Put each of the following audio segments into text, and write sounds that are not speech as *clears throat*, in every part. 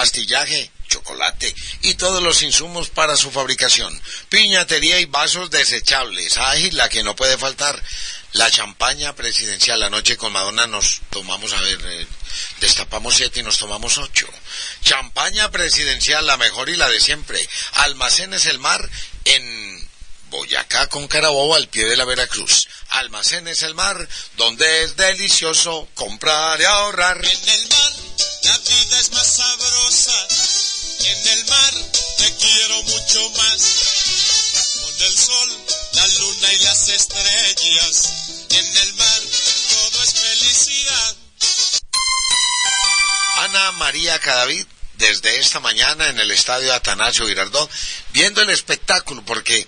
pastillaje, chocolate y todos los insumos para su fabricación. Piñatería y vasos desechables. Ay, la que no puede faltar. La champaña presidencial. Anoche con Madonna nos tomamos, a ver, eh, destapamos siete y nos tomamos ocho. Champaña presidencial, la mejor y la de siempre. Almacenes El Mar en Boyacá con Carabobo al pie de la Veracruz. Almacenes El Mar, donde es delicioso comprar y ahorrar. En el mar vida es más sabrosa. En el mar te quiero mucho más. Con el sol, la luna y las estrellas. En el mar todo es felicidad. Ana María Cadavid desde esta mañana en el estadio Atanasio Girardot, viendo el espectáculo, porque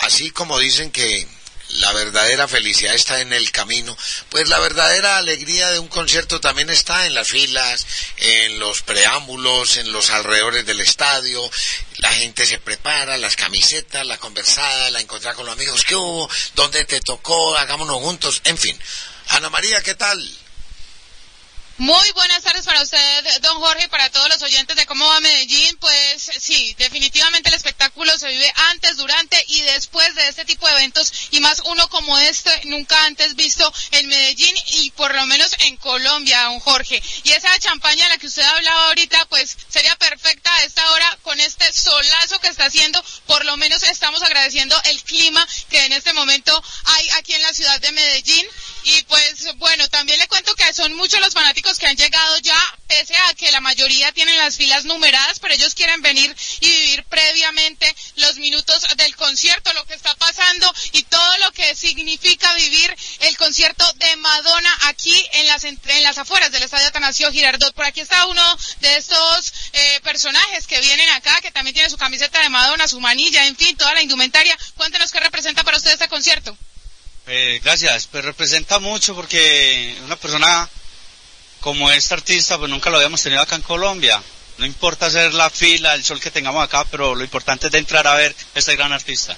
así como dicen que la verdadera felicidad está en el camino, pues la verdadera alegría de un concierto también está en las filas, en los preámbulos, en los alrededores del estadio, la gente se prepara, las camisetas, la conversada, la encontrar con los amigos, ¿qué hubo? ¿Dónde te tocó? Hagámonos juntos, en fin. Ana María, ¿qué tal? Muy buenas tardes para usted, don Jorge, y para todos los oyentes de cómo va Medellín. Pues sí, definitivamente el espectáculo se vive antes, durante y después de este tipo de eventos y más uno como este, nunca antes visto en Medellín y por lo menos en Colombia, don Jorge. Y esa champaña a la que usted hablaba ahorita, pues sería perfecta a esta hora con este solazo que está haciendo. Por lo menos estamos agradeciendo el clima que en este momento hay aquí en la ciudad de Medellín. Y pues bueno, también le cuento que son muchos los fanáticos que han llegado ya, pese a que la mayoría tienen las filas numeradas, pero ellos quieren venir y vivir previamente los minutos del concierto, lo que está pasando y todo lo que significa vivir el concierto de Madonna aquí en las, en las afueras del Estadio Atanasio Girardot. Por aquí está uno de estos eh, personajes que vienen acá, que también tiene su camiseta de Madonna, su manilla, en fin, toda la indumentaria. Cuéntenos qué representa para usted este concierto. Eh, gracias, pues representa mucho porque una persona como esta artista pues nunca lo habíamos tenido acá en Colombia. No importa hacer la fila, el sol que tengamos acá, pero lo importante es de entrar a ver este gran artista.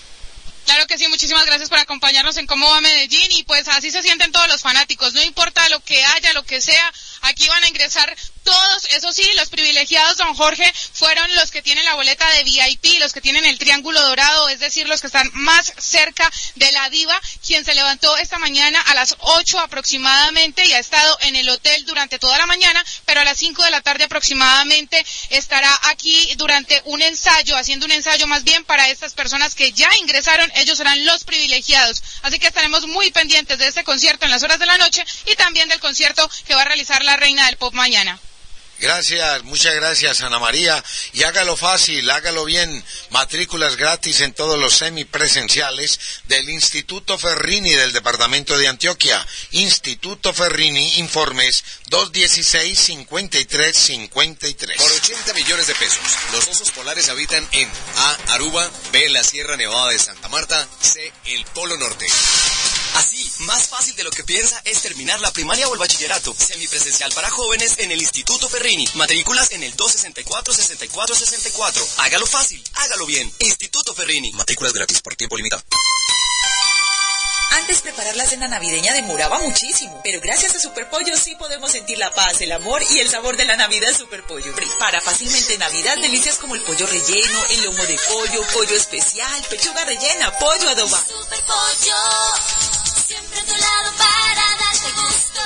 Claro que sí, muchísimas gracias por acompañarnos en Cómo va Medellín y pues así se sienten todos los fanáticos, no importa lo que haya, lo que sea, aquí van a ingresar todos, eso sí, los privilegiados, don Jorge, fueron los que tienen la boleta de VIP, los que tienen el triángulo dorado, es decir, los que están más cerca de la diva, quien se levantó esta mañana a las 8 aproximadamente y ha estado en el hotel durante toda la mañana, pero a las 5 de la tarde aproximadamente estará aquí durante un ensayo, haciendo un ensayo más bien para estas personas que ya ingresaron, ellos serán los privilegiados. Así que estaremos muy pendientes de este concierto en las horas de la noche y también del concierto que va a realizar la reina del pop mañana. Gracias, muchas gracias Ana María. Y hágalo fácil, hágalo bien. Matrículas gratis en todos los semipresenciales del Instituto Ferrini del Departamento de Antioquia. Instituto Ferrini, informes 216-5353. Por 80 millones de pesos, los osos polares habitan en A. Aruba, B. La Sierra Nevada de Santa Marta, C. El Polo Norte. Así, más fácil de lo que piensa es terminar la primaria o el bachillerato. Semipresencial para jóvenes en el Instituto Ferrini. Matrículas en el 264-6464. Hágalo fácil, hágalo bien. Instituto Ferrini. Matrículas gratis por tiempo limitado. Antes preparar la cena navideña demoraba muchísimo, pero gracias a Superpollo sí podemos sentir la paz, el amor y el sabor de la Navidad Superpollo. Prepara fácilmente en Navidad delicias como el pollo relleno, el lomo de pollo, pollo especial, pechuga rellena, pollo adobado. Superpollo, siempre a tu lado para darte gusto.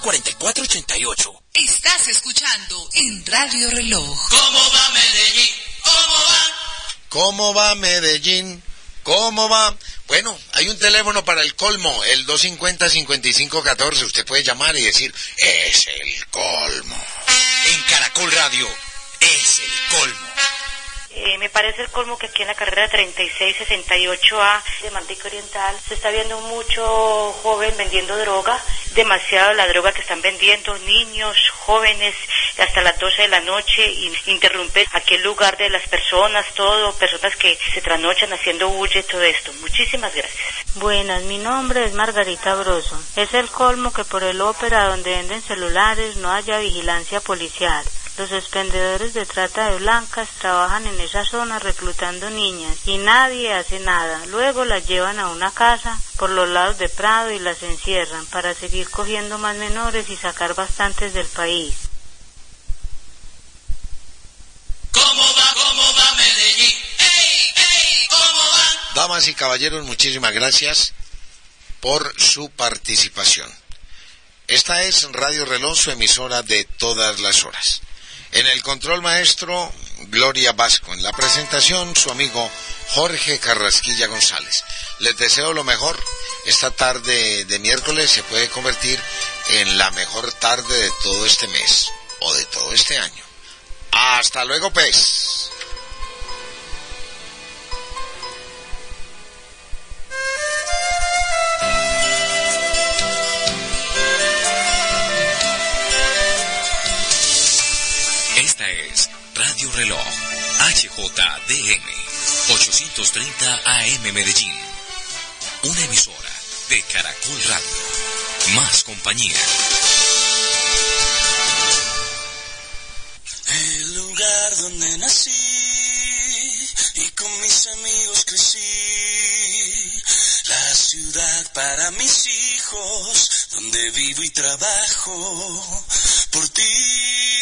444-4488. Estás escuchando en Radio Reloj. ¿Cómo va Medellín? ¿Cómo va? ¿Cómo va Medellín? ¿Cómo va? Bueno, hay un teléfono para el colmo, el 250-5514. Usted puede llamar y decir, es el colmo. En Caracol Radio, es el colmo. Eh, me parece el colmo que aquí en la carrera 3668A de Mantica Oriental se está viendo mucho joven vendiendo droga, demasiado la droga que están vendiendo, niños, jóvenes, hasta las 12 de la noche, y interrumpe aquel lugar de las personas, todo, personas que se trasnochan haciendo bulle, todo esto. Muchísimas gracias. Buenas, mi nombre es Margarita Broso. Es el colmo que por el ópera donde venden celulares no haya vigilancia policial. Los expendedores de trata de blancas trabajan en esa zona reclutando niñas y nadie hace nada. Luego las llevan a una casa por los lados de Prado y las encierran para seguir cogiendo más menores y sacar bastantes del país. Damas y caballeros, muchísimas gracias por su participación. Esta es Radio Reloj, su emisora de todas las horas. En el control maestro, Gloria Vasco. En la presentación, su amigo Jorge Carrasquilla González. Les deseo lo mejor. Esta tarde de miércoles se puede convertir en la mejor tarde de todo este mes o de todo este año. Hasta luego, pez. Reloj HJDM 830 AM Medellín. Una emisora de Caracol Radio. Más compañía. El lugar donde nací y con mis amigos crecí. La ciudad para mis hijos, donde vivo y trabajo por ti.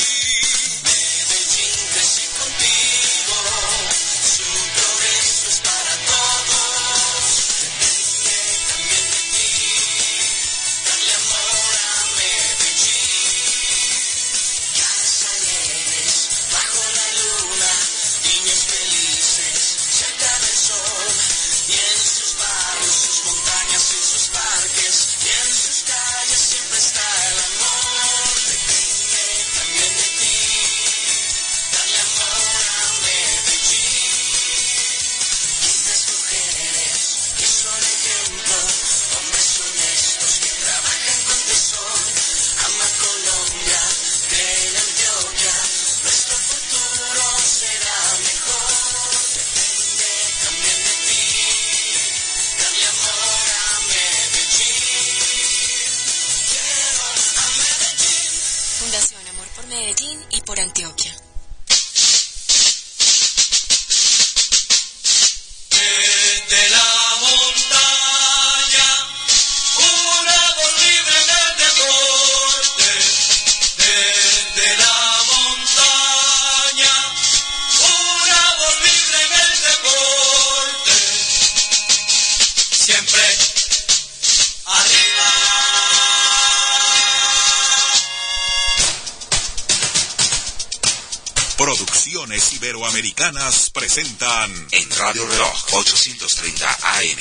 Iberoamericanas presentan En Radio Reloj 830 AM.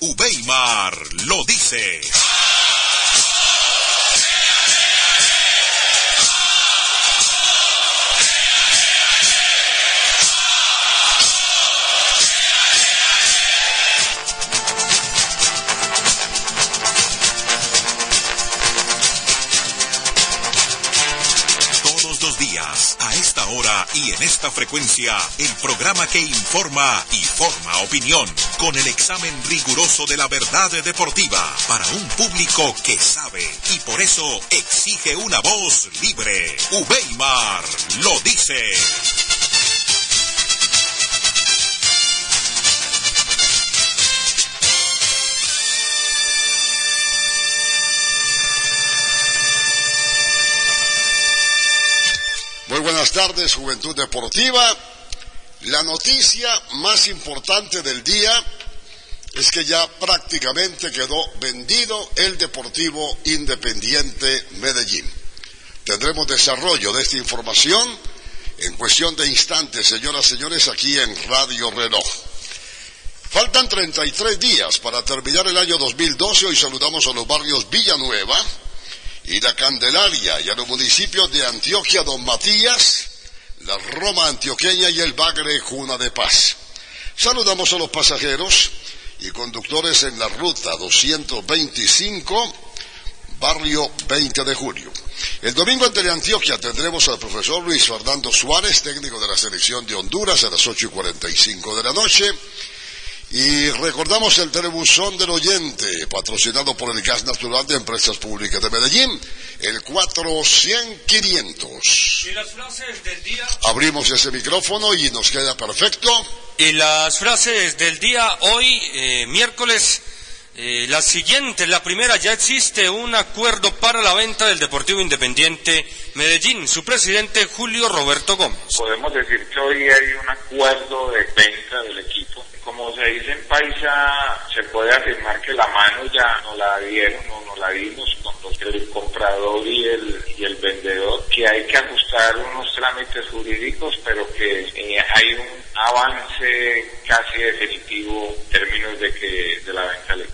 Ubeimar lo dice. Y en esta frecuencia, el programa que informa y forma opinión, con el examen riguroso de la verdad deportiva, para un público que sabe y por eso exige una voz libre. Ubeimar lo dice. Muy buenas tardes, Juventud Deportiva. La noticia más importante del día es que ya prácticamente quedó vendido el Deportivo Independiente Medellín. Tendremos desarrollo de esta información en cuestión de instantes, señoras y señores, aquí en Radio Reloj. Faltan 33 días para terminar el año 2012. Hoy saludamos a los barrios Villanueva y La Candelaria y a los municipios de Antioquia, Don Matías, la Roma antioqueña y el Bagre, Juna de Paz. Saludamos a los pasajeros y conductores en la ruta 225, barrio 20 de julio. El domingo en Teleantioquia tendremos al profesor Luis Fernando Suárez, técnico de la selección de Honduras, a las 8 y 45 de la noche. Y recordamos el telebuzón del oyente, patrocinado por el Gas Natural de Empresas Públicas de Medellín, el 400-500. Y las frases del día. Abrimos ese micrófono y nos queda perfecto. Y las frases del día hoy, eh, miércoles Eh, la siguiente, la primera, ya existe un acuerdo para la venta del Deportivo Independiente Medellín. Su presidente Julio Roberto Gómez. Podemos decir que hoy hay un acuerdo de venta del equipo. Como se dice en Paisa, se puede afirmar que la mano ya no la dieron o no la dimos con los, el comprador y el, y el vendedor, que hay que ajustar unos trámites jurídicos, pero que eh, hay un avance casi definitivo en términos de que de la venta equipo.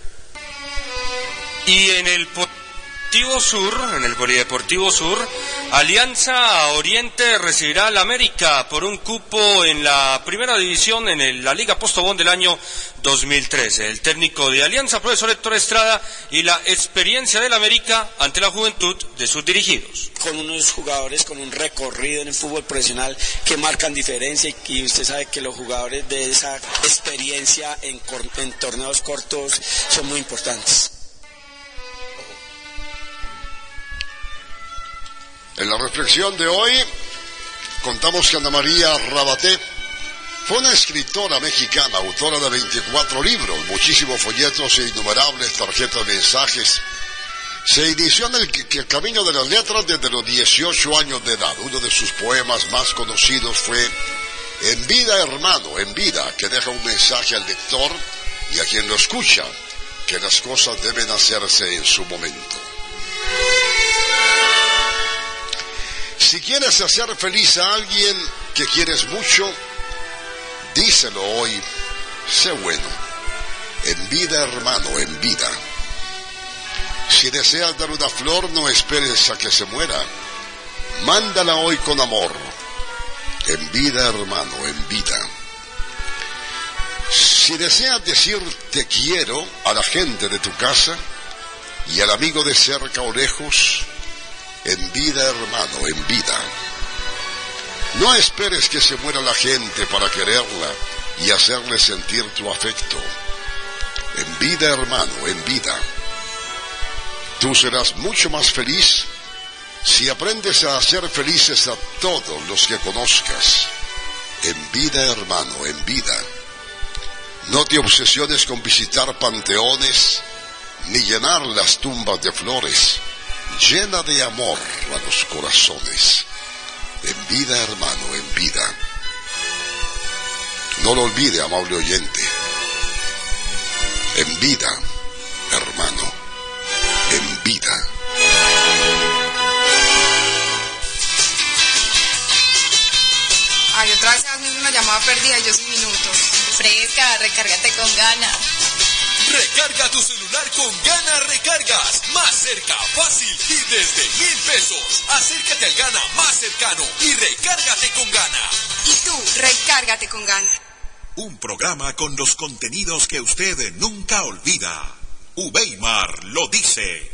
Y en el Sur, en el Polideportivo Sur, Alianza Oriente recibirá al América por un cupo en la primera división en el- la Liga Postobón del año 2013. El técnico de Alianza, profesor Héctor Estrada, y la experiencia del América ante la juventud de sus dirigidos. con unos jugadores con un recorrido en el fútbol profesional que marcan diferencia y, usted sabe que los jugadores de esa experiencia en, en torneos cortos son muy importantes. En la reflexión de hoy contamos que Ana María Rabaté fue una escritora mexicana, autora de 24 libros, muchísimos folletos e innumerables tarjetas de mensajes. Se inició en el, el camino de las letras desde los 18 años de edad. Uno de sus poemas más conocidos fue En vida, hermano, en vida, que deja un mensaje al lector y a quien lo escucha, que las cosas deben hacerse en su momento. Si quieres hacer feliz a alguien que quieres mucho, díselo hoy, sé bueno. En vida, hermano, en vida. Si deseas dar una flor, no esperes a que se muera. Mándala hoy con amor. En vida, hermano, en vida. Si deseas decir te quiero a la gente de tu casa y al amigo de cerca o lejos, en vida, hermano, en vida. No esperes que se muera la gente para quererla y hacerle sentir tu afecto. En vida, hermano, en vida. Tú serás mucho más feliz si aprendes a hacer felices a todos los que conozcas. En vida, hermano, en vida. No te obsesiones con visitar panteones ni llenar las tumbas de flores. Llena de amor a los corazones. En vida, hermano, en vida. No lo olvide, amable oyente. En vida, hermano, en vida. Ay, otra vez una llamada perdida yo sin minutos. Fresca, recárgate con ganas. Recarga tu celular con Gana Recargas. Más cerca, fácil y desde mil pesos. Acércate al Gana más cercano y recárgate con Gana. Y tú, recárgate con ganas. Un programa con los contenidos que usted nunca olvida. Ubeimar lo dice.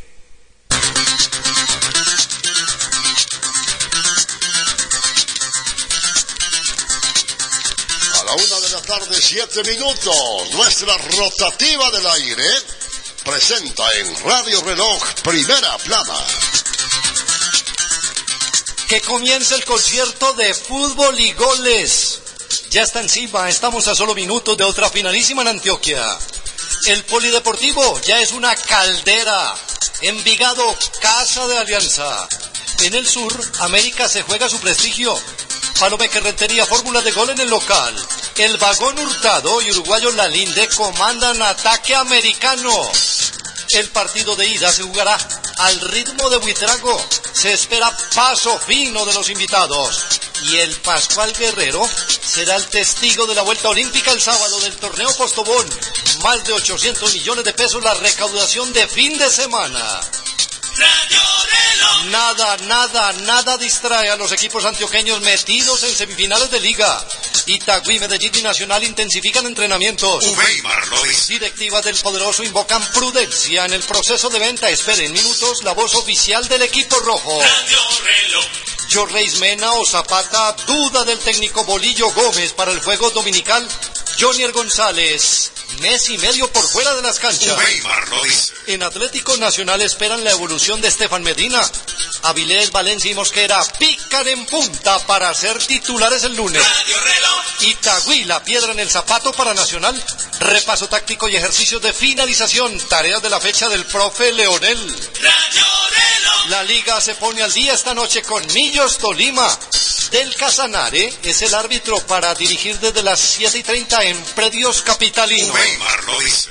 Tarde, siete minutos. Nuestra rotativa del aire presenta en Radio Reloj Primera Plana. Que comience el concierto de fútbol y goles. Ya está encima, estamos a solo minutos de otra finalísima en Antioquia. El polideportivo ya es una caldera. Envigado, casa de alianza. En el sur, América se juega su prestigio. Palomeque Rentería, fórmula de gol en el local. El vagón hurtado y uruguayo Lalinde comandan ataque americano. El partido de ida se jugará al ritmo de Buitrago. Se espera paso fino de los invitados. Y el Pascual Guerrero será el testigo de la vuelta olímpica el sábado del torneo Postobón. Más de 800 millones de pesos la recaudación de fin de semana. Nada, nada, nada distrae a los equipos antioqueños metidos en semifinales de liga. Itagüí, Medellín y Nacional intensifican entrenamientos. Directivas del Poderoso invocan prudencia en el proceso de venta. Esperen minutos la voz oficial del equipo rojo. Jorreis Mena o Zapata, duda del técnico Bolillo Gómez para el juego dominical. Jonier González, mes y medio por fuera de las canchas. En Atlético Nacional esperan la evolución de Estefan Medina. Avilés, Valencia y Mosquera pican en punta para ser titulares el lunes. Itagüí, la piedra en el zapato para Nacional. Repaso táctico y ejercicios de finalización. Tareas de la fecha del profe Leonel. La liga se pone al día esta noche con Millos Tolima. Del Casanare es el árbitro para dirigir desde las 7 y 30 en Predios Capitalinos.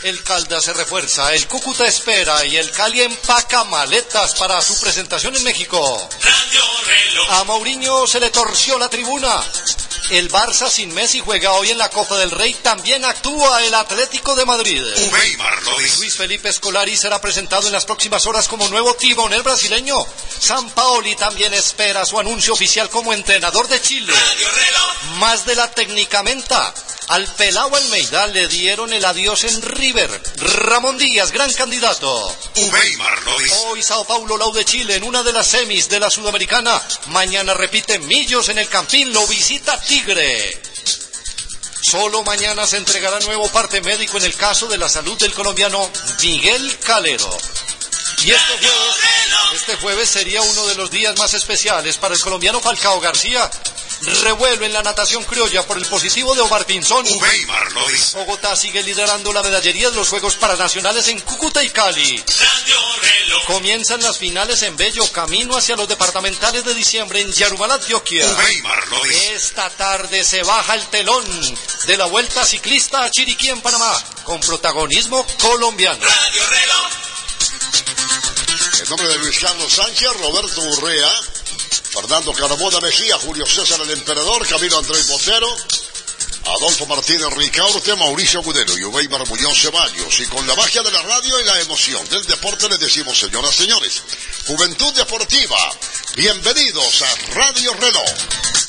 El Calda se refuerza, el Cúcuta espera y el Cali empaca maletas para su presentación en México. A Mourinho se le torció la tribuna. El Barça sin Messi juega hoy en la Copa del Rey. También actúa el Atlético de Madrid. Luis Felipe Scolari será presentado en las próximas horas como nuevo timonel brasileño. San Paoli también espera su anuncio oficial como entrenador de Chile. Más de la técnicamenta. Al Pelao Almeida le dieron el adiós en River. Ramón Díaz, gran candidato. Hoy Sao Paulo Lau de Chile en una de las semis de la Sudamericana. Mañana repite Millos en el Campín, lo visita Tigre. Solo mañana se entregará nuevo parte médico en el caso de la salud del colombiano Miguel Calero. Y este jueves, este jueves sería uno de los días más especiales para el colombiano Falcao García. Revuelo en la natación criolla por el positivo de Omar Pinzón. Weimar lo dice. Bogotá sigue liderando la medallería de los Juegos Paranacionales en Cúcuta y Cali. Comienzan las finales en Bello, camino hacia los departamentales de diciembre en Yarumal, Antioquia. Weimar lo dice. Esta tarde se baja el telón de la Vuelta Ciclista a Chiriquí en Panamá, con protagonismo colombiano. En nombre de Luis Carlos Sánchez, Roberto Urrea, Fernando Carmona Mejía, Julio César el Emperador, Camilo Andrés Botero, Adolfo Martínez Ricaurte, Mauricio Gudelo y Weimar Muñoz Ceballos. Y con la magia de la radio y la emoción del deporte les decimos, señoras, señores, Juventud Deportiva, bienvenidos a Radio Reloj.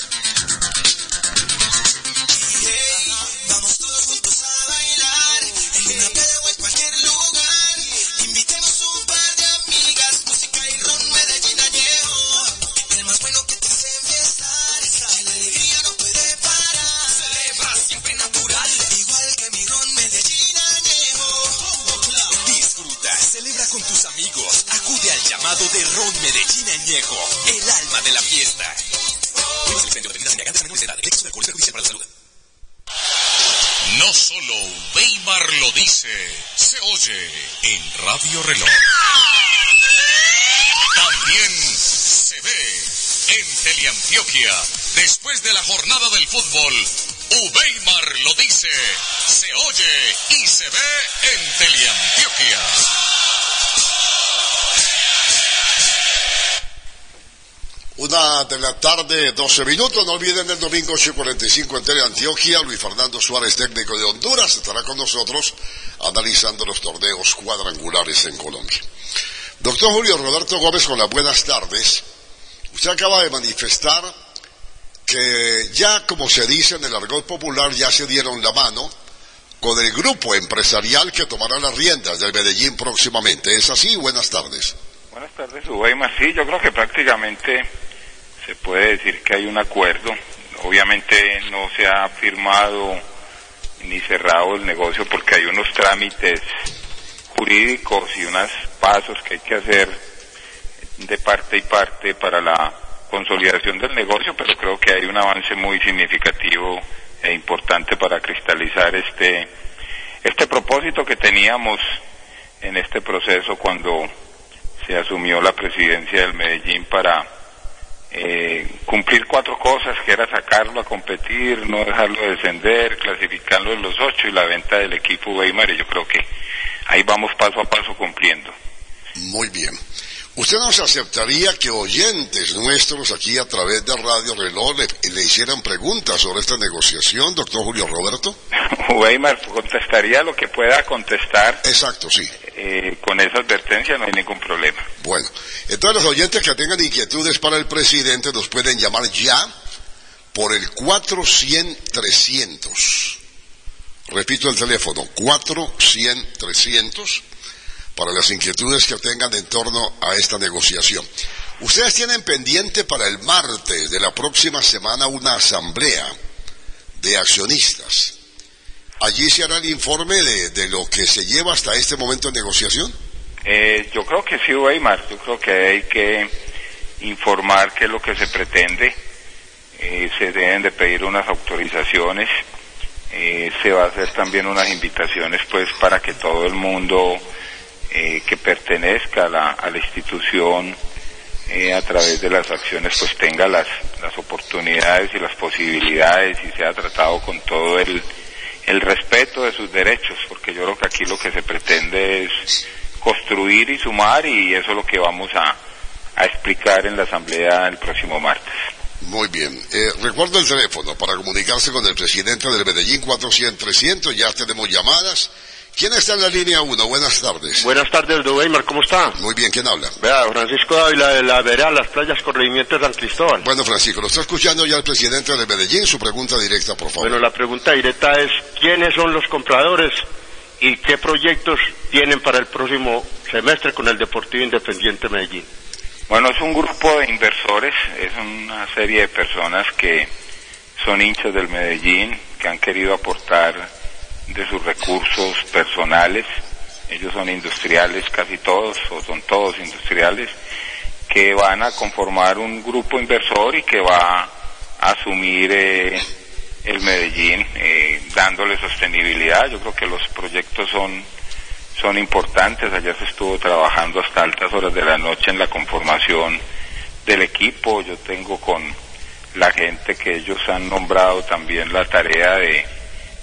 De Ron Medellín Añejo, el alma de la fiesta. No solo Weimar lo dice, se oye en Radio Reloj. También se ve en Teleantioquia. Después de la jornada del fútbol, Weimar lo dice, se oye y se ve en Teleantioquia. Una de la tarde, 12 minutos. No olviden el domingo 8.45 en Tele Antioquia. Luis Fernando Suárez, técnico de Honduras, estará con nosotros analizando los torneos cuadrangulares en Colombia. Doctor Julio Roberto Gómez, con las buenas tardes. Usted acaba de manifestar que ya, como se dice en el argot popular, ya se dieron la mano con el grupo empresarial que tomará las riendas del Medellín próximamente. ¿Es así? Buenas tardes. Buenas tardes, Ubaima. Sí, yo creo que prácticamente se puede decir que hay un acuerdo. Obviamente no se ha firmado ni cerrado el negocio porque hay unos trámites jurídicos y unos pasos que hay que hacer de parte y parte para la consolidación del negocio, pero creo que hay un avance muy significativo e importante para cristalizar este este propósito que teníamos en este proceso cuando se asumió la presidencia del Medellín para eh, cumplir cuatro cosas, que era sacarlo a competir, no dejarlo descender, clasificarlo en los ocho y la venta del equipo Weimar. Y yo creo que ahí vamos paso a paso cumpliendo. Muy bien. ¿Usted nos aceptaría que oyentes nuestros aquí a través de Radio Reloj le, le hicieran preguntas sobre esta negociación, doctor Julio Roberto? *laughs* Weimar contestaría lo que pueda contestar. Exacto, sí. Eh, con esa advertencia no hay ningún problema. Bueno, entonces los oyentes que tengan inquietudes para el presidente nos pueden llamar ya por el 400-300. Repito el teléfono, 400-300 para las inquietudes que tengan en torno a esta negociación. Ustedes tienen pendiente para el martes de la próxima semana una asamblea de accionistas. allí se hará el informe de, de lo que se lleva hasta este momento de negociación. Eh, yo creo que sí, Weimar. Yo creo que hay que informar qué es lo que se pretende. Eh, se deben de pedir unas autorizaciones. Eh, se va a hacer también unas invitaciones, pues, para que todo el mundo eh, que pertenezca a la, institución eh, a través de las acciones, pues, tenga las, las oportunidades y las posibilidades y sea tratado con todo el, el respeto de sus derechos, porque yo creo que aquí lo que se pretende es construir y sumar y eso es lo que vamos a, a explicar en la asamblea el próximo martes. Muy bien. Eh, recuerdo el teléfono para comunicarse con el presidente del Medellín 400-300. Ya tenemos llamadas. ¿Quién está en la línea 1? Buenas tardes. Buenas tardes, don Weimar, ¿cómo está? Muy bien, ¿quién habla? Vea, Francisco Ávila de la vereda Las Playas Corregimiento de San Cristóbal. Bueno, Francisco, lo está escuchando ya el presidente del Medellín. Su pregunta directa, por favor. Bueno, la pregunta directa es, ¿quiénes son los compradores y qué proyectos tienen para el próximo semestre con el Deportivo Independiente Medellín? Bueno, es un grupo de inversores, es una serie de personas que son hinchas del Medellín, que han querido aportar de sus recursos personales. Ellos son industriales, casi todos, o son todos industriales, que van a conformar un grupo inversor y que va a asumir eh, el Medellín, eh, dándole sostenibilidad. Yo creo que los proyectos son son importantes. Ayer se estuvo trabajando hasta altas horas de la noche en la conformación del equipo. Yo tengo con la gente que ellos han nombrado también la tarea de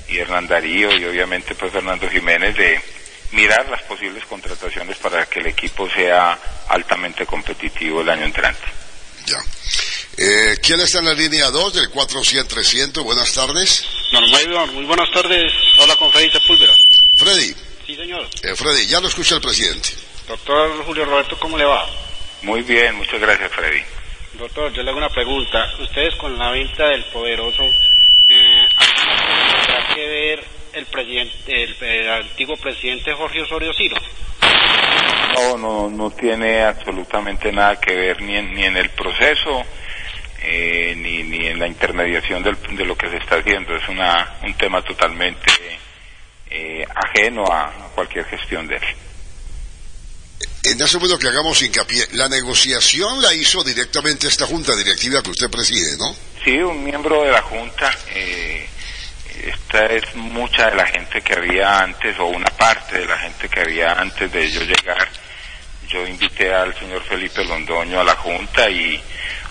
y Hernán Darío y obviamente pues Fernando Jiménez de mirar las posibles contrataciones para que el equipo sea altamente competitivo el año entrante. Ya. Eh, ¿Quién está en la línea 2 del 400-300? Buenas tardes. Normal, muy buenas tardes. Hola con Freddy Sepúlveda. Freddy. Sí, señor. Eh, Freddy, ya lo escucha el presidente. Doctor Julio Roberto, ¿cómo le va? Muy bien, muchas gracias Freddy. Doctor, yo le hago una pregunta. Ustedes con la venta del poderoso, eh, ¿tendrá que ver el presidente, el, el antiguo presidente Jorge Osorio Ciro? No, no, no tiene absolutamente nada que ver ni en, ni en el proceso, eh, ni, ni en la intermediación del- de lo que se está haciendo. Es una, un tema totalmente eh, ajeno a, a cualquier gestión de él. En eso bueno que hagamos hincapié. La negociación la hizo directamente esta junta directiva que usted preside, ¿no? Sí, un miembro de la Junta. eh, esta es mucha de la gente que había antes, o una parte de la gente que había antes de yo llegar. Yo invité al señor Felipe Londoño a la Junta y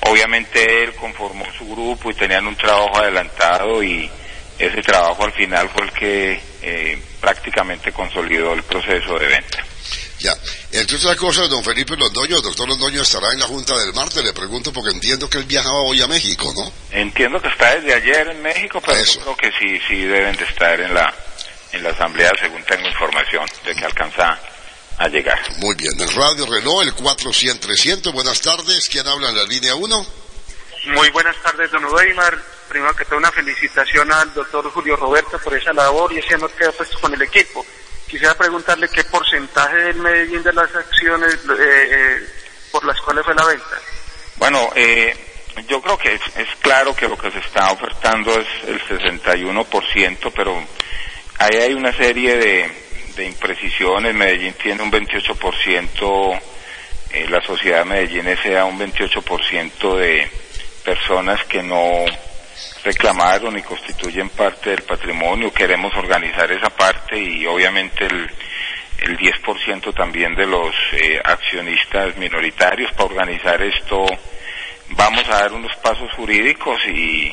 obviamente él conformó su grupo y tenían un trabajo adelantado y ese trabajo al final fue el que eh, prácticamente consolidó el proceso de venta. Ya. Entre otras cosas, don Felipe Londoño, el doctor Londoño estará en la junta del martes. Le pregunto porque entiendo que él viajaba hoy a México, ¿no? Entiendo que está desde ayer en México, pero yo creo que sí, sí deben de estar en la, en la asamblea, según tengo información de que alcanza a llegar. Muy bien. En Radio Reloj, el 400-300. Buenas tardes. ¿Quién habla en la línea 1? Muy buenas tardes, don Weimar. Primero que todo, una felicitación al doctor Julio Roberto por esa labor y ese honor que ha puesto con el equipo. Quisiera preguntarle qué porcentaje del Medellín de las acciones eh, eh, por las cuales fue la venta. Bueno, eh, yo creo que es, es claro que lo que se está ofertando es el 61%, pero ahí hay una serie de, de imprecisiones. Medellín tiene un 28%, eh, la sociedad de Medellín un 28% de personas que no reclamaron y constituyen parte del patrimonio. Queremos organizar esa parte y obviamente el, el 10% también de los eh, accionistas minoritarios para organizar esto. Vamos a dar unos pasos jurídicos y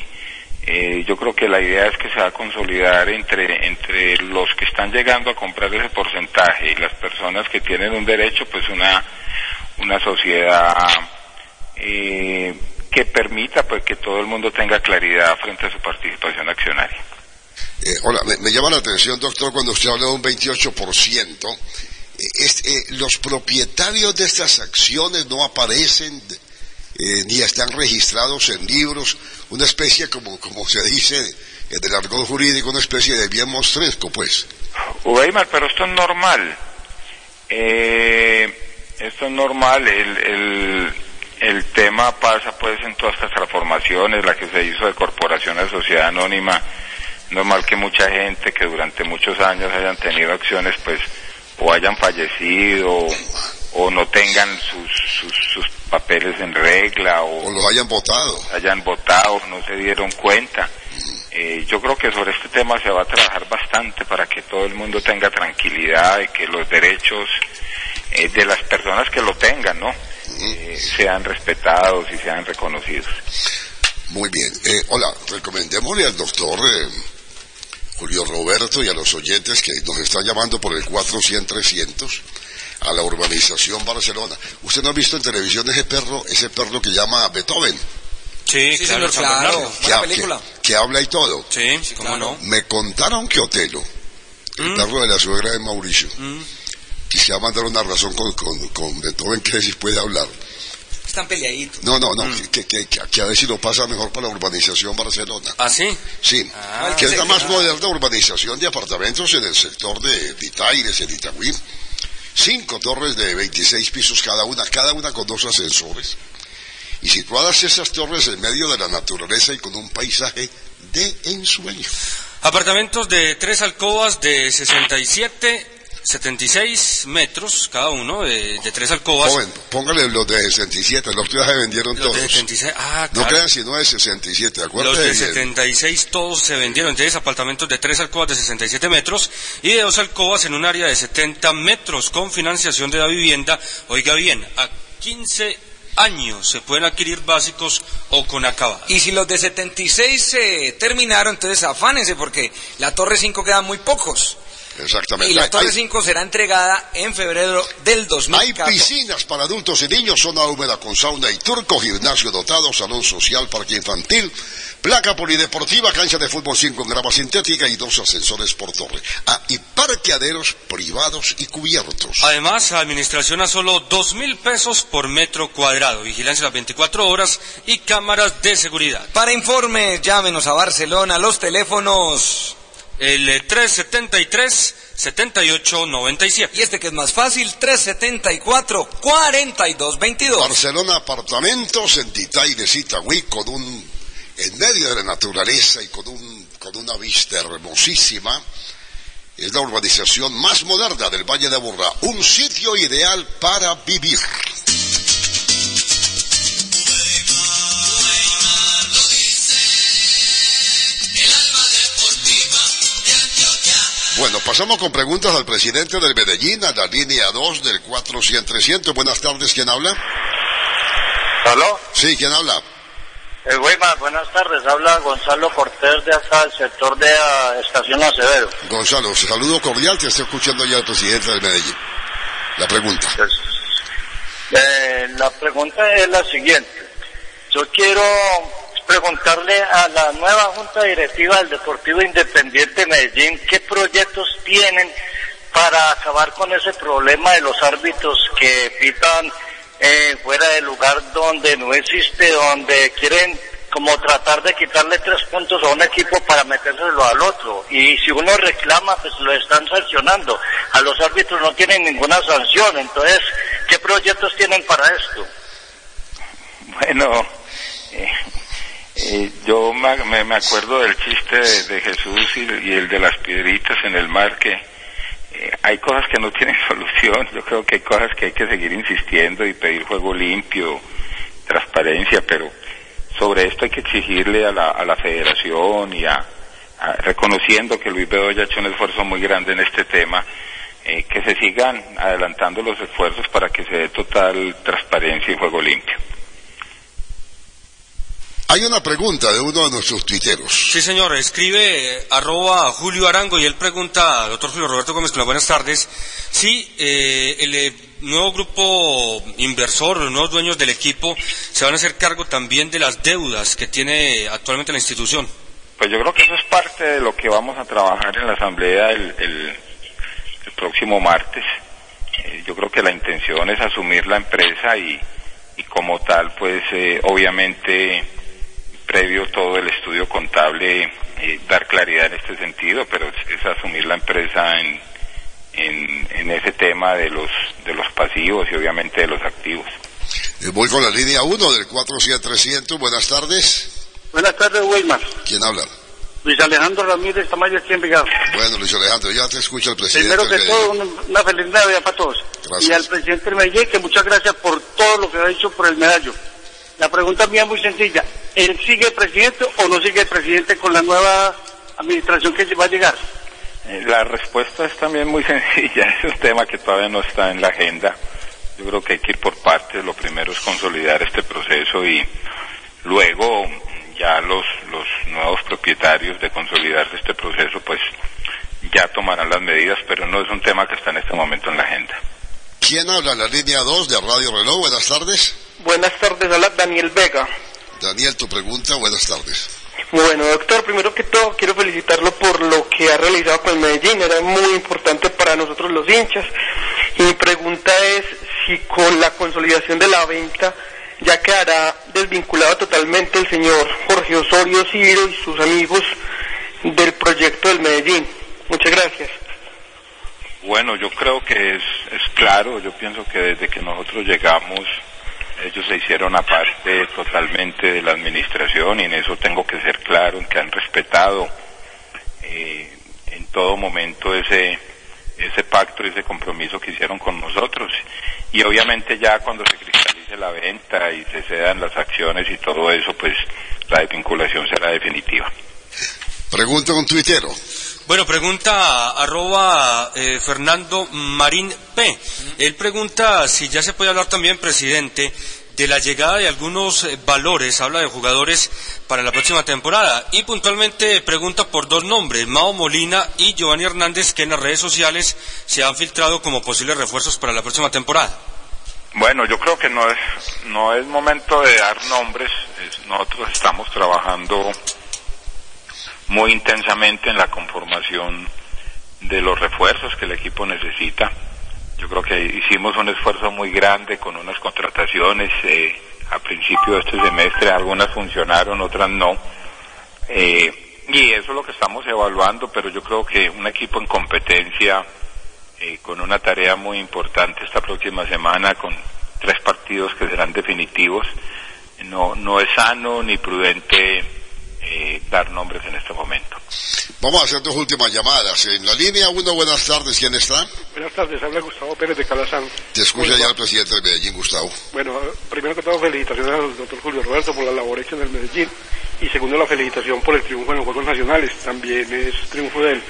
eh, yo creo que la idea es que se va a consolidar entre, entre los que están llegando a comprar ese porcentaje y las personas que tienen un derecho, pues una, una sociedad eh, que permita pues que todo el mundo tenga claridad frente a su participación accionaria. Eh, hola, me, me llama la atención, doctor, cuando usted habla de un 28%. Eh, es- eh, los propietarios de estas acciones no aparecen eh, ni están registrados en libros, una especie, como, como se dice en el argot jurídico, una especie de bien mostresco, pues. Weimar, pero esto es normal. Eh, esto es normal. El, el, el tema pasa pues en todas estas transformaciones, la que se hizo de corporación a sociedad anónima, normal que mucha gente que durante muchos años hayan tenido acciones, pues, o hayan fallecido, o no tengan sus, sus, sus papeles en regla, o, O los hayan votado. hayan votado, no se dieron cuenta. Eh, yo creo que sobre este tema se va a trabajar bastante para que todo el mundo tenga tranquilidad y que los derechos eh, de las personas que lo tengan, ¿no? Eh, sean respetados y sean reconocidos. Muy bien. Eh, hola, recomendémosle al doctor eh, Julio Roberto y a los oyentes que nos están llamando por el 400-300 a la urbanización Barcelona. ¿Usted no ha visto en televisión ese perro, ese perro que llama Beethoven? Sí, Sí, claro, señor, claro. Que, Buena ha- película. que- que habla y todo. Sí, cómo no. Me contaron que Otelo, el Mm. perro de la suegra de Mauricio, Mm. Quisiera mandar una razón con, con, con Beethoven que si puede hablar. Están peleaditos. No, no, no, Mm. que, que, que, a ver si lo pasa mejor para la urbanización Barcelona. ¿Ah, sí? Sí, Ah, que es la más moderna urbanización de apartamentos en el sector de, de Itaires, en Itagüí. Cinco torres de 26 pisos cada una, cada una con dos ascensores. Y situadas esas torres en medio de la naturaleza y con un paisaje de ensueño. Apartamentos de tres alcobas de 67, 76 metros cada uno, de, de tres alcobas. Joven, póngale los de 67, los que ya se vendieron Los de todos. 76, ah, No claro. quedan sino de 67, Los acuérdate de bien. 76 todos se vendieron, entonces apartamentos de tres alcobas de 67 metros y de dos alcobas en un área de 70 metros con financiación de la vivienda. Oiga bien, a 15 años se pueden adquirir básicos o con acabado. Y si los de 76 se terminaron, entonces afánense porque la Torre 5 quedan muy pocos. Exactamente. Y la Hay- Torre hay- 5 será entregada en febrero del Hay 2014. piscinas para adultos y niños, zona húmeda con sauna y turco, gimnasio dotado, salón social, parque infantil, placa polideportiva, cancha de fútbol 5 en grama sintética y dos ascensores por torre. Ah, y parqueaderos privados y cubiertos. Además, administración a solo dos mil pesos por metro cuadrado, vigilancia las 24 horas y cámaras de seguridad. Para informes, llámenos a Barcelona, los teléfonos. El eh, 373-7897. Y este que es más fácil, 374-4222. Barcelona Apartamentos en Titaires, Itagüí, con un, en medio de la naturaleza y con un, con una vista hermosísima. Es la urbanización más moderna del Valle de Aburrá, un sitio ideal para vivir. Bueno, pasamos con preguntas al presidente del Medellín, a la línea 2 del 400-300. Buenas tardes, ¿quién habla? ¿Aló? Sí, ¿quién habla? Eh, Weimar, buenas tardes. Habla Gonzalo Cortés de acá, del sector de ah, Estación Acevedo. Gonzalo, saludo cordial, te estoy escuchando ya el presidente del Medellín. La pregunta. Eh, la pregunta es la siguiente. Yo quiero preguntarle a la nueva Junta Directiva del Deportivo Independiente de Medellín qué proyectos tienen para acabar con ese problema de los árbitros que pitan eh, fuera del lugar donde no existe, donde quieren como tratar de quitarle tres puntos a un equipo para metérselo al otro. Y si uno reclama, pues lo están sancionando. A los árbitros no tienen ninguna sanción. Entonces, ¿qué proyectos tienen para esto? Bueno, eh, eh, yo me, me- acuerdo del chiste de, Jesús y, el de las piedritas en el mar que eh, hay cosas que no tienen *laughs* solución. Yo creo que hay cosas que hay que seguir insistiendo y pedir juego limpio, transparencia, pero sobre esto hay que exigirle a la, a la federación y a, a- reconociendo que Luis Bedoya ha hecho un esfuerzo muy grande en este tema, eh, que se sigan adelantando los esfuerzos para que se dé total transparencia y juego limpio. Hay una pregunta de uno de nuestros tuiteros. Sí, señor, escribe eh, arroba Julio Arango y él pregunta al doctor Julio Roberto Gómez, buenas tardes, si eh, el eh, nuevo grupo inversor, los nuevos dueños del equipo, se van a hacer cargo también de las deudas que tiene actualmente la institución. Pues yo creo que eso es parte de lo que vamos a trabajar en la asamblea el, el- el próximo martes. Eh, yo creo que la intención es asumir la empresa y, y como tal, pues eh, obviamente previo todo el estudio contable, eh, dar claridad en este sentido, pero es, es asumir la empresa en, en, en ese tema de los, de los pasivos y obviamente de los activos. Eh, voy con la línea 1 del 400-300. Buenas tardes. Buenas tardes, Weimar. ¿Quién habla? Luis Alejandro Ramírez Tamayo aquí en Envigado. Bueno, Luis Alejandro, ya te escucha el presidente. Primero que todo, una, una feliz Navidad para todos. Gracias. Y al presidente del Medellín, que muchas gracias por todo lo que ha hecho por el medallo. La pregunta mía es muy sencilla. ¿Él sigue presidente o no sigue presidente con la nueva administración que va a llegar? Eh, La respuesta es también muy *laughs* sencilla, es un tema que todavía no está en la agenda. Yo creo que hay que ir por partes. Lo primero es consolidar este proceso y luego ya los, los nuevos propietarios de consolidarse este proceso pues ya tomarán las medidas, pero no es un tema que está en este momento en la agenda. ¿Quién habla en la línea 2 de Radio Reloj? Buenas tardes. Buenas tardes, habla Daniel Vega. Daniel, tu pregunta, buenas tardes. Bueno, doctor, primero que todo quiero felicitarlo por lo que ha realizado con el Medellín, era muy importante para nosotros los hinchas. Y mi pregunta es si con la consolidación de la venta ya quedará desvinculado totalmente el señor Jorge Osorio Ciro y sus amigos del proyecto del Medellín. Muchas gracias. Bueno, yo creo que es, es claro, yo pienso que desde que nosotros llegamos, ellos se hicieron aparte totalmente de la administración y en eso tengo que ser claro, en que han respetado eh, en todo momento ese, ese pacto, ese compromiso que hicieron con nosotros. Y obviamente ya cuando se cristalice la venta y se cedan las acciones y todo eso, pues la desvinculación será definitiva. Pregunta un tuitero. Bueno, pregunta arroba eh, Fernando Marín P. Él pregunta si ya se puede hablar también, presidente, de la llegada de algunos eh, valores, habla de jugadores para la próxima temporada. Y puntualmente pregunta por dos nombres, Mao Molina y Giovanni Hernández, que en las redes sociales se han filtrado como posibles refuerzos para la próxima temporada. Bueno, yo creo que no es, no es momento de dar nombres. Es- nosotros estamos trabajando muy intensamente en la conformación de los refuerzos que el equipo necesita. Yo creo que hicimos un esfuerzo muy grande con unas contrataciones eh, a principio de este semestre. Algunas funcionaron, otras no. Eh, y eso es lo que estamos evaluando, pero yo creo que un equipo en competencia eh, con una tarea muy importante esta próxima semana, con tres partidos que serán definitivos. No, no es sano ni prudente eh, dar nombres en este momento. Vamos a hacer dos últimas llamadas. En la línea 1, buenas tardes. ¿Quién está? Buenas tardes, habla Gustavo Pérez de Calazán. Te escucha Bueno, ya el presidente de Medellín, Gustavo. Bueno, primero que todo, felicitaciones al doctor Julio Roberto por la labor hecha en el Medellín. Y segundo, la felicitación por el triunfo en los Juegos Nacionales. También es triunfo de él.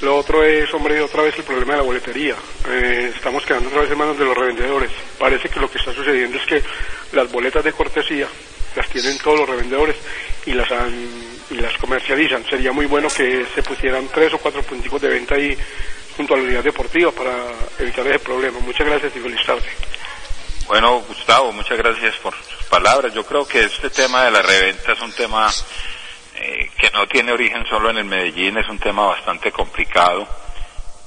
Lo otro es, hombre, otra vez el problema de la boletería. Eh, estamos quedando otra vez en manos de los revendedores. Parece que lo que está sucediendo es que las boletas de cortesía las tienen todos los revendedores y las han- y las comercializan. Sería muy bueno que se pusieran tres o cuatro punticos de venta ahí junto a la unidad deportiva para evitar ese problema. Muchas gracias y feliz tarde. Bueno, Gustavo, muchas gracias por sus palabras. Yo creo que este tema de la reventa es un tema eh, que no tiene origen solo en el Medellín, es un tema bastante complicado.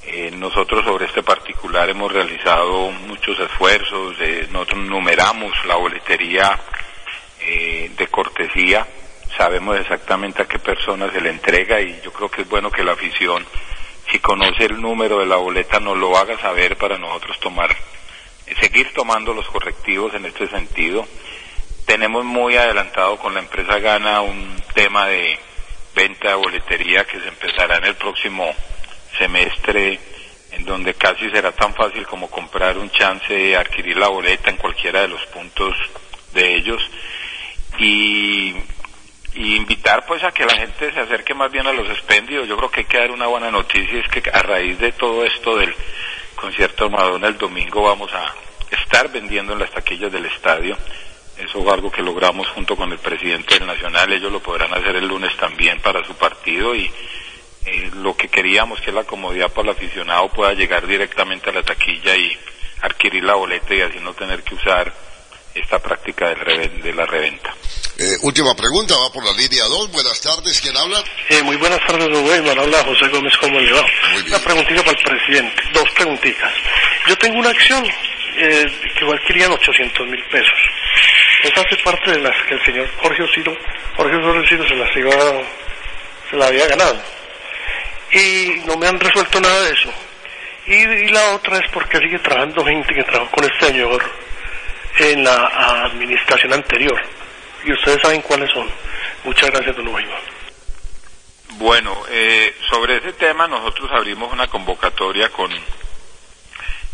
Eh, nosotros sobre este particular hemos realizado muchos esfuerzos, eh, nosotros numeramos la boletería eh, de cortesía, sabemos exactamente a qué persona se le entrega y yo creo que es bueno que la afición, si conoce el número de la boleta, nos lo haga saber para nosotros tomar seguir tomando los correctivos en este sentido. Tenemos muy adelantado con la empresa Gana un tema de venta de boletería que se empezará en el próximo semestre, en donde casi será tan fácil como comprar un chance de adquirir la boleta en cualquiera de los puntos de ellos y, y invitar pues a que la gente se acerque más bien a los expendios. Yo creo que hay que dar una buena noticia, es que a raíz de todo esto del concierto Madonna el domingo vamos a estar vendiendo en las taquillas del estadio. Eso es algo que logramos junto con el presidente del Nacional. Ellos lo podrán hacer el lunes también para su partido y eh, lo que queríamos que la comodidad para el aficionado pueda llegar directamente a la taquilla y adquirir la boleta y así no tener que usar esta práctica del reven- de la reventa. Eh, última pregunta, va por la línea 2. Buenas tardes. ¿Quién habla? Eh, muy buenas tardes, don Weimar. Habla José Gómez, ¿cómo le va? Una preguntita para el presidente. Dos preguntitas. Yo tengo una acción eh, que igual querían 800 mil pesos. Esa hace parte de las que el señor Jorge Osiro, Jorge Osiro se las iba, se la había ganado. Y no me han resuelto nada de eso. Y, y la otra es porque sigue trabajando gente que trabajó con este señor en la administración anterior. Y ustedes saben cuáles son. Muchas gracias, don Weimar. Bueno, eh, sobre ese tema nosotros abrimos una convocatoria con,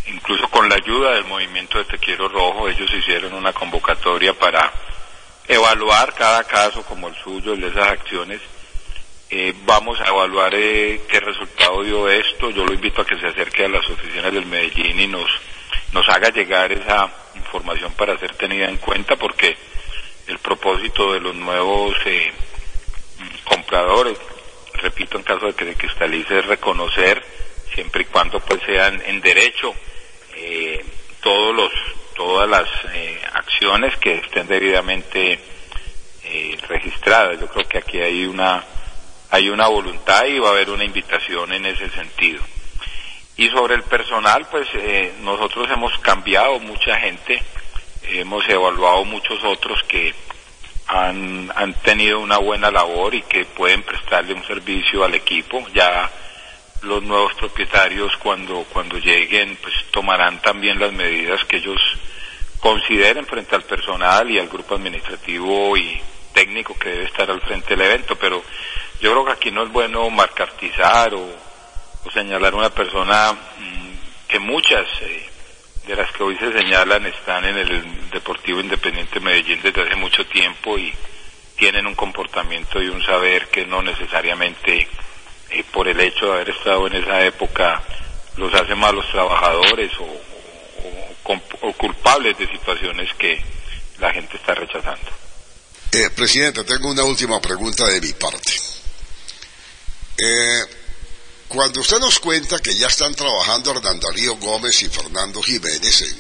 incluso con la ayuda del movimiento de Te Quiero Rojo, ellos hicieron una convocatoria para evaluar cada caso como el suyo, el de esas acciones. Eh, vamos a evaluar eh, qué resultado dio esto. Yo lo invito a que se acerque a las oficinas del Medellín y nos, nos haga llegar esa información para ser tenida en cuenta porque el propósito de los nuevos eh, compradores, repito, en caso de que se cristalice, es reconocer, siempre y cuando pues sean en derecho, eh, todos los, todas las eh, acciones que estén debidamente eh, registradas. Yo creo que aquí hay una, hay una voluntad y va a haber una invitación en ese sentido. Y sobre el personal, pues eh, nosotros hemos cambiado mucha gente, hemos evaluado muchos otros que han, han tenido una buena labor y que pueden prestarle un servicio al equipo. Ya los nuevos propietarios cuando, cuando lleguen pues tomarán también las medidas que ellos consideren frente al personal y al grupo administrativo y técnico que debe estar al frente del evento, pero yo creo que aquí no es bueno marcartizar o, señalar una persona mm, que muchas eh, de las que hoy se señalan están en el Deportivo Independiente Medellín desde hace mucho tiempo y tienen un comportamiento y un saber que no necesariamente eh, por el hecho de haber estado en esa época los hace malos trabajadores o, culpables de situaciones que la gente está rechazando. Eh, presidente, tengo una última pregunta de mi parte. Cuando usted nos cuenta que ya están trabajando Hernán Darío Gómez y Fernando Jiménez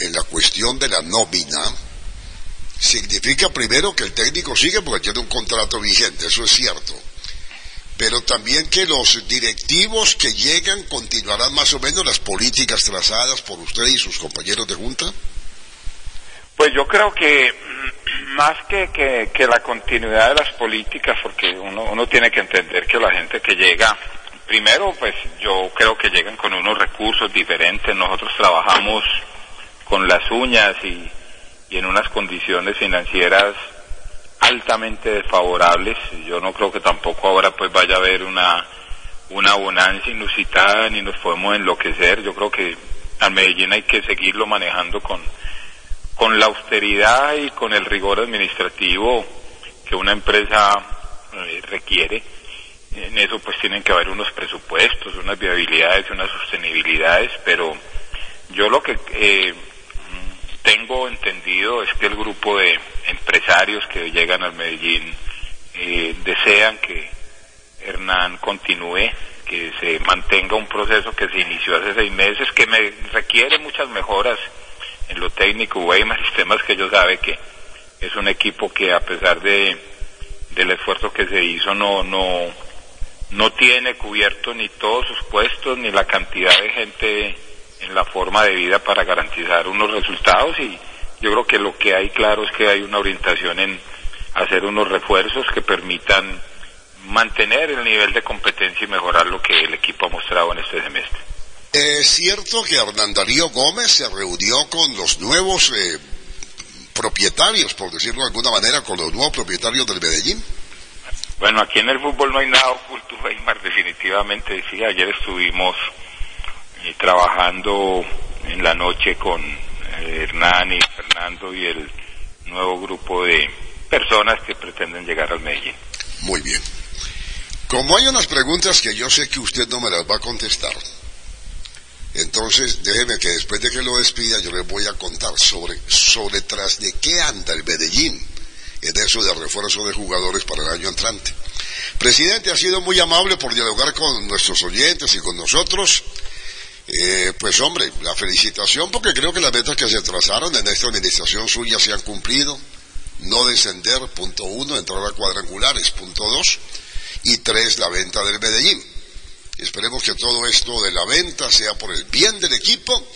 en, la cuestión de la nómina, significa primero que el técnico sigue porque tiene un contrato vigente, eso es cierto, pero también que los directivos que llegan continuarán más o menos las políticas trazadas por usted y sus compañeros de junta. Pues yo creo que más que, que, que la continuidad de las políticas, porque uno, uno tiene que entender que la gente que llega, primero pues yo creo que llegan con unos recursos diferentes, nosotros trabajamos con las uñas y, y en unas condiciones financieras altamente desfavorables, yo no creo que tampoco ahora pues vaya a haber una, una bonanza inusitada ni nos podemos enloquecer, yo creo que al Medellín hay que seguirlo manejando con con la austeridad y con el rigor administrativo que una empresa eh, requiere. En eso pues tienen que haber unos presupuestos, unas viabilidades, unas sostenibilidades, pero yo lo que eh, tengo entendido es que el grupo de empresarios que llegan al Medellín eh, desean que Hernán continúe, que se mantenga un proceso que se inició hace seis meses, que me requiere muchas mejoras en lo técnico, Weimar *laughs* Sistemas que ellos sabe que es un equipo que a pesar de del esfuerzo que se hizo no no no tiene cubierto ni todos sus puestos ni la cantidad de gente en la forma de vida para garantizar unos resultados y yo creo que lo que hay claro es que hay una orientación en hacer unos refuerzos que permitan mantener el nivel de competencia y mejorar lo que el equipo ha mostrado en este semestre. Es cierto que Hernán Darío Gómez se reunió con los nuevos eh, propietarios, por decirlo de alguna manera, con los nuevos propietarios del Medellín. Bueno, aquí en el fútbol no hay nada oculto, Weimar, definitivamente. Sí, ayer estuvimos eh, trabajando en la noche con eh, Hernán y Fernando y el nuevo grupo de personas que pretenden llegar al Medellín. Muy bien. Como hay unas preguntas que yo sé que usted no me las va a contestar, entonces, déjeme que después de que lo despida, yo les voy a contar sobre, sobre tras de qué anda el Medellín en eso de refuerzo de jugadores para el año entrante. Presidente, ha sido muy amable por dialogar con nuestros oyentes y con nosotros. Eh, pues hombre, la felicitación porque creo que las metas que se trazaron en esta administración suya se han cumplido. No descender, punto uno, entrar a cuadrangulares, punto dos, y tres, la venta del Medellín. Esperemos que todo esto de la venta sea por el bien del equipo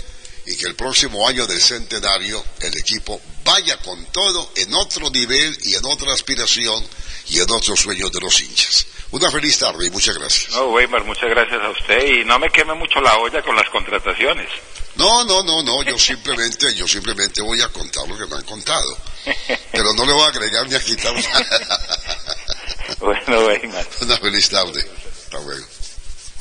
y que el próximo año del centenario el equipo vaya con todo en otro nivel y en otra aspiración y en otros sueños de los hinchas. Una feliz tarde y muchas gracias. No, Weimar, muchas gracias a usted y no me queme mucho la olla con las contrataciones. No, no, no, no, yo simplemente, yo simplemente voy a contar lo que me han contado. Pero no le voy a agregar ni a quitar nada. *laughs* Bueno, venga. Una feliz tarde. Hasta luego.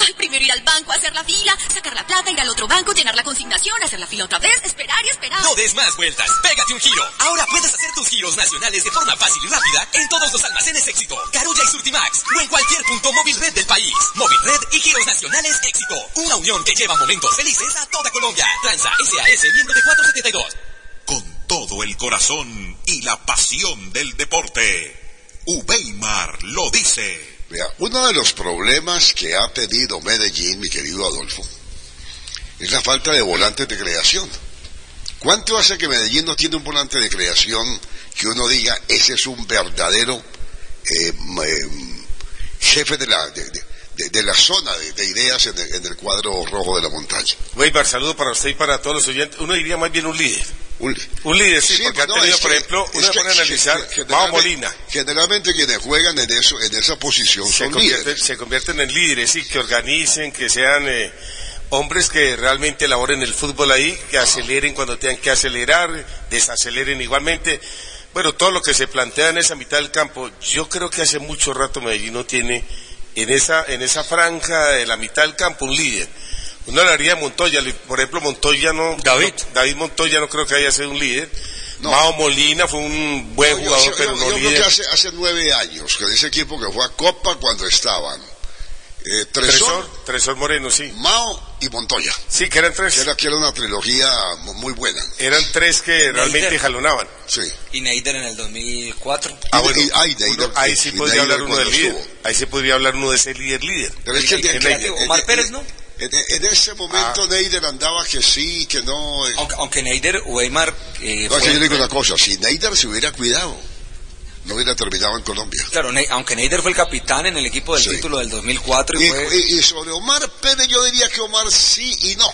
Ay, primero ir al banco, hacer la fila, sacar la plata, ir al otro banco, llenar la consignación, hacer la fila otra vez, esperar y esperar. No des más vueltas, pégate un giro. Ahora puedes hacer tus giros nacionales de forma fácil y rápida en todos los almacenes Éxito, Carulla y Surtimax o en cualquier punto móvil red del país. Móvil Red y giros nacionales Éxito. Una unión que lleva momentos felices a toda Colombia. Transa SAS miembro de 472. Con todo el corazón y la pasión del deporte. Ubeimar lo dice. Uno de los problemas que ha tenido Medellín, mi querido Adolfo, es la falta de volantes de creación. ¿Cuánto hace que Medellín no tiene un volante de creación que uno diga, ese es un verdadero eh, eh, jefe de la, de, la zona de, de ideas en el, en el, cuadro rojo de la montaña? Weibar, saludo para usted y para todos los oyentes. Uno diría más bien un líder. Un, un líder, sí, sí porque no, ha tenido, por que, ejemplo, uno puede analizar, Mao Molina. Generalmente quienes juegan en eso, en esa posición se son convierten, líderes. Se convierten en líderes, sí, que organicen, que sean eh, hombres que realmente elaboren el fútbol ahí, que aceleren cuando tengan que acelerar, desaceleren igualmente. Bueno, todo lo que se plantea en esa mitad del campo, yo creo que hace mucho rato Medellín no tiene en esa, en esa franja de la mitad del campo un líder. Uno hablaría de Montoya, por ejemplo, Montoya no. David. No, David Montoya no creo que haya sido un líder. No. Mao Molina fue un buen no, jugador, yo, pero yo, no yo líder. creo que hace, hace nueve años, con ese equipo que fue a Copa cuando estaban eh, Tresor, Tresor, Tresor, Moreno, sí. Mao y Montoya. Sí, que eran tres. Que era, que era una trilogía muy buena. Eran tres que Neider. realmente jalonaban. Sí. Y Neider en el 2004. Ah, bueno, y, ay, uno, ahí sí podría hablar uno del líder. Ahí sí podría hablar uno de ese líder líder. Pero es que, el, el, el, Omar Pérez, ¿no? En, en, ese momento ah. Neider andaba que sí, que no. Eh. Aunque, aunque Neider o Eymar. Eh, no, es que yo le digo una cosa: si Neider se hubiera cuidado, no hubiera terminado en Colombia. Claro, ne aunque Neider fue el capitán en el equipo del sí. título del 2004. Y, y, fue... y, y, sobre Omar Pérez, yo diría que Omar sí y no.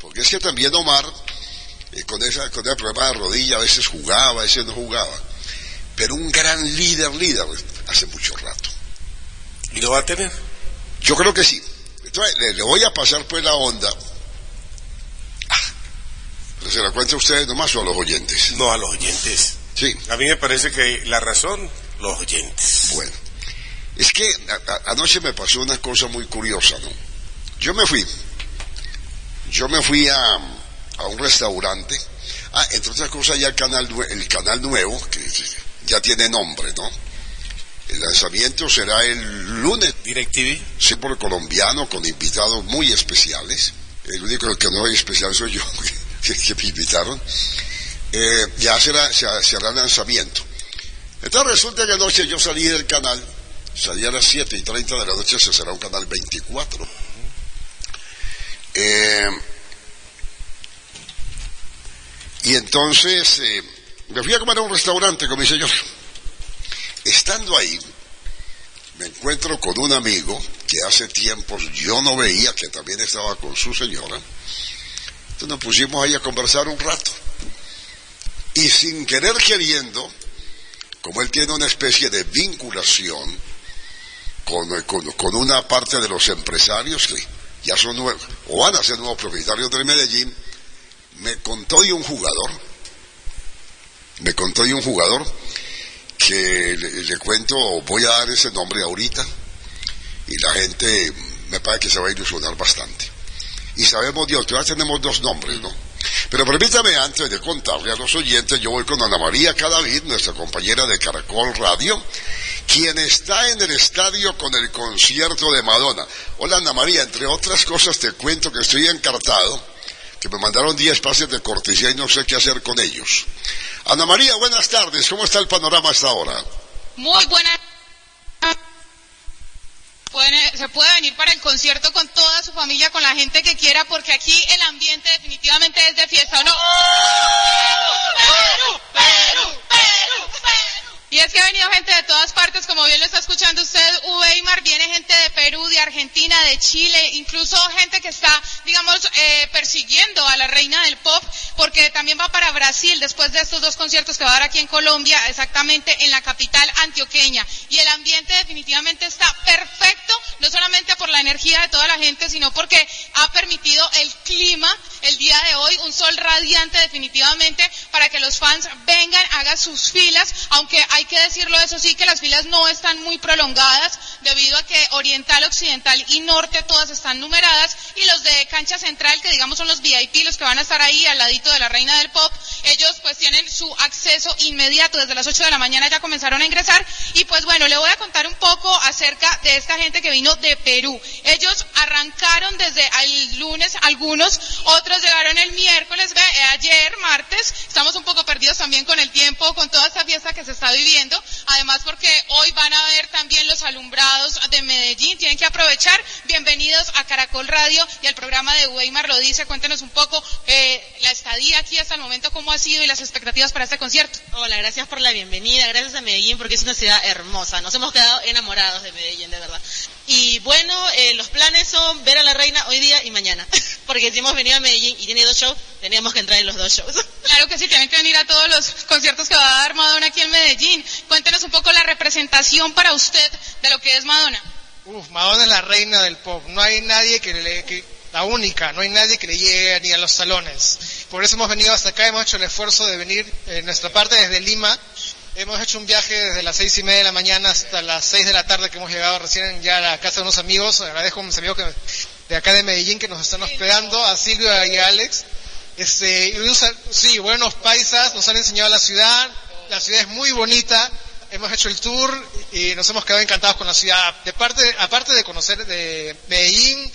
Porque es que también Omar, eh, con, esa, con ese problema de rodilla, a veces jugaba, a veces no jugaba. Pero un gran líder, líder, hace mucho rato. ¿Y lo va a tener? Yo creo que sí. Entonces, le, le, voy a pasar pues la onda. Ah, se la cuenta a ustedes nomás o a los oyentes. No, a los oyentes. Sí. A mí me parece que la razón, los oyentes. Bueno, es que a, a, anoche me pasó una cosa muy curiosa, ¿no? Yo me fui, yo me fui a, a un restaurante. Ah, entre otras cosas ya el canal, el canal nuevo, que ya tiene nombre, ¿no? El lanzamiento será el lunes. DirecTV. Sí, por el colombiano, con invitados muy especiales. El único que no es especial soy yo, *laughs* que, que me invitaron. Eh, ya será, será, será lanzamiento. Entonces resulta que anoche yo salí del canal, salí a las 7 y 30 de la noche, se será un canal 24. Eh, y entonces eh, me fui a comer a un restaurante con mi señor. Estando ahí, me encuentro con un amigo que hace tiempos yo no veía, que también estaba con su señora. Entonces nos pusimos ahí a conversar un rato. Y sin querer queriendo, como él tiene una especie de vinculación con, con, una parte de los empresarios que ya son nuevos, o van a ser nuevos propietarios de Medellín, me contó de un jugador, me contó de un jugador que le, cuento, voy a dar ese nombre ahorita, y la gente me parece que se va a ilusionar bastante. Y sabemos Dios, ya tenemos dos nombres, ¿no? Pero permítame, antes de contarle a los oyentes, yo voy con Ana María Cadavid, nuestra compañera de Caracol Radio, quien está en el estadio con el concierto de Madonna. Hola Ana María, entre otras cosas te cuento que estoy encartado, que me mandaron 10 pases de cortesía y no sé qué hacer con ellos. Ana María, buenas tardes, ¿cómo está el panorama hasta ahora? Muy buenas Pueden, se puede venir para el concierto con toda su familia, con la gente que quiera, porque aquí el ambiente definitivamente es de fiesta, ¿o no? Perú, Perú, Perú, Perú. Y es que ha venido gente de todas partes, como bien lo está escuchando usted, Uweimar, viene gente de Perú, de Argentina, de Chile, incluso gente que está, digamos, eh, persiguiendo a la reina del pop, porque también va para Brasil después de estos dos conciertos que va a dar aquí en Colombia, exactamente en la capital antioqueña. Y el ambiente definitivamente está perfecto, no solamente por la energía de toda la gente, sino porque ha permitido el clima el día de hoy, un sol radiante definitivamente para que los fans vengan, hagan sus filas, aunque hay hay que decirlo eso sí, que las filas no están muy prolongadas debido a que oriental, occidental y norte todas están numeradas y los de cancha central, que digamos son los VIP, los que van a estar ahí al ladito de la reina del pop, ellos pues tienen su acceso inmediato desde las 8 de la mañana ya comenzaron a ingresar y pues bueno, le voy a contar un poco acerca de esta gente que vino de Perú. Ellos arrancaron desde el lunes algunos, otros llegaron el miércoles, eh, ayer, martes, estamos un poco perdidos también con el tiempo, con toda esta fiesta que se está viviendo, además porque hoy van a ver también los alumbrados de Medellín, tienen que aprovechar, bienvenidos a Caracol Radio y al programa de Weimar lo dice, cuéntenos un poco eh, la estadía aquí hasta el momento, cómo ha sido y las expectativas para este concierto. Hola, gracias por la bienvenida, gracias a Medellín porque es una ciudad hermosa, nos hemos quedado enamorados de Medellín, de verdad. Y bueno, eh, los planes son ver a la reina hoy día y mañana, *laughs* porque si hemos venido a Medellín y tiene dos shows, teníamos que entrar en los dos shows. *laughs* Claro que sí, tienen que venir a todos los conciertos que va a dar Madonna aquí en Medellín. Cuéntenos un poco la representación para usted de lo que es Madonna. Uf, Madonna es la reina del pop. No hay nadie que le, que, la única, no hay nadie que le llegue ni a los salones. Por eso hemos venido hasta acá, hemos hecho el esfuerzo de venir en nuestra parte desde Lima. Hemos hecho un viaje desde las seis y media de la mañana hasta las seis de la tarde que hemos llegado recién ya a la casa de unos amigos. Agradezco a mis amigos que, de acá de Medellín que nos están hospedando, a Silvia y a Alex. Este, sí, buenos paisas, nos han enseñado la ciudad, la ciudad es muy bonita, hemos hecho el tour y nos hemos quedado encantados con la ciudad. De parte, aparte de conocer de Medellín,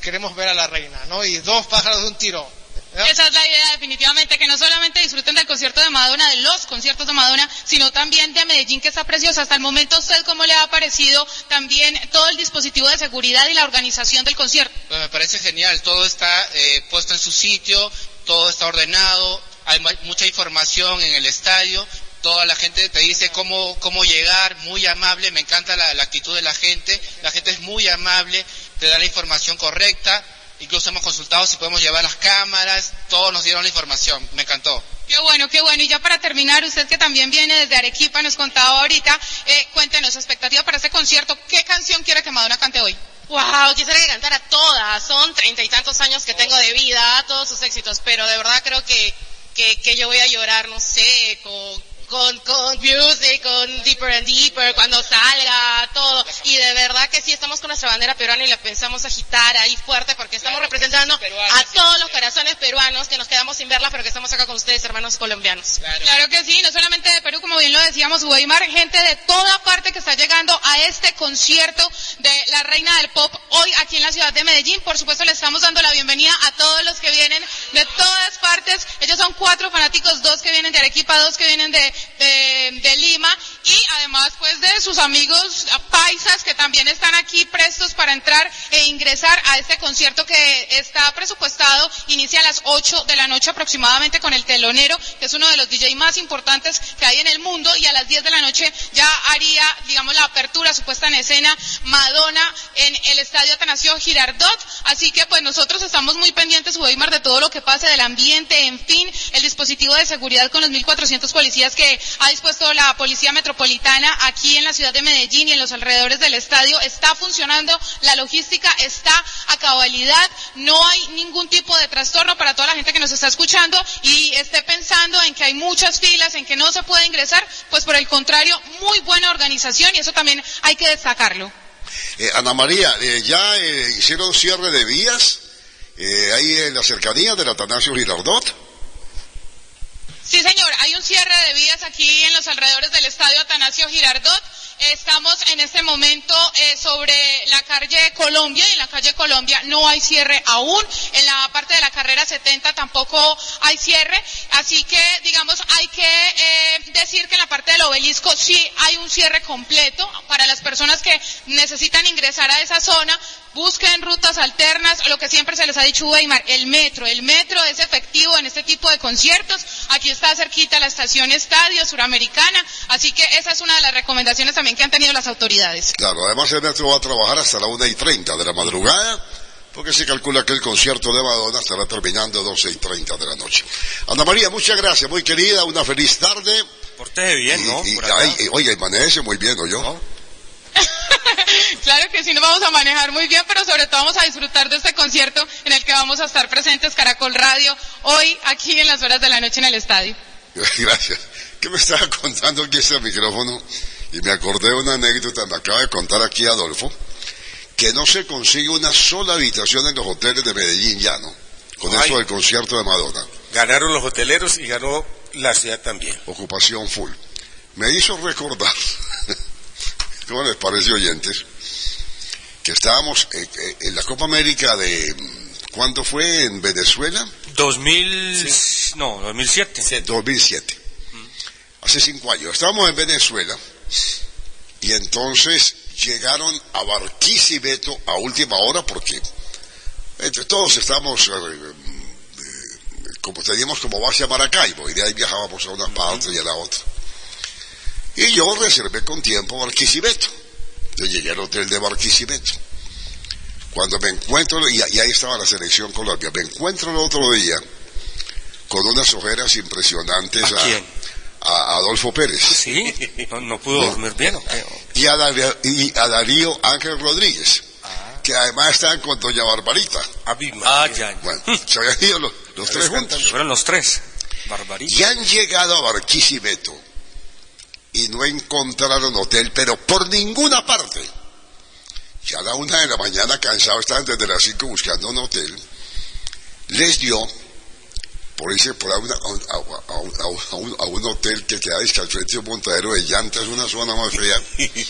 queremos ver a la reina, ¿no? Y dos pájaros de un tiro. Esa es la idea, definitivamente, que no solamente disfruten del concierto de Madonna, de los conciertos de Madonna, sino también de Medellín, que está preciosa. Hasta el momento, ¿usted cómo le ha parecido también todo el dispositivo de seguridad y la organización del concierto? Pues me parece genial, todo está eh, puesto en su sitio, todo está ordenado, hay mucha información en el estadio, toda la gente te dice cómo, cómo llegar, muy amable, me encanta la, la actitud de la gente, la gente es muy amable, te da la información correcta, incluso hemos consultado si podemos llevar las cámaras, todos nos dieron la información, me encantó. Qué bueno, qué bueno. Y ya para terminar, usted que también viene desde Arequipa, nos contaba ahorita, eh, cuéntenos, expectativa para este concierto, ¿qué canción quiere que Madonna cante hoy? Wow, quisiera que cantara todas, son treinta y tantos años que tengo de vida, todos sus éxitos, pero de verdad creo que, que, que yo voy a llorar, no sé, con con, con music, con Deeper and Deeper, cuando salga, todo. Y de verdad que sí, estamos con nuestra bandera peruana y la pensamos agitar ahí fuerte porque estamos representando a todos los corazones peruanos que nos quedamos sin verla, pero que estamos acá con ustedes, hermanos colombianos. Claro, que sí, no solamente de Perú, como bien lo decíamos, Weimar, gente de toda parte que está llegando a este concierto de la Reina del Pop hoy aquí en la ciudad de Medellín. Por supuesto, le estamos dando la bienvenida a todos los que vienen de todas partes. Ellos son cuatro fanáticos, dos que vienen de Arequipa, dos que vienen de de, Lima y además pues de sus amigos paisas que también están aquí prestos para entrar e ingresar a este concierto que está presupuestado, inicia a las 8 de la noche aproximadamente con el telonero, que es uno de los DJ más importantes que hay en el mundo y a las 10 de la noche ya haría, digamos, la apertura supuesta en escena Madonna en el estadio Atanasio Girardot, así que pues nosotros estamos muy pendientes, Weimar, de todo lo que pase del ambiente, en fin, el dispositivo de seguridad con los 1.400 policías que ha dispuesto la Policía Metropolitana aquí en la ciudad de Medellín y en los alrededores del estadio. Está funcionando, la logística está a cabalidad, no hay ningún tipo de trastorno para toda la gente que nos está escuchando y esté pensando en que hay muchas filas, en que no se puede ingresar, pues por el contrario, muy buena organización y eso también hay que destacarlo. Eh, Ana María, eh, ¿ya eh, hicieron cierre de vías ahí en la cercanía del Atanasio Girardot? Sí, señor, hay un cierre de vías aquí en los alrededores del estadio Atanasio Girardot. Estamos en este momento eh, sobre la calle Colombia y en la calle Colombia no hay cierre aún. En la parte de la carrera 70 tampoco hay cierre. Así que, digamos, hay que eh, decir que en la parte del obelisco sí hay un cierre completo para las personas que necesitan ingresar a esa zona busquen rutas alternas, lo que siempre se les ha dicho Weimar, el metro, el metro es efectivo en este tipo de conciertos, aquí está cerquita la estación Estadio Suramericana, así que esa es una de las recomendaciones también que han tenido las autoridades. Claro, además el metro va a trabajar hasta la una y treinta de la madrugada, porque se calcula que el concierto de Madonna estará terminando a 12 y 30 de la noche. Ana María, muchas gracias, muy querida, una feliz tarde. Porte bien, ¿no? Y, oye, amanece muy bien, ¿o yo? *laughs* claro que sí, nos vamos a manejar muy bien, pero sobre todo vamos a disfrutar de este concierto en el que vamos a estar presentes Caracol Radio hoy aquí en las horas de la noche en el estadio. *laughs* Gracias. que me estaba contando aquí este micrófono y me acordé de una anécdota, me acaba de contar aquí Adolfo, que no se consigue una sola habitación en los hoteles de Medellín ya, ¿no? Con Ay. eso del concierto de Madonna. Ganaron los hoteleros y ganó la ciudad también. Ocupación full. Me hizo recordar, *laughs* ¿cómo les parece oyentes? Que estábamos eh, eh, en la Copa América de, ¿cuándo fue? ¿En Venezuela? 2000, no, 2007. 2007. Hace cinco años. Estábamos en Venezuela y entonces llegaron a Barquisimeto a última hora porque entre todos estamos, eh, eh, como teníamos como base a Maracaibo y de ahí viajábamos a una parte y a la otra. Y yo reservé con tiempo Barquisimeto. Yo llegué al hotel de Barquisimeto. Cuando me encuentro, y, y ahí estaba la selección Colombia, me encuentro el otro día con unas ojeras impresionantes ¿A quién? a Adolfo Pérez. Sí, no, no pudo No. dormir bien. Y a, Darío, y a Darío Ángel Rodríguez, que además estaban con Doña Barbarita. Ah, ya. ya. Bueno, se habían ido los, los tres juntos. Fueron los tres. Barbarita. Y han llegado a Barquisimeto y no encontraron hotel, pero por ninguna parte. Ya a la una de la mañana, cansados, estaban desde las cinco buscando un hotel. Les dio por irse por a, una- a un- a- un- a un- a un, a un hotel que queda al frente de un montadero de llantas, una zona más fea. *laughs*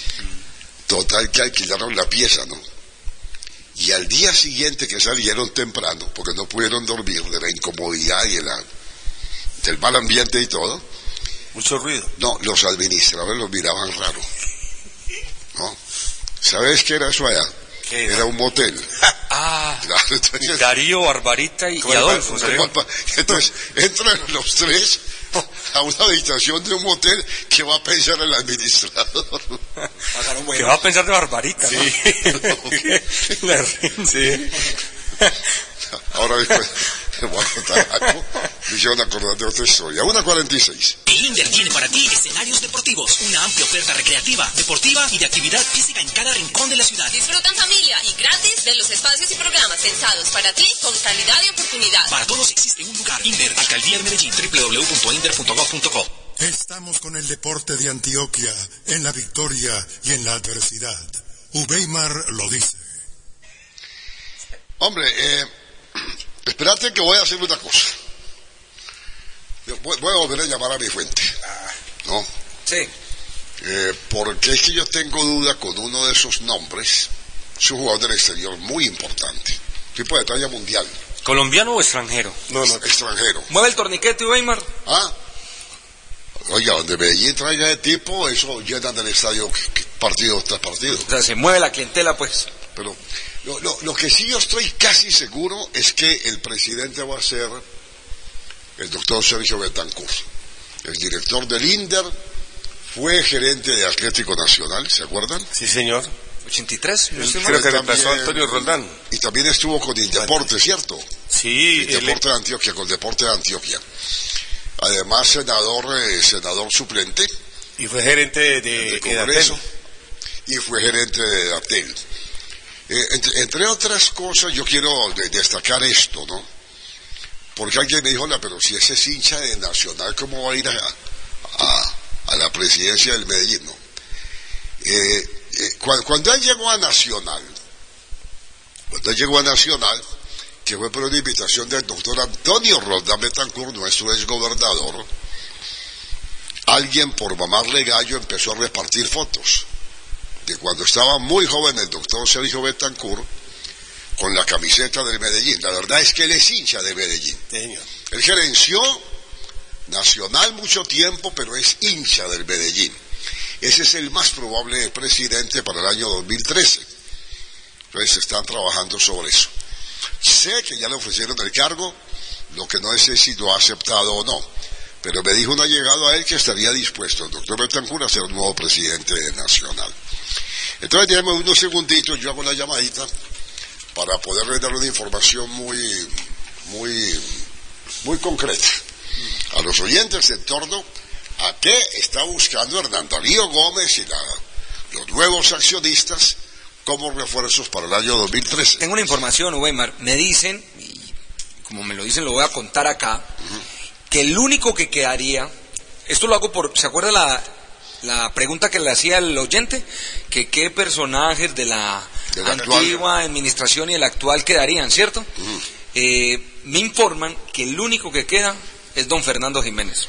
Total que alquilaron la pieza, ¿no? Y al día siguiente que salieron temprano, porque no pudieron dormir de la incomodidad y de la, del mal ambiente y todo. Mucho ruido. No, los administradores los miraban raro. ¿No? ¿Sabes qué era eso allá? Era? un motel. ah, *laughs* claro, entonces, Darío, Barbarita y, Adolfo. Entonces, entran los tres a una habitación de un motel que va a pensar el administrador. que va a pensar de Barbarita. Sí. *laughs* sí. Ahora después, *laughs* voy a contar algo. Me hicieron acordar de otra historia. 1.46. Kinder tiene para ti escenarios deportivos, una amplia oferta recreativa, deportiva y de actividad física en cada rincón de la ciudad. Disfrutan familia y gratis de los espacios y programas pensados para ti con calidad y oportunidad. Para todos existe un lugar. Inder, Alcaldía de Medellín, www.inder.gov.co. Estamos con el deporte de Antioquia en la victoria y en la adversidad. Ubeimar lo dice. Hombre, eh, *clears throat* espérate que voy a hacer una cosa. Yo Voy, voy a volver a llamar a mi fuente. ¿No? Sí. Eh, porque es que yo tengo duda con uno de esos nombres. Es un jugador del exterior muy importante. Tipo de talla mundial. ¿Colombiano o extranjero? No, no. Extranjero. Mueve el torniquete, Weimar. Ah. Oiga, donde Medellín traiga de tipo, eso llenan el estadio partido tras partido. O sea, se mueve la clientela, pues. Pero lo, lo- lo que sí yo estoy casi seguro es que el presidente va a ser el doctor Sergio Betancourt, el director del INDER, fue gerente de Atlético Nacional, ¿se acuerdan? Sí, señor. 83, no Él estoy fue mal. Creo que reemplazó a Antonio Roldán. Y también estuvo con Indeporte, ¿cierto? Sí, Indeporte de Antioquia, con Deporte de Antioquia. Además, senador, eh, senador suplente y fue gerente de, de Congreso y fue gerente de Datel. Eh, entre, entre otras cosas, yo quiero de- destacar esto, ¿no? Porque alguien me dijo, "Hola, pero si ese es hincha de Nacional, ¿cómo va a ir a, a- la presidencia del Medellín? no? Eh, eh, cua- cuando, él llegó a Nacional, cuando él llegó a Nacional, que fue por una invitación del doctor Antonio Roldán Betancourt, nuestro exgobernador, alguien por mamarle gallo empezó a repartir fotos de cuando estaba muy joven el doctor Sergio Betancourt con la camiseta del Medellín. La verdad es que él es hincha de Medellín. Señor. Él gerenció Nacional mucho tiempo, pero es hincha del Medellín. Ese es el más probable presidente para el año 2013. Entonces están trabajando sobre eso. Sé que ya le ofrecieron el cargo, lo que no sé si lo ha aceptado o no. Pero me dijo un allegado a él que estaría dispuesto, el doctor Betancourt, a ser nuevo presidente nacional. Entonces, déjame unos segunditos, yo hago la llamadita para poderle dar una información muy, muy, muy concreta a los oyentes en torno a qué está buscando Hernán Darío Gómez y la- los nuevos accionistas como refuerzos para el año 2013. Tengo una información, Weimar. Me dicen, y como me lo dicen, lo voy a contar acá, que el único que quedaría Esto lo hago por, ¿se acuerda la, la pregunta que le hacía el oyente? Que qué personajes de la, De la actual. antigua administración y el actual quedarían, ¿cierto? Eh, me informan que el único que queda es don Fernando Jiménez.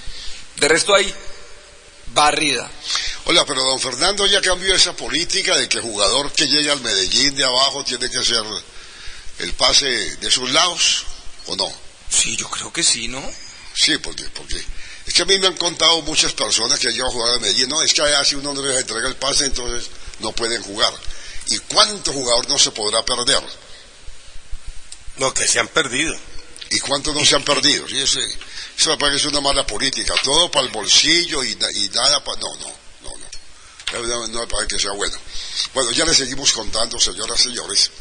De resto hay barrida. Hola, pero don Fernando ya cambió esa política de que el jugador que llegue al Medellín de abajo tiene que hacer el pase de sus lados, ¿o no? Sí, yo creo que sí, ¿no? Sí, porque, porque es que a mí me han contado muchas personas que han llegado a jugar a Medellín, no, es que allá si uno no les entrega el pase, entonces no pueden jugar. ¿Y cuánto jugador no se podrá perder? No, que se han perdido. ¿Y cuántos no se han perdido? Sí, ese- eso me parece una mala política. Todo para el bolsillo y, na- y nada para... No, no, no, no. No, no me parece que sea bueno. Bueno, ya le seguimos contando, señoras y señores,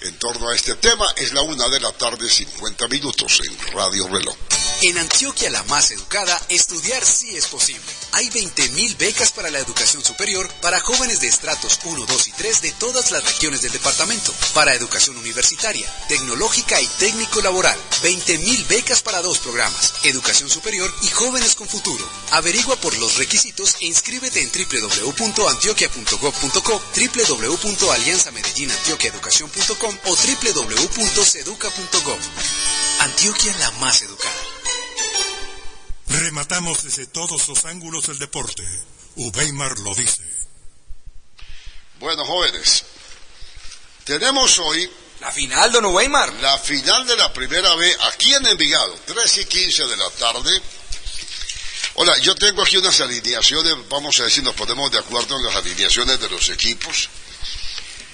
en torno a este tema. Es la una de la tarde, 50 minutos en Radio Reloj. En Antioquia la más educada, estudiar sí es posible. Hay 20.000 becas para la educación superior para jóvenes de estratos 1, 2 y 3 de todas las regiones del departamento. Para educación universitaria, tecnológica y técnico-laboral. 20.000 becas para dos programas, educación superior y jóvenes con futuro. Averigua por los requisitos e inscríbete en www.antioquia.gov.co, o www.seduca.gov. Antioquia la más educada. Rematamos desde todos los ángulos del deporte. Uweimar lo dice. Bueno, jóvenes, tenemos hoy... La final, don Weimar. La final de la primera B aquí en Envigado, 3 y 15 de la tarde. Hola, yo tengo aquí unas alineaciones, vamos a ver si nos ponemos de acuerdo en las alineaciones de los equipos.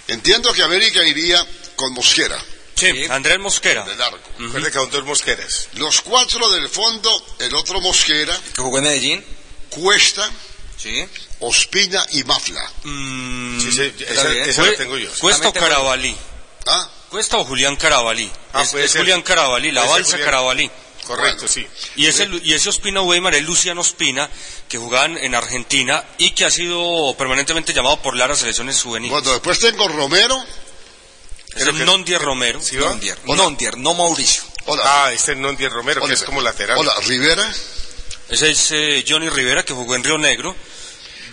Entiendo que América iría con Mosquera. Sí, Andrés Mosquera. Del arco. Recuerde que son dos mosqueras. Los cuatro del fondo, el otro Mosquera. Que jugó en Medellín. Cuesta. Sí. Ospina y Mafla. Sí, sí, Está esa, la tengo yo. Cuesta o Carabalí. ¿Ah? Cuesta o Julián Carabalí. Ah, es es. Julián Carabalí, la balsa Julián. Carabalí. Correcto, sí. Y ese, y ese Ospina Weimar es Luciano Ospina, que jugaba en- en Argentina y que ha sido permanentemente llamado por Lara selecciones juveniles. Bueno, después tengo Romero. es el Nondier Romero. ¿Sí? Nondier, Nondier, no Mauricio. Hola. Ah, este es Nondier Romero, que es como lateral. Hola, Rivera. Ese es eh, Johnny Rivera, que jugó en Río Negro.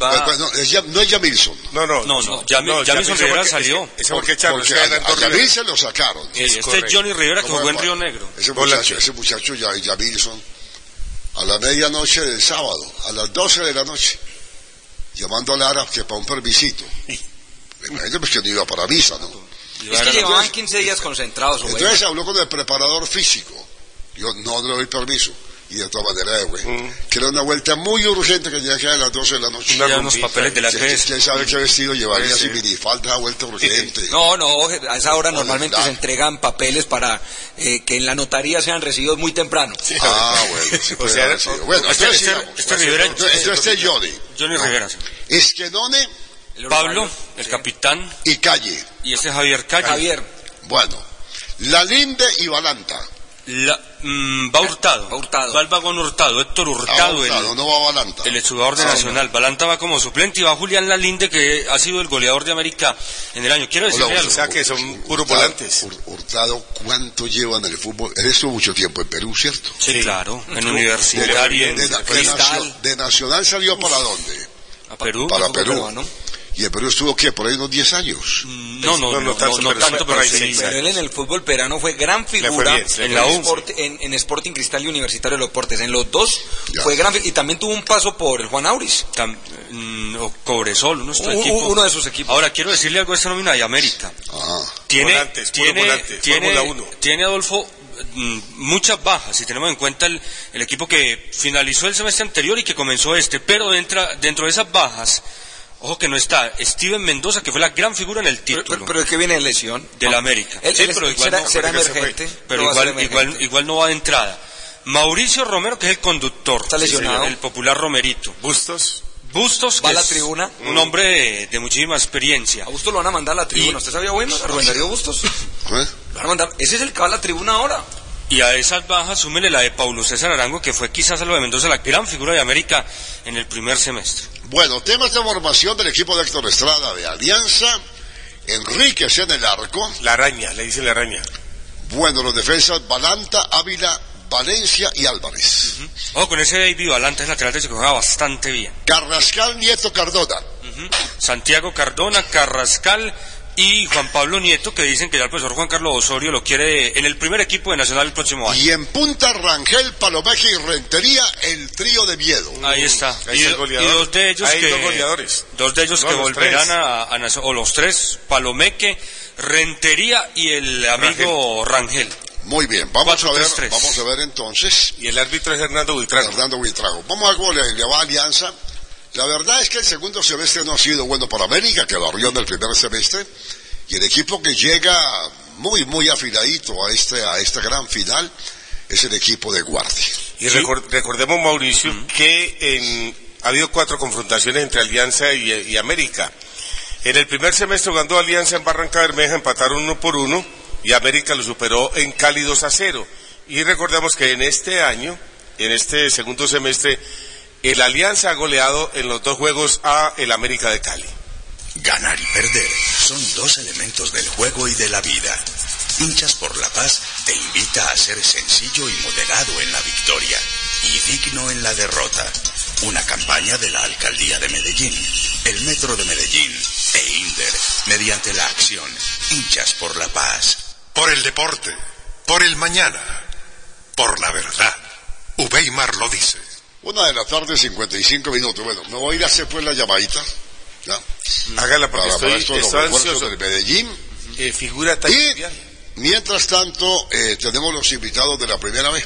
Va- Eh, pues, no, es Ya- no es Jamilson. No, no. No, no, Yami- Jamison ese Rivera salió. Ese fue que echaron. Se lo sacaron. Sí, este es. Johnny Rivera, que ¿Cómo jugó en? Río Negro. Ese muchacho, ese muchacho ya, Jamilson, a la medianoche del sábado, a las 12 de la noche, llamando a Lara que para un permisito. *laughs* Imagínate pues, que no iba para misa, ¿no? Es que llevaban 15 días concentrados. Entonces habló con el preparador físico. Yo no le doy permiso. Y de todas maneras, güey, que era una vuelta muy urgente que tenía que a las 12 de la noche. Ya unos papeles de la ¿Quién- EPS. ¿Quién sabe qué vestido llevaría si minifalda, vuelta urgente? No, no, a esa hora normalmente se entregan papeles para eh, que en la notaría sean recibidos muy temprano. Ah, bueno, sí O puede sea, haber sido. Bueno, este- este- este Rivera- Entonces, entonces este Johnny. Johnny Rivera. sí. Esquenone Pablo, el capitán, y Calle. y este Javier Calle. Javier, Bueno, Lalinde y Balanta. La, mm, va Hurtado. Va Hurtado. Va el vagón Hurtado, Héctor Hurtado, Ah, Hurtado, el, no va Balanta. el exjugador de Nacional. Balanta va como suplente y va Julián Lalinde, que ha sido el goleador de América en el año. Quiero algo. O sea que son puros volantes. Hur- Hurtado, ¿cuánto lleva en el fútbol? Él estuvo mucho tiempo en Perú, ¿cierto? Sí, claro. En De, universitario, en de- de- de de Nacional salió para dónde? a Perú. Para Perú. peruano. Y en Perú estuvo, ¿qué? Por ahí unos 10 años. No, no, No, no, no tanto, no pero tanto, pero sí. él en el fútbol peruano fue gran figura fue bien. en, Sport- en- en Sporting Cristal y Universitario de Deportes. En los dos Ya. fue gran y también tuvo un paso por el Juan Auris. Tam- mm, o Cobresol, nuestro equipo. uno de sus equipos. Ahora, quiero decirle algo a esta nómina de América. Ah, Tiene, Volantes, tiene, volantes, tiene, Fórmula uno. tiene Adolfo mm, muchas bajas, si tenemos en cuenta el, el equipo que finalizó el semestre anterior y que comenzó este, pero dentro, dentro de esas bajas, ojo que no está Steven Mendoza, que fue la gran figura en el Pero, título pero, pero es que viene de lesión. del América. Él- Sí, él pero es- igual será, no- será se emergente. pero igual, emergente. igual, igual no va de entrada. Mauricio Romero, que es el conductor, Está lesionado. el popular Romerito. Bustos. Bustos, que Va a la es tribuna. un hombre de, de muchísima experiencia. A Bustos lo van a mandar a la tribuna. Y- ¿Usted sabía, Weimar? ¿A Rubén Darío Bustos? ¿eh? Lo van a mandar. Ese es el que va a la tribuna ahora. Y a esas bajas súmele la de Paulo César Arango, que fue quizás a lo de Mendoza la gran figura de América en el primer semestre. Bueno, temas de formación del equipo de Héctor Estrada de Alianza. Enríquez en el arco. La araña, le dicen la araña. Bueno, los defensas Balanta, Ávila, Valencia y Álvarez. Ojo, con ese David Valante, lateral derecho que juega bastante bien. Carrascal, Nieto, Cardona. Santiago Cardona, Carrascal y Juan Pablo Nieto, que dicen que ya el profesor Juan Carlos Osorio lo quiere en el primer equipo de Nacional el próximo año. Y en punta, Rangel, Palomeque y Rentería, el trío de miedo. Ahí está. Ahí y, está el goleador. y dos de ellos que dos goleadores. dos de ellos No, que volverán tres. a, a Nacio- o los tres, Palomeque, Rentería y el amigo Rangel. Muy bien, vamos Cuatro, a ver, tres, tres. vamos a ver entonces. Y el árbitro es Hernando Buitrago. Fernando Buitrago. Vamos a ver cómo le, le va a Alianza. La verdad es que el segundo semestre no ha sido bueno para América, que barrió en el primer semestre. Y el equipo que llega muy, muy afiladito a este, a esta gran final es el equipo de Guardia. Y recor- recordemos, Mauricio, que en- ha habido cuatro confrontaciones entre Alianza y, y América. En el primer semestre jugando Alianza en Barranca Bermeja empataron uno por uno y América lo superó en Cali 2 a 0. Y recordemos que en este año, en este segundo semestre, el Alianza ha goleado en los dos juegos a el América de Cali. Ganar y perder son dos elementos del juego y de la vida. Hinchas por la Paz te invita a ser sencillo y moderado en la victoria y digno en la derrota. Una campaña de la Alcaldía de Medellín, el Metro de Medellín e INDER mediante la acción Hinchas por la Paz. Por el deporte, por el mañana, por la verdad. Ubeimar lo dice. Una de la tarde, 55 minutos. Bueno, me voy a ir a hacer pues la llamadita. ¿ya? Hágala porque Para- para esto de los estoy refuerzos ansioso. del Medellín. Eh, figura tan Y mientras tanto, eh, tenemos los invitados de la primera vez.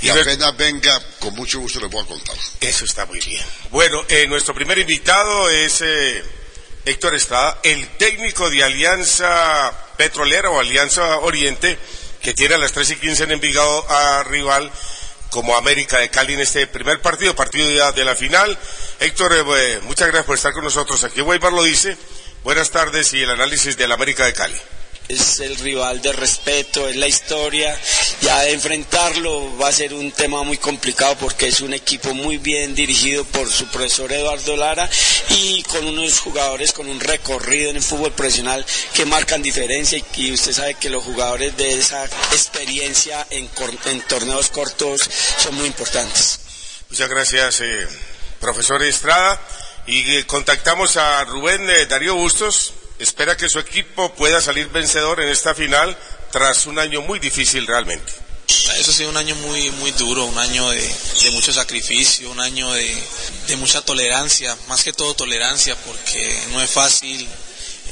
Y apenas venga, con mucho gusto les voy a contar. Eso está muy bien. Bueno, eh, nuestro primer invitado es eh, Héctor Estrada, el técnico de Alianza Petrolera o Alianza Oriente, que tiene a las 3 y 15 en Envigado a rival como América de Cali en este primer partido, partido ya de la final. Héctor, eh, eh, muchas gracias por estar con nosotros. Aquí Weimar lo dice. Buenas tardes y el análisis del América de Cali. Es el rival de respeto, es la historia. Ya de enfrentarlo va a ser un tema muy complicado porque es un equipo muy bien dirigido por su profesor Eduardo Lara y con unos jugadores con un recorrido en el fútbol profesional que marcan diferencia y, usted sabe que los jugadores de esa experiencia en, en torneos cortos son muy importantes. Muchas gracias, eh, profesor Estrada. Y eh, contactamos a Rubén eh, Darío Bustos. Espera que su equipo pueda salir vencedor en esta final tras un año muy difícil realmente. Eso ha sido un año muy, muy duro, un año de, mucho sacrificio, un año de, de mucha tolerancia, más que todo tolerancia, porque no es fácil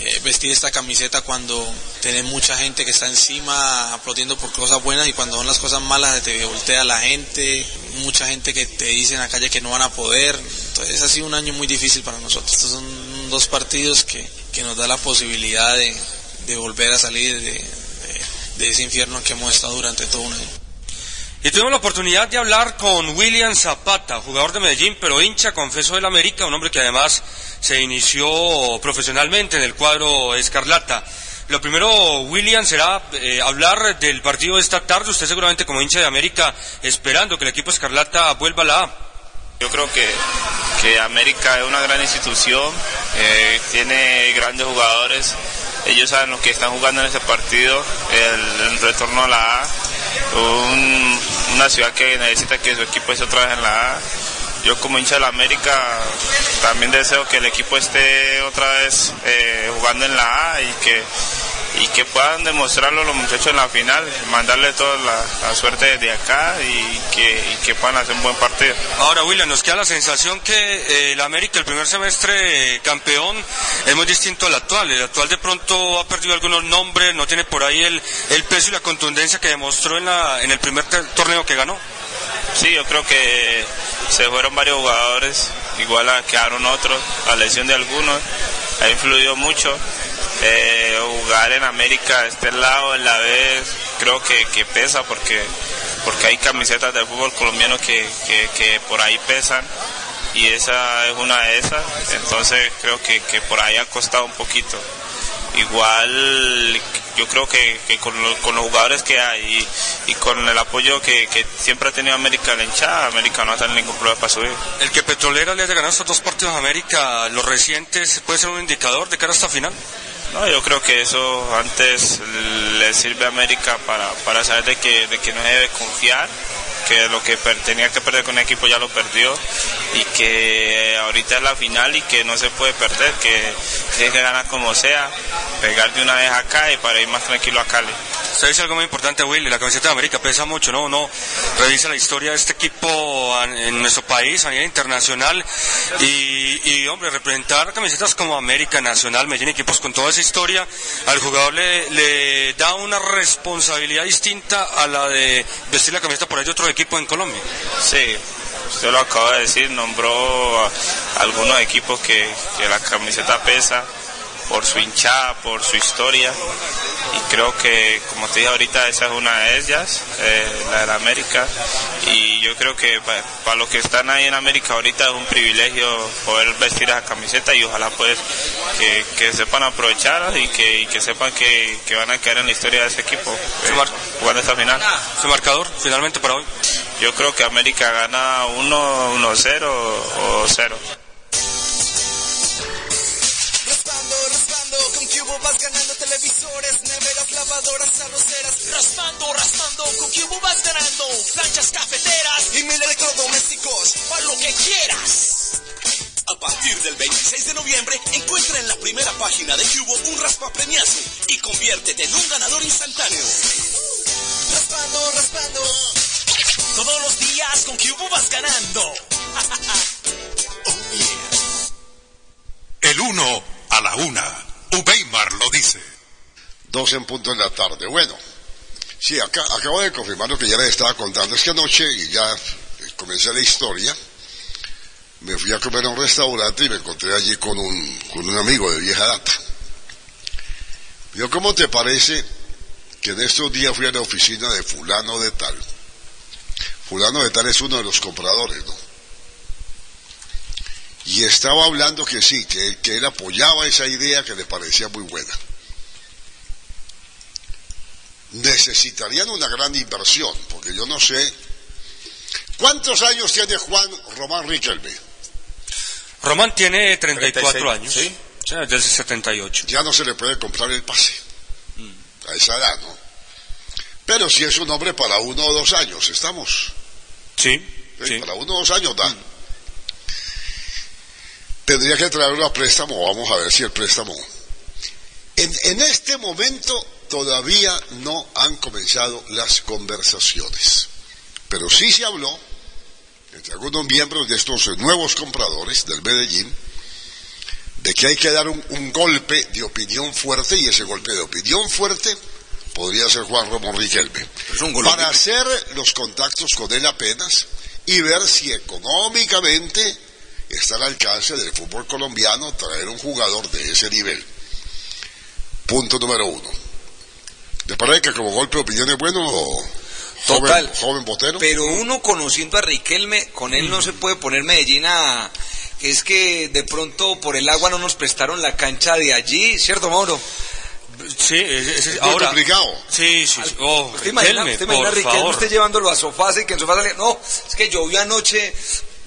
eh, vestir esta camiseta cuando tenés mucha gente que está encima aplaudiendo por cosas buenas y cuando son las cosas malas te voltea la gente, mucha gente que te dice en la calle que no van a poder. Entonces ha sido un año muy difícil para nosotros. Estos son dos partidos que, que nos da la posibilidad de, volver a salir de ese infierno que hemos estado durante todo un año. Y tuvimos la oportunidad de hablar con William Zapata, jugador de Medellín, pero hincha, confeso, del América, un hombre que además se inició profesionalmente en el cuadro Escarlata. Lo primero, William, será eh, hablar del partido de esta tarde. Usted seguramente como hincha de América, esperando que el equipo Escarlata vuelva a la A. Yo creo que, que América es una gran institución, eh, tiene grandes jugadores, ellos saben lo que están jugando en ese partido, el, retorno a la A, un- una ciudad que necesita que su equipo esté otra vez en la A. Yo como hincha de la América también deseo que el equipo esté otra vez eh, jugando en la A y que, y que puedan demostrarlo los muchachos en la final, mandarle toda la, la suerte desde acá y que, y que puedan hacer un buen partido. Ahora, William, nos queda la sensación que eh, el América, el primer semestre eh, campeón, es muy distinto al actual. El actual de pronto ha perdido algunos nombres, no tiene por ahí el, el peso y la contundencia que demostró en, la, en el primer torneo que ganó. Sí, yo creo que se fueron varios jugadores, igual a- quedaron otros, la lesión de algunos ha influido mucho. Eh, jugar en América, de este lado, en la vez, creo que, que pesa porque, porque hay camisetas del fútbol colombiano que, que, por ahí pesan y esa es una de esas, entonces creo que, que por ahí ha costado un poquito. Igual yo creo que, que con, lo- con los jugadores que hay y, con el apoyo que, siempre ha tenido América la hinchada, América no va a tener ningún problema para subir. El que Petrolera le haya ganado estos dos partidos a América, los recientes, puede ser un indicador de cara a esta final. No, yo creo que eso antes le sirve a América para, para saber de que, de que no debe confiar, que lo que tenía que perder con un equipo ya lo perdió y que ahorita es la final y que no se puede perder, que tiene que ganar como sea, pegar de una vez acá y para ir más tranquilo a Cali. Usted dice algo muy importante, Willy, la camiseta de América pesa mucho, ¿no? Uno revisa la historia de este equipo en nuestro país a nivel internacional y, y, hombre, representar camisetas como América, Nacional, Medellín, equipos con toda esa historia, al jugador le, da una responsabilidad distinta a la de vestir la camiseta por ahí otro equipo en Colombia. Sí, usted lo acaba de decir, nombró a algunos equipos que, que la camiseta pesa por su hinchada, por su historia y creo que como te dije ahorita esa es una de ellas, eh, la de la América y yo creo que para los que están ahí en América ahorita es un privilegio poder vestir esa camiseta y ojalá pues que, que sepan aprovechar y que, y que sepan que, que van a quedar en la historia de ese equipo eh, jugando esta final. Su marcador finalmente para hoy. Yo creo que América gana 1, 1-0 o 0. Con Cubo vas ganando televisores, neveras, lavadoras, arroceras. Raspando, raspando, con Cubo vas ganando planchas cafeteras y mil electrodomésticos, para lo que quieras. A partir del 26 de noviembre, encuentra en la primera página de Cubo un raspa premiazo y conviértete en un ganador instantáneo. Raspando, raspando. Todos los días con Cubo vas ganando. *laughs* El uno a la una. Ubeimar lo dice. Dos en punto en la tarde. Bueno, sí, acá, acabo de confirmar lo que ya les estaba contando. Es que anoche, y ya comencé la historia, me fui a comer a un restaurante y me encontré allí con un, con un amigo de vieja data. Yo, ¿cómo te parece que en estos días fui a la oficina de fulano de tal? Fulano de tal es uno de los compradores, ¿no? Y estaba hablando que sí, que, que él apoyaba esa idea que le parecía muy buena. Necesitarían una gran inversión, porque yo no sé. ¿Cuántos años tiene Juan Román Riquelme? Román tiene 34 36, años. Sí. Desde el 78. Ya no se le puede comprar el pase. A esa edad, ¿no? Pero si es un hombre para uno o dos años, ¿estamos? Sí. Sí, Para uno o dos años da. Tendría que traerlo a préstamo, vamos a ver si el préstamo. En, en este momento todavía no han comenzado las conversaciones, pero sí se habló entre algunos miembros de estos nuevos compradores del Medellín de que hay que dar un, un golpe de opinión fuerte y ese golpe de opinión fuerte podría ser Juan Ramón Riquelme. Para hacer los contactos con él apenas y ver si económicamente está al alcance del fútbol colombiano traer un jugador de ese nivel. Punto número uno. ¿Te parece que como golpe de opinión es bueno o Total. joven, joven botero? Pero uno conociendo a Riquelme, con él no se puede poner Medellín a... Es que de pronto por el agua no nos prestaron la cancha de allí, ¿cierto, Mauro? Sí, es, ahora. complicado. Sí, sí. sí. Oh, ¿Usted imagina, Riquelme, usted imagina Riquelme favor. usted llevándolo a Sofasa y que en Sofasa le... No, es que llovió anoche,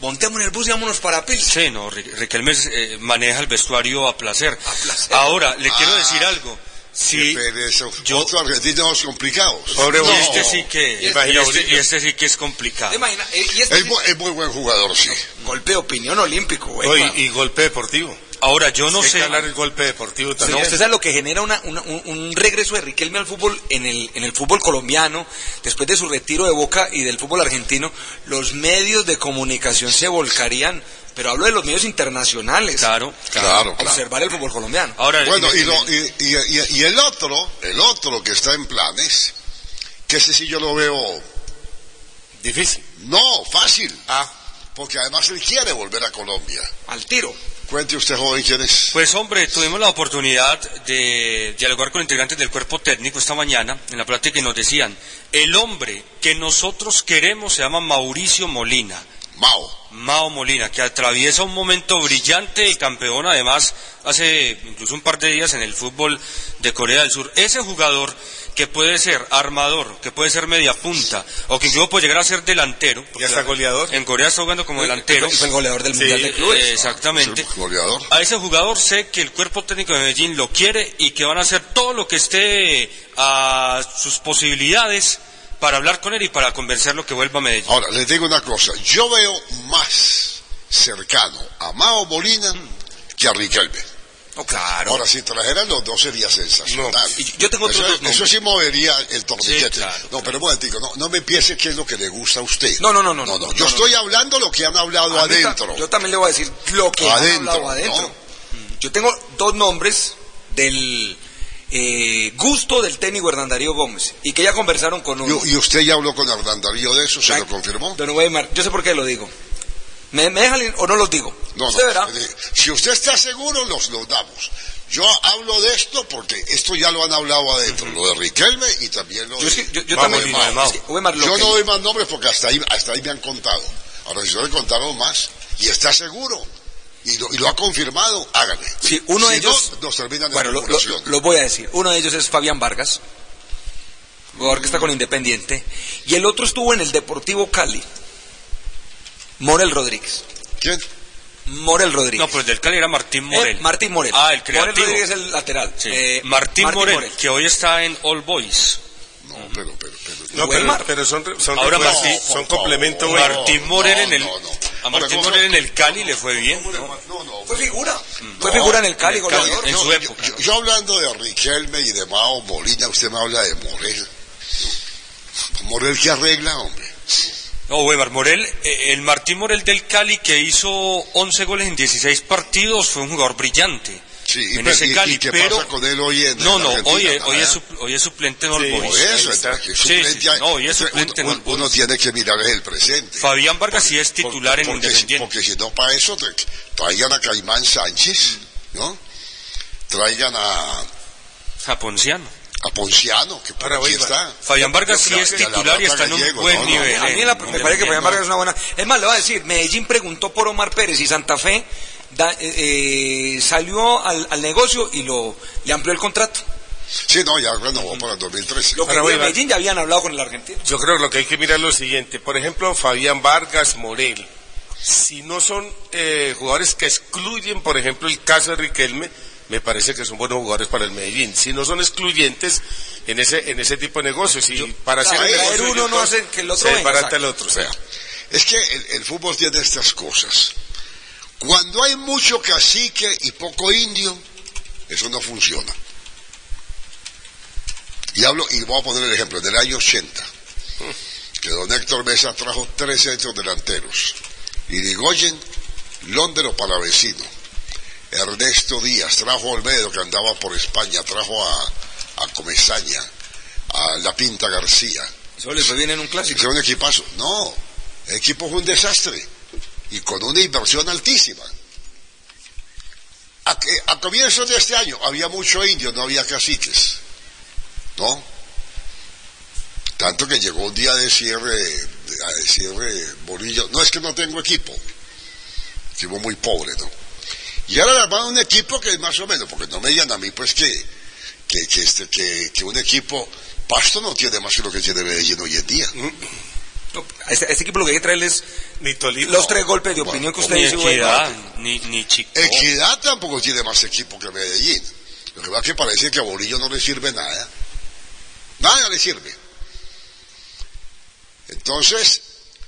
montemos en el bus y vámonos para Pils. Sí, no, Ri- Riquelme eh, maneja el vestuario a placer. Ahora, le quiero Ah, decir algo. Qué pereza. Otros argentinos complicados. y este sí que, y este, y este sí que es complicado. Imagina, eh, y este Es, mu- es muy buen jugador, sí. golpe de opinión olímpico, güey. Y golpe deportivo. Ahora, yo no sé. hablar el golpe deportivo No, también. usted sabe lo que genera una- una- un, un regreso de Riquelme al fútbol en el, en el fútbol colombiano, después de su retiro de Boca y del fútbol argentino, los medios de comunicación se volcarían, pero hablo de los medios internacionales. Claro, claro, claro. Observar el fútbol colombiano. Ahora, Bueno, y, lo- y- y- y- y el otro, el otro que está en planes, que ese sí yo lo veo difícil. No, fácil. Ah, porque además él quiere volver a Colombia. Al tiro. Cuente usted, joven, quién es. Pues hombre, tuvimos la oportunidad de dialogar con integrantes del cuerpo técnico esta mañana en la plática y nos decían, el hombre que nosotros queremos se llama Mauricio Molina. Mao. Mao Molina, que atraviesa un momento brillante y campeón además hace incluso un par de días en el fútbol de Corea del Sur. Ese jugador que puede ser armador, que puede ser media punta, o que incluso puede llegar a ser delantero. Ya está goleador. En Corea está jugando como delantero. Fue el goleador del Mundial de Clubes. Exactamente. Goleador. A ese jugador sé que el cuerpo técnico de Medellín lo quiere y que van a hacer todo lo que esté a sus posibilidades para hablar con él y para convencerlo que vuelva a Medellín. Ahora, les digo una cosa. Yo veo más cercano a Mao Molina que a Riquelme. No, claro. Ahora, si trajeran los dos sería sensacional. Y yo tengo eso, otros eso sí movería el torniquete. Sí, claro, no, pero un momentico, no, no me piense qué es lo que le gusta a usted. No, no, no, no. No, no, yo no, estoy hablando lo que han hablado adentro. Yo también le voy a decir lo que han hablado adentro. Yo tengo dos nombres del eh, gusto del técnico Hernán Darío Gómez y que ya conversaron con uno. Y, usted ya habló con Hernán Darío de eso, ¿se lo confirmó? Don Weimar, yo sé por qué lo digo. ¿Me, me dejan o no los digo? No, Usted no. eh, Si usted está seguro, los, los damos. Yo hablo de esto porque esto ya lo han hablado adentro, lo de Riquelme y también lo de... Yo es que- yo- también-. Es que, Weimar, lo yo que- no doy más nombres porque hasta ahí, hasta ahí me han contado. Ahora, si yo le contaron más y está seguro y lo, y lo ha confirmado, hágale. Sí, uno Si de ellos... no, nos terminan Bueno, en lo, lo- lo voy a decir. Uno de ellos es Fabián Vargas, jugador que está con Independiente, y el otro estuvo en el Deportivo Cali, Morel Rodríguez. ¿Quién? Morel Rodríguez. No, pero el del Cali era Martín Morel. Eh, Martín Morel. Ah, el Morel creativo. Rodríguez es el lateral. Sí. Eh, Martín, Martín Morel, Morel. que hoy está en All Boys. No, pero, pero, pero. No, pero, pero son, son, Ahora Martín- son complemento bueno. Martín Morel en el no, no. a Martín Morel en el Cali le fue bien. ¿no? No, no, Fue figura. No, Fue figura en el Cali, en el Cali, goleador. en yo, su época. yo- yo hablando de Riquelme y de Mao Molina, usted me habla de Morel. Morel que arregla, hombre. No, Weimar Morel, eh, el Martín Morel del Cali que hizo 11 goles en 16 partidos fue un jugador brillante. Sí, y, en ese Cali, y qué pero pasa con él hoy en no, no, hoy, es- hoy, es, sup- hoy es suplente en All Boys. Eso, Sí, suplente no, hoy es uno- suplente en uno, All Boys. uno tiene que mirar el presente. Fabián Vargas sí es titular en porque, Independiente. porque si no, para eso tra- traigan a Caimán Sánchez, ¿no? Traigan a, A Ponciano. a Ponciano, que por Ahora, aquí está. Fabián Vargas sí es titular y está en un Gallego, buen no, no, nivel. A mí me parece que Fabián. Vargas es una buena. Es más, le voy a decir, Medellín preguntó por Omar Pérez y Santa Fe da- eh, eh, salió al, al negocio y lo le amplió el contrato. Sí, no, ya renovó para el 2013. Lo que Ahora. Medellín ya habían hablado con el argentino. Yo creo que lo que hay que mirar es lo siguiente. Por ejemplo, Fabián Vargas, Morel. Si no son eh, jugadores que excluyen, por ejemplo, el caso de Riquelme, me parece que son buenos jugadores para el Medellín. Si no son excluyentes en ese en ese tipo de negocios, y para hacer el negocio uno no dos, hace que el otro se venga, el otro. O sea, Es que el, el fútbol tiene estas cosas. Cuando hay mucho cacique y poco indio, eso no funciona. Y hablo, y voy a poner el ejemplo, en el año 80, que don Héctor Mesa trajo tres centros delanteros. Irigoyen, Londero Palavecino, Ernesto Díaz, trajo a Olmedo que andaba por España, trajo a, a Comesaña, a La Pinta García. Eso le fue bien en un clásico. Fue un equipazo. No, el equipo fue un desastre y con una inversión altísima. A, que- a comienzos de este año había mucho indio, no había caciques. ¿No? Tanto que llegó un día de cierre, a decirle Bolillo, no es que no tengo equipo. Equipo muy pobre, ¿no? Y ahora armaron un equipo que es más o menos, porque no me digan a mí pues que, que, que, este, que, que un equipo, Pasto no tiene más que lo que tiene Medellín hoy en día. No, a este, a este equipo lo que hay que traerles ni Tolima. los tres golpes de opinión que usted Ni dice. Equidad, ni, ni Chico. Equidad tampoco tiene más equipo que Medellín. Lo que va que parece que a Bolillo no le sirve nada. Nada le sirve. Entonces,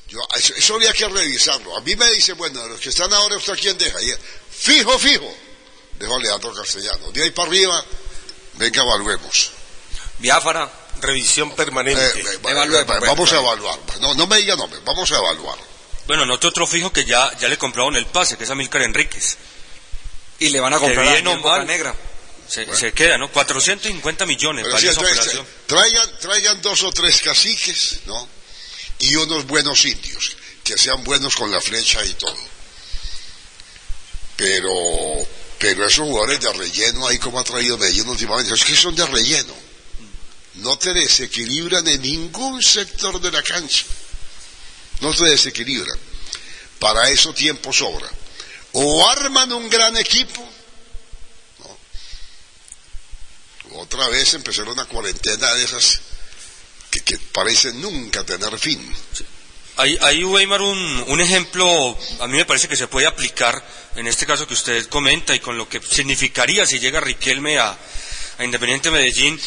yo, eso, eso había que revisarlo. A mí me dice, bueno, de los que están ahora, ¿usted a quién deja? Y, fijo, fijo. Dejo a Leandro Castellano. De ahí para arriba, venga, evaluemos. Biafara. Revisión permanente. Eh, eh, eh, vamos a evaluar. No, no me diga nombre, vamos a evaluar. Bueno, noté otro fijo que ya, ya le compraron el pase, que es Amílcar Enríquez. Y le van a comprar a bien o Daniel Boca mal, Negra. Se, se queda, ¿no? 450 millones sí, esa entonces, operación. traigan, traigan dos o tres caciques, ¿no? Y unos buenos indios, que sean buenos con la flecha y todo. Pero, pero esos jugadores de relleno ahí como ha traído Medellín últimamente, es que son de relleno. No te desequilibran en ningún sector de la cancha. No te desequilibran. Para eso tiempo sobra. O arman un gran equipo, ¿no? otra vez empezar una cuarentena de esas que, parecen nunca tener fin. Ahí, ahí Weimar, un, ejemplo, a mí me parece que se puede aplicar en este caso que usted comenta y con lo que significaría si llega Riquelme a Independiente Medellín,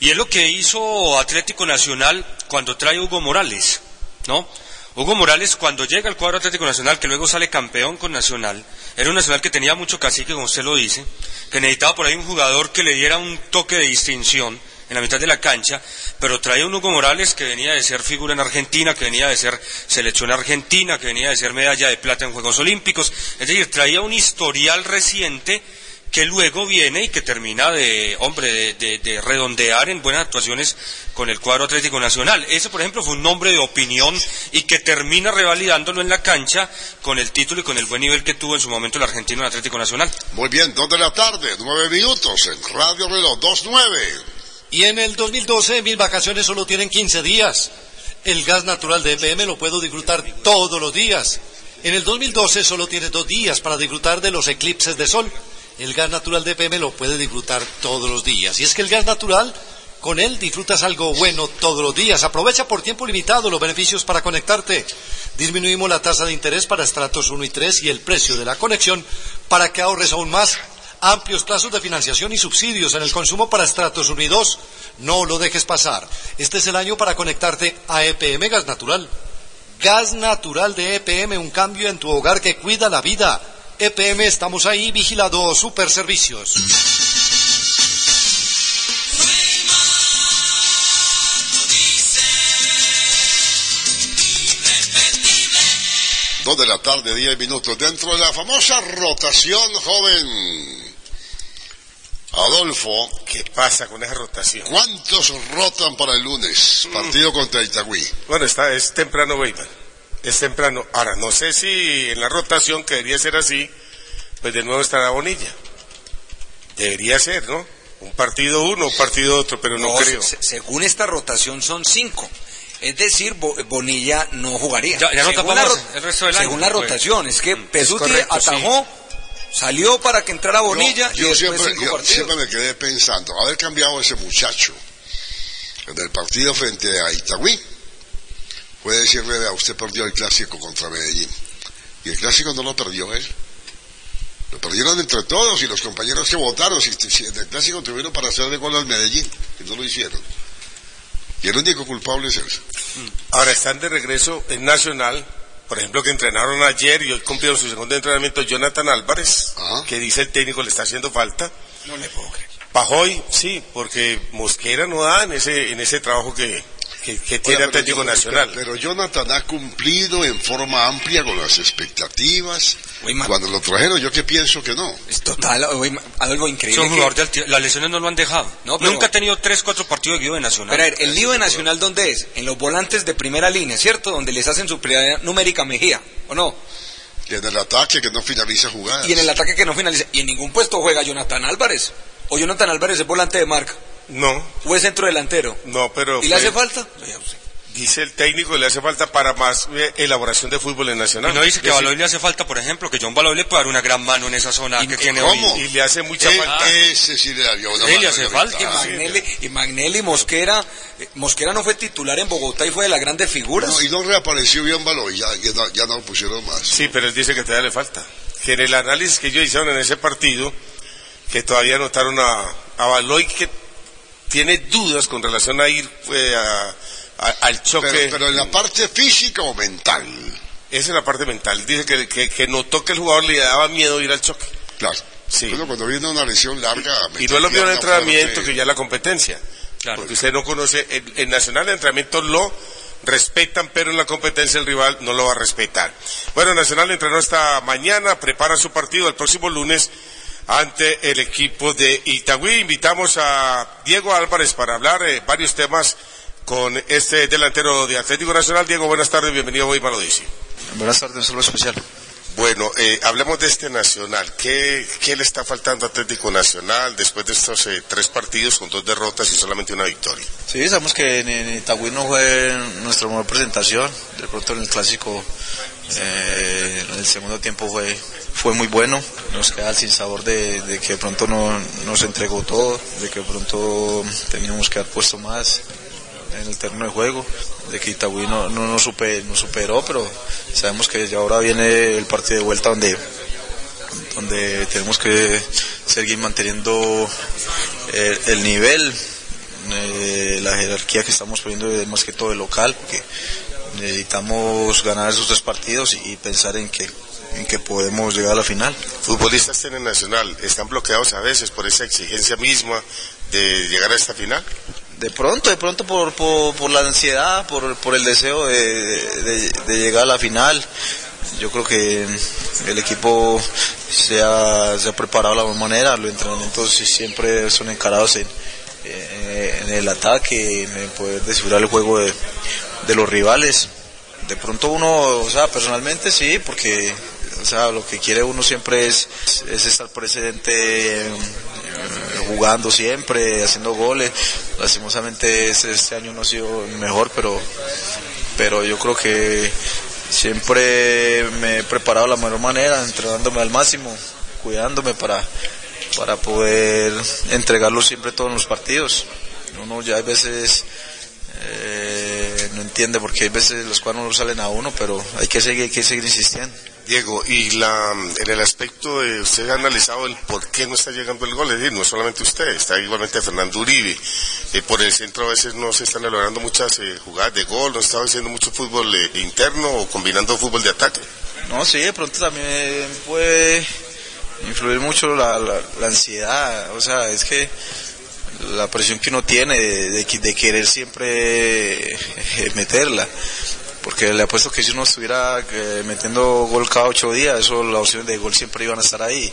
y es lo que hizo Atlético Nacional cuando trae Hugo Morales, ¿no? Hugo Morales cuando llega al cuadro Atlético Nacional, que luego sale campeón con Nacional, era un Nacional que tenía mucho cacique, como usted lo dice, que necesitaba por ahí un jugador que le diera un toque de distinción en la mitad de la cancha, pero traía un Hugo Morales que venía de ser figura en Argentina, que venía de ser selección argentina, que venía de ser medalla de plata en Juegos Olímpicos, es decir, traía un historial reciente que luego viene y que termina de, hombre, de, de, de, redondear en buenas actuaciones con el cuadro Atlético Nacional. Ese, por ejemplo, fue un nombre de opinión y que termina revalidándolo en la cancha con el título y con el buen nivel que tuvo en su momento el argentino en Atlético Nacional. Muy bien, dos de la tarde, nueve minutos en Radio Reloj, dos nueve. Y en el 2012 mis vacaciones solo tienen 15 días. El gas natural de EPM lo puedo disfrutar todos los días. En el 2012 solo tiene dos días para disfrutar de los eclipses de sol. El gas natural de EPM lo puede disfrutar todos los días. Y es que el gas natural, con él disfrutas algo bueno todos los días. Aprovecha por tiempo limitado los beneficios para conectarte. Disminuimos la tasa de interés para estratos 1 y 3 y el precio de la conexión para que ahorres aún más amplios plazos de financiación y subsidios en el consumo para estratos 1 y 2. No lo dejes pasar. Este es el año para conectarte a EPM Gas Natural. Gas Natural de EPM, un cambio en tu hogar que cuida la vida. EPM, estamos ahí, vigilado Super Servicios. Dos de la tarde, diez minutos. Dentro de la famosa rotación, joven Adolfo. ¿Qué pasa con esa rotación? ¿Cuántos rotan para el lunes? Partido contra Itagüí. Bueno, está, es temprano, Weimar. Es temprano. Ahora, no sé si en la rotación, que debería ser así, pues de nuevo estará Bonilla. Debería ser, ¿no? Un partido uno, un partido otro, pero no, No, creo. se- según esta rotación son cinco. Es decir, Bo- Bonilla no jugaría. Ya- ya no según la, el resto del año, según la pues. rotación, es que Pesuti correcto, sí. atajó, salió para que entrara Bonilla yo, y yo después siempre, cinco yo partidos. siempre me quedé pensando, haber cambiado a ese muchacho en el partido frente a Itagüí, puede decirle, vea, usted perdió el clásico contra Medellín. Y el clásico no lo perdió él. Lo perdieron entre todos y los compañeros que votaron. Si, si en el clásico tuvieron para hacerle gol al Medellín, y no lo hicieron. Y el único culpable es él. Ahora están de regreso en Nacional, por ejemplo, que entrenaron ayer y hoy cumplieron su segundo entrenamiento Jonathan Álvarez, que dice el técnico le está haciendo falta. No le puedo creer. Pajoy, sí, porque Mosquera no da en ese, en ese trabajo que, que, que tiene Ahora, pero Atlético yo- Nacional. Pero, pero Jonathan ha cumplido en forma amplia con las expectativas. Cuando lo trajeron, yo que pienso que no. Es total, algo increíble. que- de alti- Las lesiones no lo han dejado. No, pero- Nunca ha tenido tres, cuatro partidos de Nacional. Pero a ver, el lío de Nacional, ¿dónde es? En los volantes de primera línea, ¿cierto? Donde les hacen su prioridad numérica Mejía, ¿o no? Y en el ataque que no finaliza jugadas. Y en el ataque que no finaliza. Y en ningún puesto juega Jonathan Álvarez. O Jonathan Álvarez es volante de marca. No. O es centro delantero. No, pero. ¿Y le hace falta? Dice el técnico, le hace falta para más eh, elaboración de fútbol en Nacional. Y no dice que a Baloy le hace falta, por ejemplo, que John Baloy le puede dar una gran mano en esa zona que tiene ¿Cómo? hoy. Y le hace mucha Eh, falta. Ese sí le una le hace falta. Y. Magnelli, y Magnelli Mosquera, eh, Mosquera no fue titular en Bogotá y fue de las grandes figuras. No, y no reapareció bien Baloy, ya, ya, no, ya no lo pusieron más. Sí, pero él dice que todavía le falta. Que en el análisis que ellos hicieron en ese partido, que todavía notaron a, a Baloy que tiene dudas con relación a ir eh, a- a- al choque. Pero, pero en la parte física o mental. Esa es la parte mental. Dice que, que, que notó que el jugador le daba miedo ir al choque. Claro. Sí. Bueno, cuando viene una lesión larga. Y no es lo mismo en pierna entrenamiento que ya la competencia. Porque usted no conoce, el, el nacional de entrenamiento lo respetan, pero en la competencia el rival no lo va a respetar. Bueno, Nacional entrenó esta mañana, prepara su partido el próximo lunes ante el equipo de Itagüí. Invitamos a Diego Álvarez para hablar eh, varios temas con este delantero de Atlético Nacional. Diego, buenas tardes, bienvenido hoy para Odiseo. Buenas tardes, un saludo especial. Bueno, eh, hablemos de este Nacional. ¿Qué, ¿Qué le está faltando a Atlético Nacional después de estos eh, tres partidos con dos derrotas y solamente una victoria? Sí, sabemos que en, en Itagüí no fue nuestra mejor presentación. De pronto en el clásico Eh, el segundo tiempo fue, fue muy bueno. Nos queda el sinsabor de, que de pronto no nos entregó todo, de que pronto teníamos que haber puesto más en el terreno de juego, de que Itagüí no, no nos, super- nos superó, pero sabemos que ya ahora viene el partido de vuelta donde, donde tenemos que seguir manteniendo eh, el nivel, eh, la jerarquía que estamos poniendo más que todo el local, necesitamos ganar esos tres partidos y, y pensar en que, en que podemos llegar a la final. Futbolistas tienen Nacional, ¿están bloqueados a veces por esa exigencia misma de llegar a esta final? De pronto, de pronto por, por, por la ansiedad, por, por el deseo de, de- de llegar a la final. Yo creo que el equipo se ha, se ha preparado de la buena manera, los entrenamientos siempre son encarados en, en el ataque, en poder descifrar el juego de, de los rivales. De pronto uno, o sea, personalmente sí, porque o sea, lo que quiere uno siempre es, es estar presente eh, jugando siempre, haciendo goles. Lastimosamente este, año no ha sido mejor, pero, pero yo creo que siempre me he preparado de la mejor manera, entrenándome al máximo, cuidándome para, para poder entregarlo siempre todos los partidos. Uno ya a veces eh, no entiende porque hay veces los cuadros no salen a uno, pero hay que seguir, hay que seguir insistiendo. Diego, y la, en el aspecto de, usted ha analizado el por qué no está llegando el gol, es decir, no solamente usted, está igualmente Fernando Uribe, Eh, por el centro a veces no se están elaborando muchas eh, jugadas de gol, no se está haciendo mucho fútbol eh, interno o combinando fútbol de ataque. No, sí, de pronto también puede influir mucho la, la, la ansiedad, o sea, es que la presión que uno tiene de, de, querer siempre eh, meterla, porque le apuesto que si uno estuviera eh, metiendo gol cada ocho días, eso las opciones de gol siempre iban a estar ahí,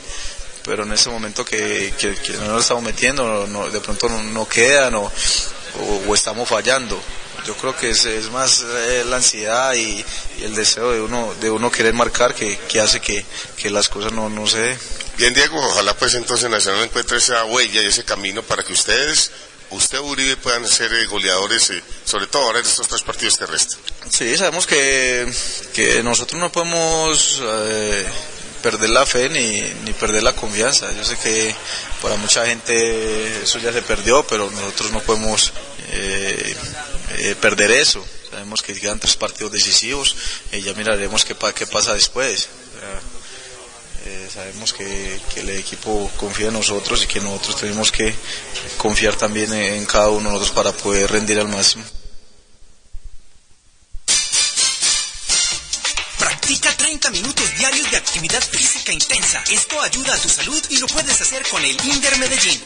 pero en ese momento que, no lo estamos metiendo, no, de pronto no, no quedan o estamos fallando. Yo creo que es, es más eh, la ansiedad y, y, el deseo de uno de uno querer marcar que, que hace que, que, las cosas no, no se den. Bien, Diego, ojalá pues entonces Nacional encuentre esa huella y ese camino para que ustedes, usted Uribe, puedan ser eh, goleadores, eh, sobre todo ahora en estos tres partidos que restan. Sí, sabemos que, que nosotros no podemos eh, perder la fe ni, ni perder la confianza. Yo sé que para mucha gente eso ya se perdió, pero nosotros no podemos eh, eh, perder eso. Sabemos que quedan tres partidos decisivos y ya miraremos qué, qué pasa después. Eh, sabemos que, que, el equipo confía en nosotros y que nosotros tenemos que confiar también en, cada uno de nosotros para poder rendir al máximo. Practica 30 minutos diarios de actividad física intensa. Esto ayuda a tu salud y lo puedes hacer con el Inder Medellín.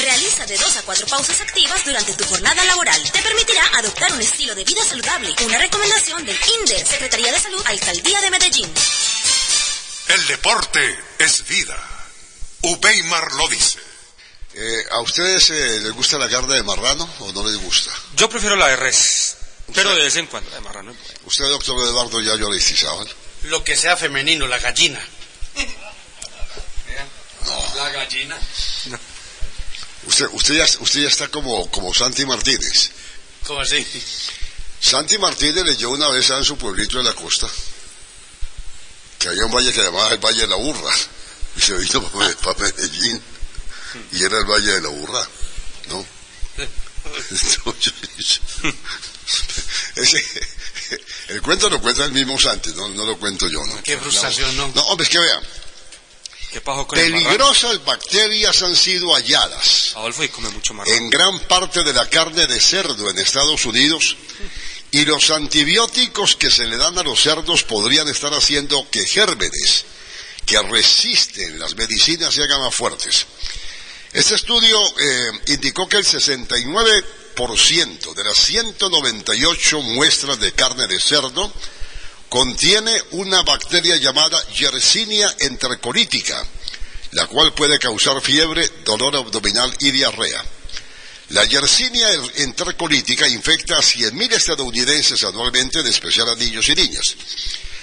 Realiza de dos a cuatro pausas activas durante tu jornada laboral. Te permitirá adoptar un estilo de vida saludable. Una recomendación del INDER, Secretaría de Salud, Alcaldía de Medellín. El deporte es vida. Ubeimar lo dice. Eh, ¿A ustedes eh, les gusta la carne de marrano o no les gusta? Yo prefiero la de res, pero de vez en cuando la de marrano. ¿Usted, doctor Eduardo, ya yo le hicisaban? Lo que sea femenino, la gallina. *laughs* No. La gallina. No. Usted, usted, ya, usted ya está como, como Santi Martínez. ¿Cómo así? Santi Martínez leyó una vez en su pueblito de la costa que había un valle que llamaba el Valle de la Burra y se vino para, Medellín y era el Valle de la Burra, ¿no? *laughs* *laughs* Ese, el cuento lo cuenta el mismo Santi, no, no lo cuento yo, ¿no? Qué frustración, ¿no? No, hombre, es que vean. ¿Qué pasó con Peligrosas bacterias han sido halladas Adolfo, y come mucho más en gran parte de la carne de cerdo en Estados Unidos y los antibióticos que se le dan a los cerdos podrían estar haciendo que gérmenes que resisten las medicinas se hagan más fuertes. Este estudio eh, indicó que el 69% de las 198 muestras de carne de cerdo contiene una bacteria llamada Yersinia entercolítica, la cual puede causar fiebre, dolor abdominal y diarrea. La Yersinia entercolítica infecta a 100.000 estadounidenses anualmente, en especial a niños y niñas.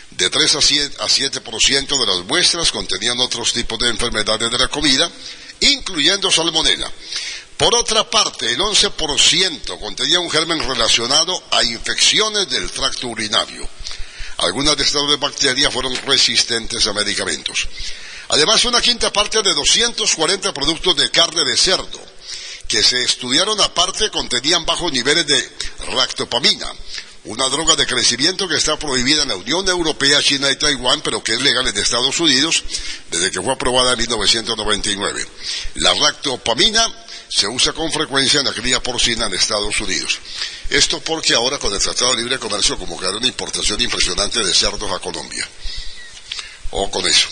De 3 a 7% de las muestras contenían otros tipos de enfermedades de la comida, incluyendo salmonela. Por otra parte, el 11% contenía un germen relacionado a infecciones del tracto urinario. Algunas de estas bacterias fueron resistentes a medicamentos. Además, una quinta parte de 240 productos de carne de cerdo que se estudiaron aparte contenían bajos niveles de ractopamina, una droga de crecimiento que está prohibida en la Unión Europea, China y Taiwán, pero que es legal en Estados Unidos desde que fue aprobada en 1999. La ractopamina se usa con frecuencia en la cría porcina en Estados Unidos. Esto porque ahora con el Tratado de Libre Comercio hay una importación impresionante de cerdos a Colombia. O con eso.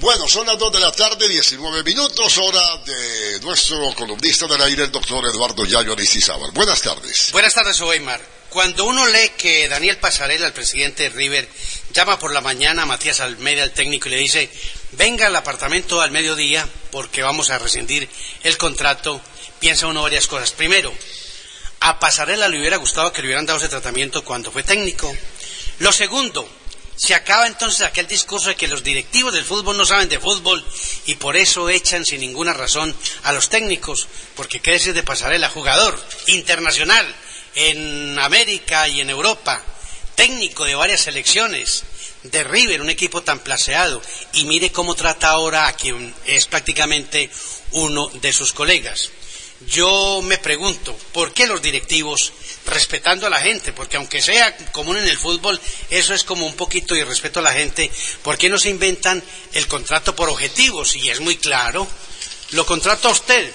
Bueno, son las 2 de la tarde, 19 minutos, hora de nuestro columnista del aire, el doctor Eduardo Yayo Aristizábal. Buenas tardes. Buenas tardes, Oweimar. Cuando uno lee que Daniel Pasarela, el presidente de River, llama por la mañana a Matías Almeida, el técnico, y le dice, venga al apartamento al mediodía porque vamos a rescindir el contrato, piensa uno varias cosas. Primero, a Pasarela le hubiera gustado que le hubieran dado ese tratamiento cuando fue técnico. Lo segundo, se acaba entonces aquel discurso de que los directivos del fútbol no saben de fútbol y por eso echan sin ninguna razón a los técnicos, porque qué decir de Pasarela, jugador internacional en América y en Europa, técnico de varias selecciones, de River, un equipo tan placeado, y mire cómo trata ahora a quien es prácticamente uno de sus colegas. Yo me pregunto, ¿por qué los directivos, respetando a la gente, porque aunque sea común en el fútbol, eso es como un poquito de respeto a la gente, ¿por qué no se inventan el contrato por objetivos? Y es muy claro, lo contrata usted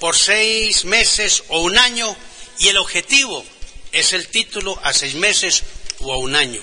por seis meses o un año y el objetivo es el título a seis meses o a un año.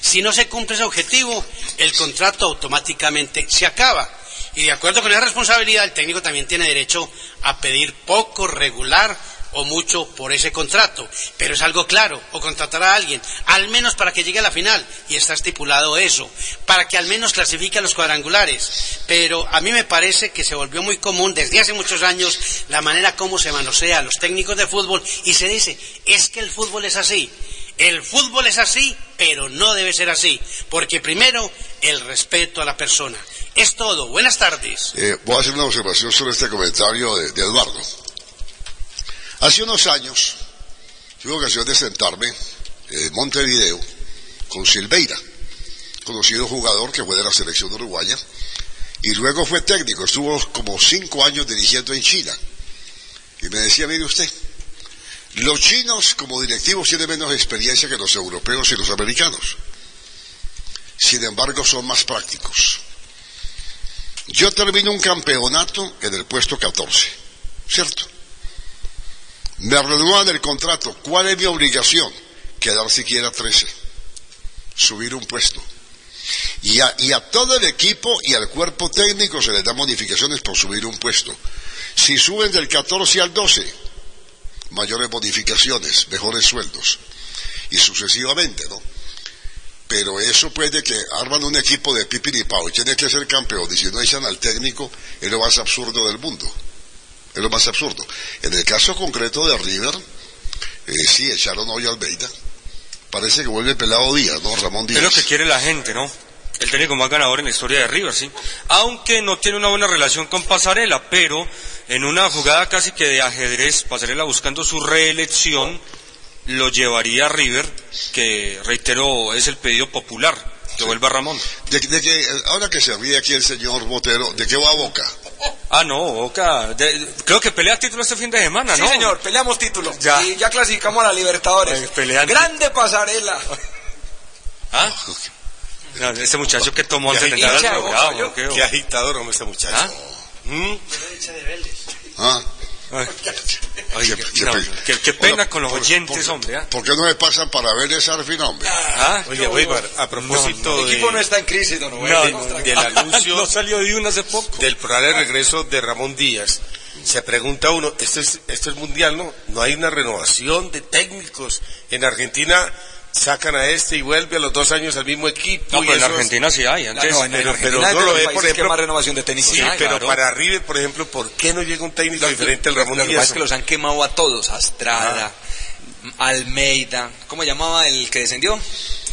Si no se cumple ese objetivo, el contrato automáticamente se acaba. Y de acuerdo con esa responsabilidad, el técnico también tiene derecho a pedir poco, regular o mucho por ese contrato. Pero es algo claro, o contratar a alguien, al menos para que llegue a la final, y está estipulado eso, para que al menos clasifique a los cuadrangulares. Pero a mí me parece que se volvió muy común desde hace muchos años la manera como se manosea a los técnicos de fútbol y se dice, es que el fútbol es así. El fútbol es así, pero no debe ser así, porque primero el respeto a la persona. Es todo. Buenas tardes. Eh, voy a hacer una observación sobre este comentario de, de Eduardo. Hace unos años tuve ocasión de sentarme en Montevideo con Silveira, conocido jugador que fue de la selección uruguaya, y luego fue técnico, estuvo como cinco años dirigiendo en China. Y me decía, mire usted, los chinos como directivos tienen menos experiencia que los europeos y los americanos. Sin embargo, son más prácticos. Yo termino un campeonato en el puesto 14, ¿cierto? Me renuevan el contrato. ¿Cuál es mi obligación? Quedar siquiera 13. Subir un puesto. Y a, y a, todo el equipo y al cuerpo técnico se les da modificaciones por subir un puesto. Si suben del 14 al 12, mayores modificaciones, mejores sueldos. Y sucesivamente, ¿no? Pero eso puede que arman un equipo de pipiripao y tiene que ser campeón. Y si no echan al técnico, es lo más absurdo del mundo. Es lo más absurdo. En el caso concreto de River, eh, sí, echaron hoy al Almeida. Parece que vuelve pelado Díaz, ¿no? Ramón Díaz. Es lo que quiere la gente, ¿no? El técnico más ganador en la historia de River, sí. Aunque no tiene una buena relación con Pasarela, pero en una jugada casi que de ajedrez, Pasarela buscando su reelección, lo llevaría a River, que reitero, es el pedido popular, que vuelva Ramón. De, de que, ahora que se ríe aquí el señor Botero, ¿de qué va a Boca? Ah, no, Boca. De, creo que pelea título este fin de semana, ¿no? Sí, señor, peleamos título. Ya. Y ya clasificamos a la Libertadores. Eh, Grande pasarela. *laughs* ¿Ah? No, este muchacho que tomó antes de entrar al programa. Qué, agitador, hombre, este muchacho. ¿Ah? ¿Mm? ¿Ah? Oye, qué, no, qué, qué, pena con los oyentes, por, hombre. ¿eh? ¿Por qué no me pasan para ver ese al final, hombre? ¿Ah? Oye, Weimar, a propósito no, no, de... El equipo no está en crisis, don no, de, del *laughs* anuncio... no salió de una hace poco. Del probable regreso de Ramón Díaz. Se pregunta uno, esto es, esto es mundial, ¿no? No hay una renovación de técnicos. En Argentina sacan a este y vuelve a los dos años al mismo equipo. No, y pero en. Argentina sí hay. Antes, no, en pero, Argentina pero no lo ve, por ejemplo. más renovación de técnicos. Sí, hay, pero claro. para River, por ejemplo, ¿por qué no llega un técnico diferente al Ramón Lo que Díaz? pasa es que los han quemado a todos. Astrada, Almeida. ¿Cómo llamaba el que descendió?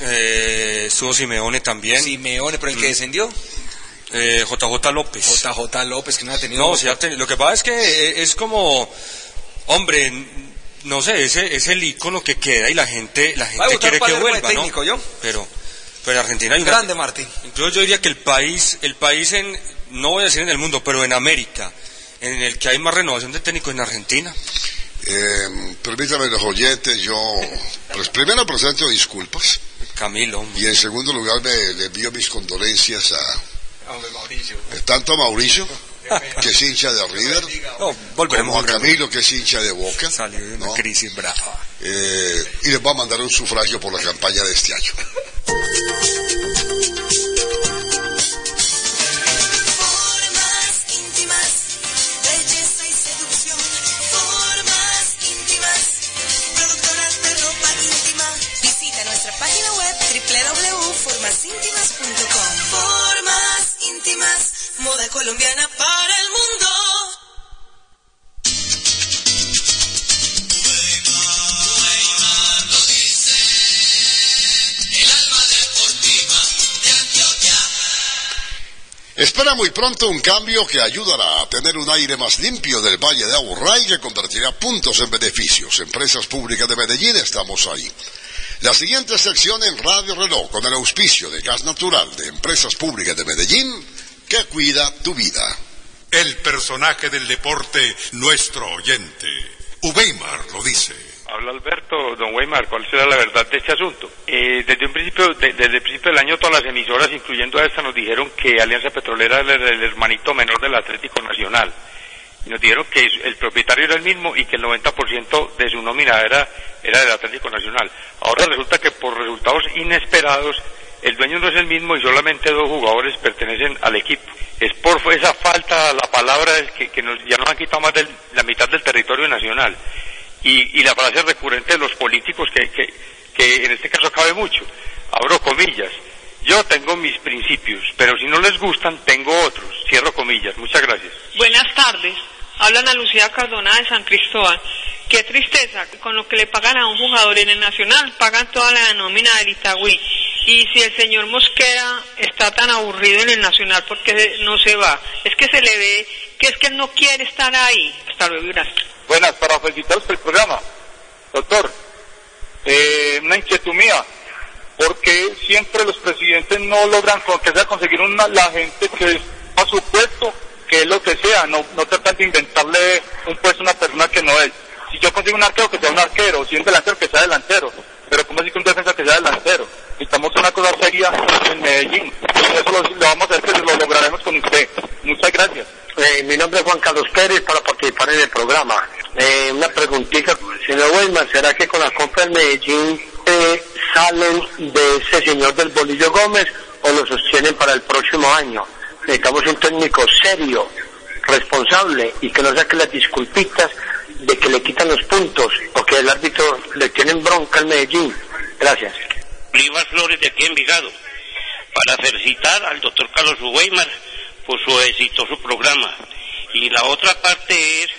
eh, estuvo Simeone también. Simeone, pero el que descendió. Eh, JJ López. JJ López, que no ha tenido. No, sí ha tenido- lo que pasa es que eh, es como, hombre, no sé, ese es el icono que queda y la gente, la gente quiere que vuelva, técnico, ¿no? ¿yo? Pero, pero en Argentina hay una... Grande, Martín. Yo, yo diría que el país, el país en, no voy a decir en el mundo, pero en América, en el que hay más renovación de técnicos en Argentina. Eh, permítame los oyentes, yo pues primero presento disculpas. Camilo. Y en segundo lugar me, le envío mis condolencias a Hombre, Mauricio. tanto a Mauricio, que es hincha de River, No, volveremos como a. Camilo, que es hincha de Boca. Salió de una ¿no? crisis brava. Eh, y les va a mandar un sufragio por la campaña de este año. Formas íntimas, belleza y seducción. Formas íntimas, productora de ropa íntima. Visita nuestra página web www.formasíntimas.com. Formas íntimas, moda colombiana para el mundo. Espera muy pronto un cambio que ayudará a tener un aire más limpio del Valle de Aburrá y que convertirá puntos en beneficios. Empresas Públicas de Medellín, estamos ahí. La siguiente sección en Radio Reloj con el auspicio de Gas Natural de Empresas Públicas de Medellín que cuida tu vida. El personaje del deporte, nuestro oyente. Uweimar lo dice. Habla Alberto, don Weimar, ¿cuál será la verdad de este asunto? Eh, desde un principio, de- desde el principio del año todas las emisoras, incluyendo a esta, nos dijeron que Alianza Petrolera era el, el hermanito menor del Atlético Nacional. Y nos dijeron que el propietario era el mismo y que el 90% de su nómina era, era del Atlético Nacional. Ahora resulta que por resultados inesperados, el dueño no es el mismo y solamente dos jugadores pertenecen al equipo. Es por esa falta, la palabra que, que nos, ya nos han quitado más de la mitad del territorio nacional y, la frase recurrente de los políticos que, que en este caso cabe mucho. Abro comillas. Yo tengo mis principios, pero si no les gustan, tengo otros. Cierro comillas. Muchas gracias. Buenas tardes. Hablan a Lucía Cardona de San Cristóbal. Qué tristeza, con lo que le pagan a un jugador en el Nacional, pagan toda la nómina del Itagüí. Y si el señor Mosquera está tan aburrido en el Nacional, ¿por qué no se va? Es que se le ve que es que no quiere estar ahí. Hasta luego, gracias. Buenas, para felicitaros por el programa. Doctor, eh, una inquietud mía, porque siempre los presidentes no logran con que sea conseguir una, la gente que es a su puesto, que es lo que sea, no, no tratan de inventarle un puesto a una persona que no es. Si yo consigo un arquero, que sea un arquero, si un delantero, que sea delantero, pero como así que un defensa que sea delantero. Necesitamos una cosa seria en Medellín. Eso lo, vamos a hacer, lo lograremos con usted. Muchas gracias. Eh, mi nombre es Juan Carlos Pérez para participar en el programa. Eh, una preguntita, señor Weimar, ¿será que con la compra del Medellín eh, salen de ese señor del Bolillo Gómez o lo sostienen para el próximo año? Necesitamos un técnico serio, responsable y que no saque las disculpitas de que le quitan los puntos o que el árbitro le tienen bronca al Medellín. Gracias. Olivas Flores de aquí en Vigado, para felicitar al doctor Carlos Weimar por su exitoso programa. Y la otra parte es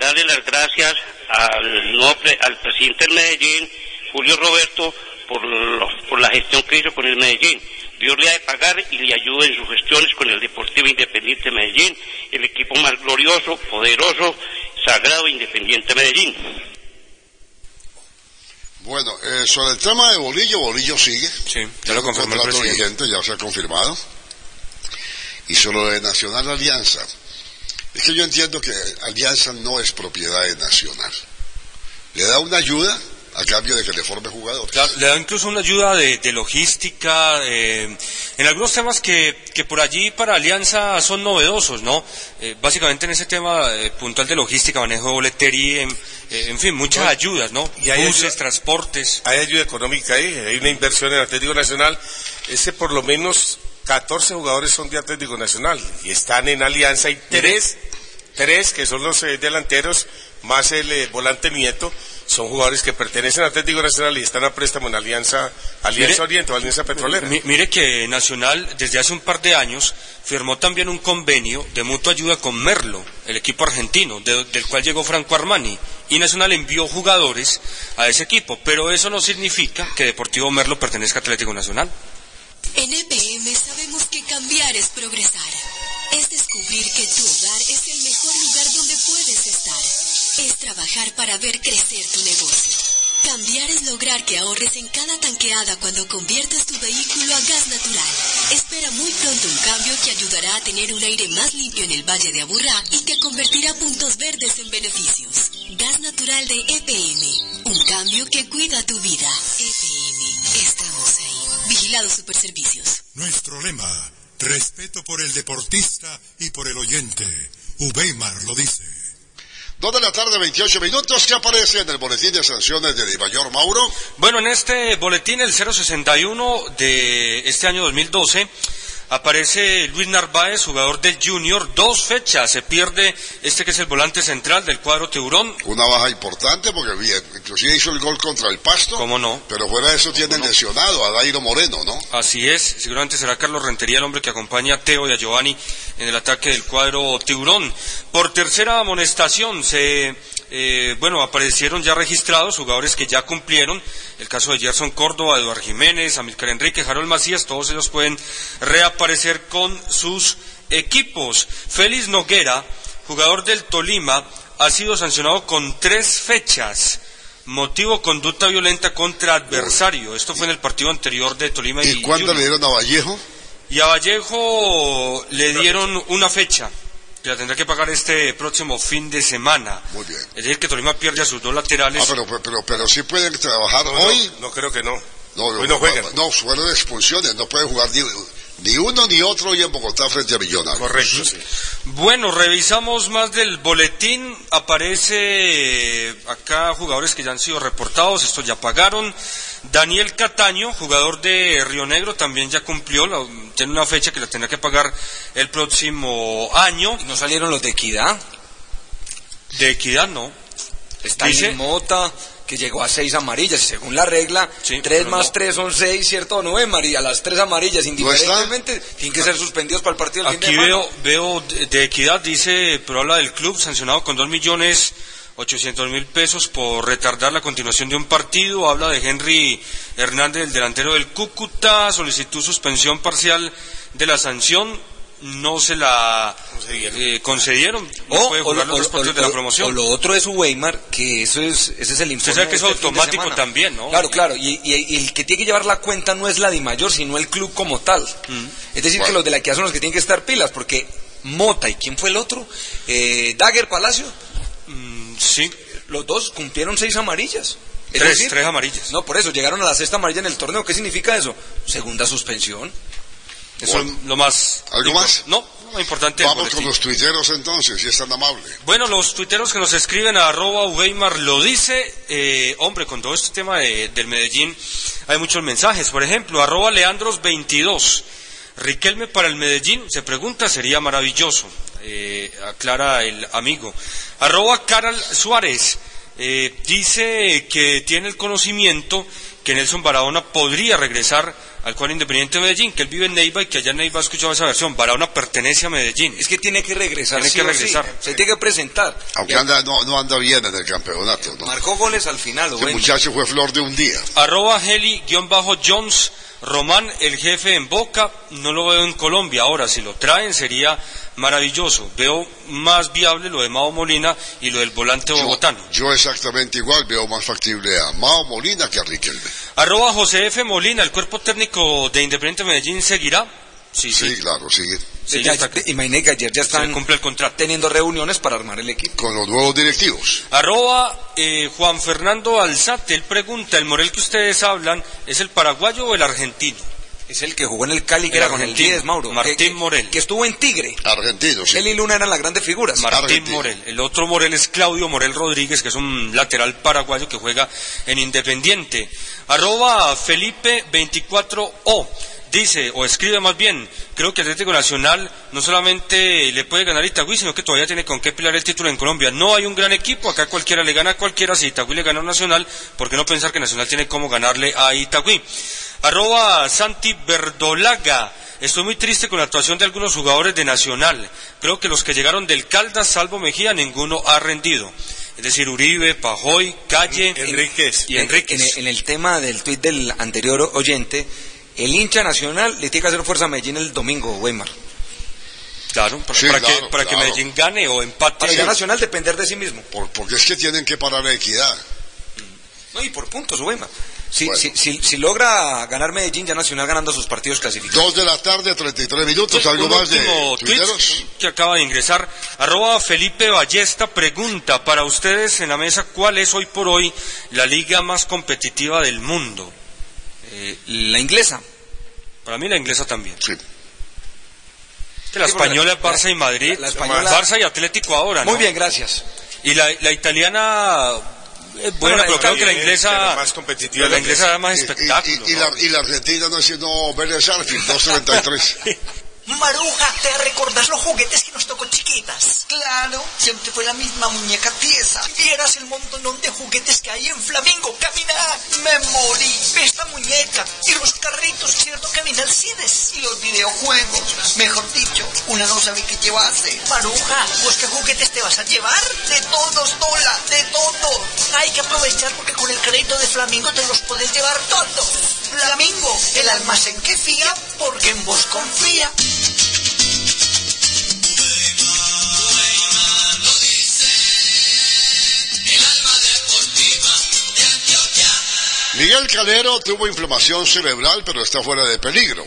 darle las gracias al, pre- al presidente del Medellín, Julio Roberto, por, lo- por la gestión que hizo con el Medellín. Dios le ha de pagar y le ayude en sus gestiones con el Deportivo Independiente de Medellín, el equipo más glorioso, poderoso, sagrado e Independiente Medellín. Bueno, eh, sobre el tema de Bolillo, Bolillo sigue. Sí, ya lo confirmó el contrato presidente. vigente, ya se ha confirmado. Y sobre lo de Nacional Alianza, es que yo entiendo que Alianza no es propiedad de Nacional. Le da una ayuda a cambio de que le forme jugador. Claro, le da incluso una ayuda de, de logística, eh, en algunos temas que, que por allí para Alianza son novedosos, ¿no? Eh, básicamente en ese tema eh, puntual de logística, manejo de boletería, en, eh, en fin, muchas No, ayudas, ¿no? y hay Buses, ayuda- transportes. Hay ayuda económica ahí, hay una inversión en Atlético Nacional. Ese por lo menos 14 jugadores son de Atlético Nacional y están en alianza. Hay tres, tres que son los eh, delanteros más el eh, volante Nieto. Son jugadores que pertenecen a Atlético Nacional y están a préstamo en Alianza, Alianza Mire- Oriente o Alianza Petrolera. Mi- mire que Nacional desde hace un par de años firmó también un convenio de mutua ayuda con Merlo, el equipo argentino, de- del cual llegó Franco Armani. Y Nacional envió jugadores a ese equipo, pero eso no significa que Deportivo Merlo pertenezca a Atlético Nacional. En EPM sabemos que cambiar es progresar. Es descubrir que tu hogar es el mejor lugar. Es trabajar para ver crecer tu negocio. Cambiar es lograr que ahorres en cada tanqueada cuando conviertes tu vehículo a gas natural. Espera muy pronto un cambio que ayudará a tener un aire más limpio en el Valle de Aburrá y que convertirá puntos verdes en beneficios. Gas natural de EPM. Un cambio que cuida tu vida. EPM. Estamos ahí. Vigilado Superservicios. Nuestro lema, respeto por el deportista y por el oyente. Ubeimar lo dice. Dos de la tarde, 28 minutos, que aparece en el boletín de sanciones de Mayor Mauro. Bueno, en este boletín, el 061 de este año 2012, aparece Luis Narváez, jugador del Junior, dos fechas, se pierde este que es el volante central del cuadro Tiburón. Una baja importante porque bien, inclusive hizo el gol contra el Pasto. ¿Cómo no? Pero fuera de eso tienen lesionado a Dairo Moreno, ¿no? Así es, seguramente será Carlos Rentería el hombre que acompaña a Teo y a Giovanni en el ataque del cuadro Tiburón. Por tercera amonestación se eh, bueno, aparecieron ya registrados jugadores que ya cumplieron, el caso de Gerson Córdoba, Eduardo Jiménez, Amílcar Enrique, Harold Macías, todos ellos pueden reaparecer con sus equipos. Félix Noguera, jugador del Tolima, ha sido sancionado con tres fechas. Motivo conducta violenta contra adversario. Esto fue en el partido anterior de Tolima y, ¿Y cuándo le dieron a Vallejo? y a Vallejo le dieron una fecha que la tendrá que pagar este próximo fin de semana. Muy bien. Es decir, que Tolima pierde a sus dos laterales. Ah, pero, pero, pero sí pueden trabajar No, hoy. no, no creo que no. No, Hoy no juegan. No, fueron expulsiones, no pueden jugar ni, ni uno ni otro hoy en Bogotá frente a Millonarios. Correcto, sí. Bueno, revisamos más del boletín. Aparece acá jugadores que ya han sido reportados, estos ya pagaron. Daniel Cataño, jugador de Río Negro, también ya cumplió, la- tiene una fecha que la tendrá que pagar el próximo año. ¿No salieron los de Equidad? De equidad no. Está Dice- Mota, que llegó a seis amarillas, y según la regla, tres más no. tres son seis, ¿cierto eh, María? Las tres amarillas, indiferentemente, tienen que ser suspendidos para el partido del fin Aquí de semana. veo, veo de, de equidad, dice, pero habla del club sancionado con dos millones ochocientos mil pesos por retardar la continuación de un partido. Habla de Henry Hernández, el delantero del Cúcuta, solicitó suspensión parcial de la sanción. No se la eh, concedieron. No O, lo- los dos o- partidos o- de la o- promoción. o lo otro es Weimar, que eso es, ese es el informe. sabe que es este automático también, ¿no? Claro, claro, y, y- y el que tiene que llevar la cuenta no es la de mayor, sino el club como tal. Mm. Es decir, que los de la equidad son los que tienen que estar pilas, porque Mota, ¿y quién fue el otro? Eh, Dagger Palacio. Mm, sí. Los dos cumplieron seis amarillas. Es Tres, decir, tres amarillas. No, por eso, llegaron a la sexta amarilla en el torneo. ¿Qué significa eso? Segunda suspensión. Eso Bueno. es lo más. ¿Algo más? No, lo importante. Vamos con los tuiteros entonces, si es tan amable. Bueno, los tuiteros que nos escriben a arroba Uweimar lo dice, eh, hombre, con todo este tema de- del Medellín hay muchos mensajes. Por ejemplo, arroba Leandros22. Riquelme para el Medellín, se pregunta, sería maravilloso, eh, aclara el amigo. Arroba Caral Suárez, eh, dice que tiene el conocimiento que Nelson Barahona podría regresar al cual Independiente de Medellín, que él vive en Neiva y que allá en Neiva ha escuchado esa versión. Barahona pertenece a Medellín. Es que tiene que regresar. Tiene sí que sí. regresar. Se tiene que presentar. Aunque Ya anda, no, no anda bien en el campeonato, ¿no? Marcó goles al final, Ese bueno. muchacho fue flor de un día. Arroba Heli-Jones, Román, el jefe en Boca, no lo veo en Colombia. Ahora, si lo traen sería maravilloso. Veo más viable lo de Mao Molina y lo del volante bogotano. Yo exactamente igual veo más factible a Mao Molina que a Riquelme. Arroba José F. Molina, el cuerpo técnico de Independiente Medellín seguirá. Sí, sí. Sí, claro, sigue. Sí, Ya- está. Imagínate que ayer ya están cumple el contrato. teniendo reuniones para armar el equipo. Con los nuevos directivos. Arroba eh, Juan Fernando Alzate, él pregunta, ¿el Morel que ustedes hablan es el paraguayo o el argentino? Es el que jugó en el Cali, que El era con el argentino, 10, Mauro. Martín que, Morel. Que estuvo en Tigre. Argentino, sí. Él y Luna eran las grandes figuras. Martín Argentino. Morel. El otro Morel es Claudio Morel Rodríguez, que es un lateral paraguayo que juega en Independiente. Arroba Felipe 24O. Dice, o escribe más bien, creo que Atlético Nacional no solamente le puede ganar a Itagüí, sino que todavía tiene con qué pelear el título en Colombia. No hay un gran equipo, acá cualquiera le gana a cualquiera, si Itagüí le ganó a Nacional, ¿por qué no pensar que Nacional tiene cómo ganarle a Itagüí? Arroba Santi Verdolaga. Estoy muy triste con la actuación de algunos jugadores de Nacional. Creo que los que llegaron del Caldas, salvo Mejía, ninguno ha rendido. Es decir, Uribe, Pajoy, Calle Enríquez. y En- Enríquez. En, el- en el tema del tuit del anterior oyente, el hincha nacional le tiene que hacer fuerza a Medellín el domingo, Weimar. Claro, para, Sí, para claro, que, para que. Medellín gane o empate. Para ya Nacional depender de sí mismo. Por- porque es que tienen que parar la equidad. No, y por puntos, Ubema. Si, Bueno. si, si, si logra ganar Medellín, ya Nacional ganando sus partidos clasificados. Dos de la tarde, 33 minutos, Sí, algo un más de último tweet tuiteros. que acaba de ingresar. Arroba Felipe Ballesta pregunta para ustedes en la mesa cuál es hoy por hoy la liga más competitiva del mundo. Eh, la inglesa. Para mí la inglesa también. Sí. Que la Sí, española la- es Barça y Madrid. la- la española- Barça y Atlético ahora, ¿no? Muy bien, gracias. Y la, la italiana es buena, Bueno, pero creo que la inglesa pero más competitiva la inglesa da más Y- y- espectáculo. Y, y la, y la Argentina no es sino Vélez Arfield, 233. *laughs* Maruja, ¿te recordás los juguetes que nos tocó chiquitas? Claro, siempre fue la misma muñeca pieza. Vieras el montón de juguetes que hay en Flamingo. Camina, me morí. Esta muñeca y los carritos, ¿cierto? Camina Alcides. Y los videojuegos. Mejor dicho, una no sabe qué llevarse. Maruja, ¿vos qué juguetes te vas a llevar? De todos, Tola, de todos. Hay que aprovechar porque con el crédito de Flamingo te los puedes llevar todos. Flamingo, el almacén que fía porque en vos confía. Miguel Calero tuvo inflamación cerebral, pero está fuera de peligro.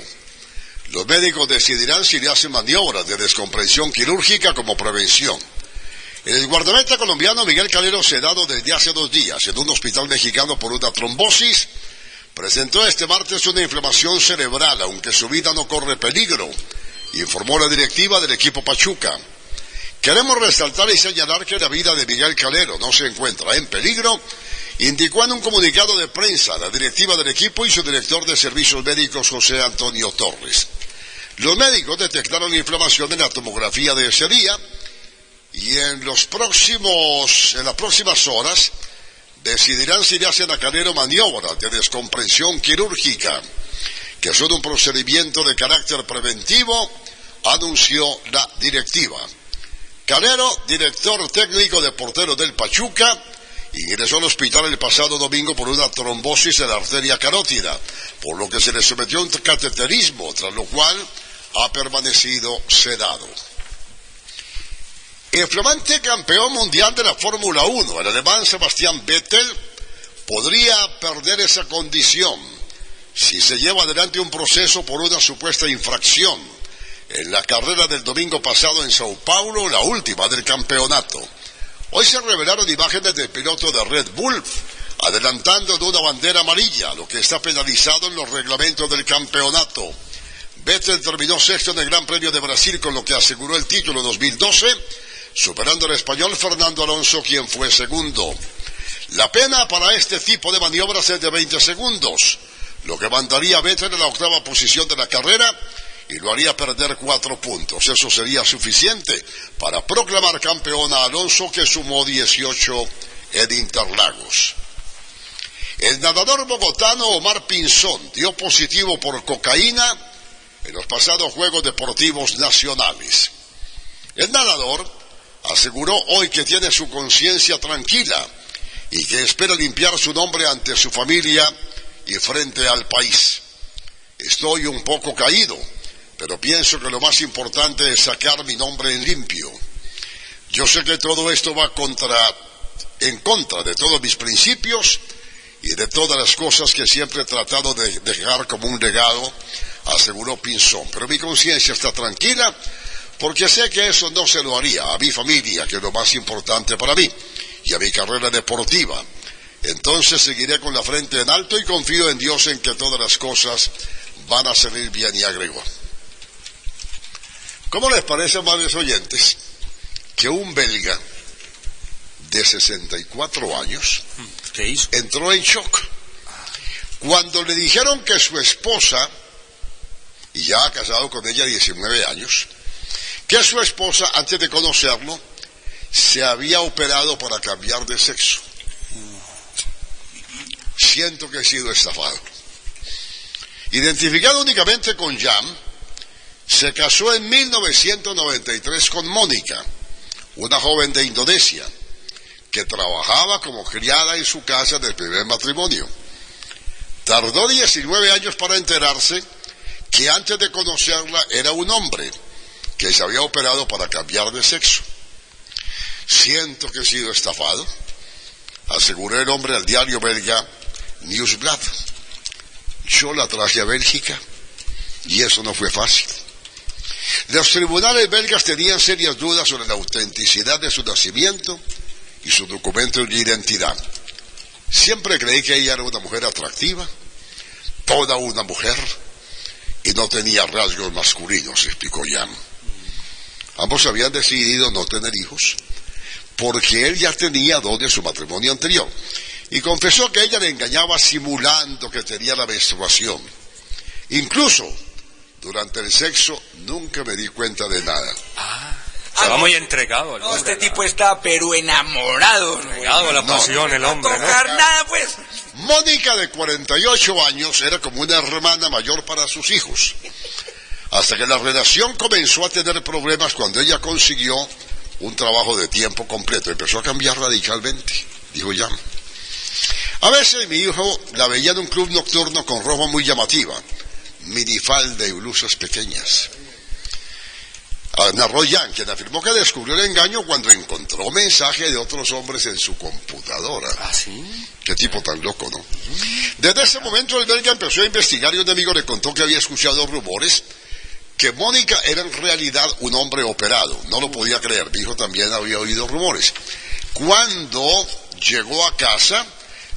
Los médicos decidirán si le hacen maniobras de descompresión quirúrgica como prevención. El guardameta colombiano Miguel Calero, sedado desde hace dos días en un hospital mexicano por una trombosis, presentó este martes una inflamación cerebral, aunque su vida no corre peligro, informó la directiva del equipo Pachuca. Queremos resaltar y señalar que la vida de Miguel Calero no se encuentra en peligro, indicó en un comunicado de prensa la directiva del equipo y su director de servicios médicos José Antonio Torres. Los médicos detectaron inflamación en la tomografía de ese día y en los próximos, en las próximas horas decidirán si le hacen a Calero maniobras de descompresión quirúrgica, que son un procedimiento de carácter preventivo, anunció la directiva. Calero, director técnico de portero del Pachuca, ingresó al hospital el pasado domingo por una trombosis de la arteria carótida, por lo que se le sometió a un cateterismo, tras lo cual ha permanecido sedado. El flamante campeón mundial de la Fórmula 1, el alemán Sebastián Vettel, podría perder esa condición si se lleva adelante un proceso por una supuesta infracción en la carrera del domingo pasado en Sao Paulo, la última del campeonato. Hoy se revelaron imágenes del piloto de Red Bull adelantando de una bandera amarilla, lo que está penalizado en los reglamentos del campeonato. Vettel terminó sexto en el Gran Premio de Brasil con lo que aseguró el título 2012, superando al español Fernando Alonso, quien fue segundo. La pena para este tipo de maniobras es de 20 segundos, lo que mandaría a Vettel en la octava posición de la carrera y lo haría perder cuatro puntos. Eso sería suficiente para proclamar campeón a Alonso, que sumó 18 en Interlagos. El nadador bogotano Omar Pinzón dio positivo por cocaína en los pasados Juegos Deportivos Nacionales. El nadador aseguró hoy que tiene su conciencia tranquila y que espera limpiar su nombre ante su familia y frente al país. Estoy un poco caído, pero pienso que lo más importante es sacar mi nombre en limpio. Yo sé que todo esto va contra, en contra de todos mis principios y de todas las cosas que siempre he tratado de dejar como un legado, aseguró Pinzón. Pero mi conciencia está tranquila porque sé que eso no se lo haría a mi familia, que es lo más importante para mí, y a mi carrera deportiva. Entonces seguiré con la frente en alto y confío en Dios en que todas las cosas van a salir bien y agregó. ¿Cómo les parece, amables oyentes, que un belga de 64 años entró en shock cuando le dijeron que su esposa, y ya ha casado con ella 19 años, que su esposa, antes de conocerlo, se había operado para cambiar de sexo. Siento que he sido estafado. Identificado únicamente con Jam, se casó en 1993 con Mónica, una joven de Indonesia, que trabajaba como criada en su casa del primer matrimonio. Tardó 19 años para enterarse que antes de conocerla era un hombre, que se había operado para cambiar de sexo. Siento que he sido estafado, aseguró el hombre al diario belga Newsblad. Yo la traje a Bélgica y eso no fue fácil. Los tribunales belgas tenían serias dudas sobre la autenticidad de su nacimiento y su documento de identidad. Siempre creí que ella era una mujer atractiva, toda una mujer, y no tenía rasgos masculinos, explicó Jan. Ambos habían decidido no tener hijos porque él ya tenía dos de su matrimonio anterior y confesó que ella le engañaba simulando que tenía la menstruación. Incluso durante el sexo nunca me di cuenta de nada. Estaba muy entregado. al No, hombre, este tipo está pero enamorado. Entregado a la pasión, el hombre, ¿no? tocar nada, pues. Mónica, de 48 años, era como una hermana mayor para sus hijos. Hasta que la relación comenzó a tener problemas cuando ella consiguió un trabajo de tiempo completo. Empezó a cambiar radicalmente, dijo Jan. A veces mi hijo la veía en un club nocturno con ropa muy llamativa, minifalda y blusas pequeñas. Ah, Narró Jan, quien afirmó que descubrió el engaño cuando encontró mensaje de otros hombres en su computadora. ¿Ah, sí? Qué tipo tan loco, ¿no? Desde ese momento el belga empezó a investigar y un amigo le contó que había escuchado rumores que Mónica era en realidad un hombre operado. No lo podía creer. Mi hijo también había oído rumores. Cuando llegó a casa,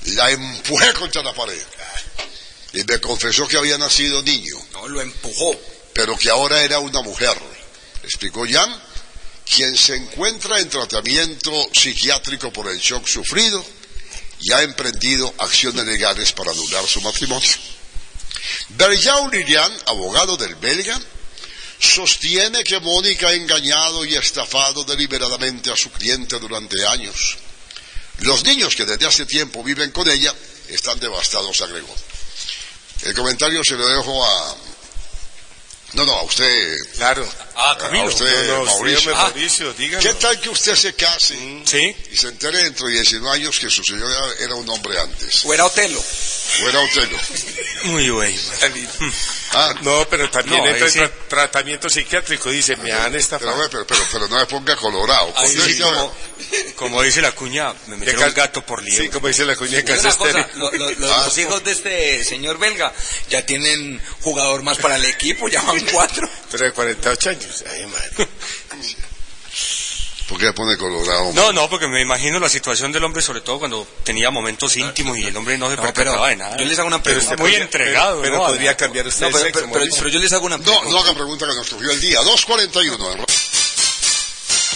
la empujé *laughs* contra la pared. Y me confesó que había nacido niño. No, lo empujó. Pero que ahora era una mujer. Explicó Jan, quien se encuentra en tratamiento psiquiátrico por el shock sufrido y ha emprendido acciones legales para anular su matrimonio. Berjau Lilian, abogado del belga, sostiene que Mónica ha engañado y estafado deliberadamente a su cliente durante años. Los niños que desde hace tiempo viven con ella están devastados, agregó. El comentario se lo dejo a... No, no, a usted. Claro. Ah, A Camilo. usted, No, no, Mauricio. dígame, Ah, Mauricio, dígame. ¿Qué tal que usted se case Sí. y se entere dentro de 19 años que su señora era un hombre antes? O era Otelo. ¿O era Otelo? Muy bueno. Ah, No, pero también No, entra ahí en sí. tra- tratamiento psiquiátrico. Dice, me han pero, estafado. pero, pero, pero no me ponga colorado. Como, como dice la cuña, me metieron un gato por liebre. Sí, como dice la cuña cosa, Casesteri. lo- lo- lo- Ah. los hijos de este señor belga ya tienen jugador más para el equipo, ya van cuatro. Pero de 48 años. Ay, madre. *laughs* ¿Por qué me pone colorado? No, no, porque me imagino la situación del hombre, sobre todo cuando tenía momentos íntimos y el hombre no se No, percataba de nada. yo les hago una Pero pregunta. está muy podría- entregado, pero- pero ¿no? podría cambiar usted No, pero, sexo, pero- pero- Mauricio. pero yo les hago una No, pregunta. no haga pregunta que nos cogió el día. 2.41. en-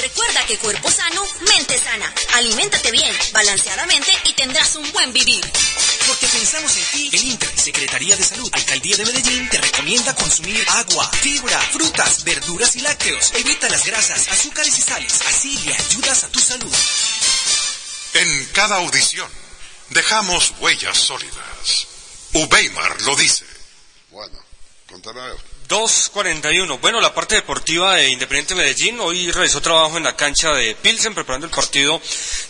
Recuerda que cuerpo sano, mente sana. Aliméntate bien, balanceadamente y tendrás un buen vivir. Porque pensamos en ti, el INTER, Secretaría de Salud, Alcaldía de Medellín, te recomienda consumir agua, fibra, frutas, verduras y lácteos. Evita las grasas, azúcares y sales. Así le ayudas a tu salud. En cada audición dejamos huellas sólidas. Ubeimar lo dice. Bueno, ver. 2.41. Bueno, la parte deportiva de Independiente Medellín hoy realizó trabajo en la cancha de Pilsen preparando el partido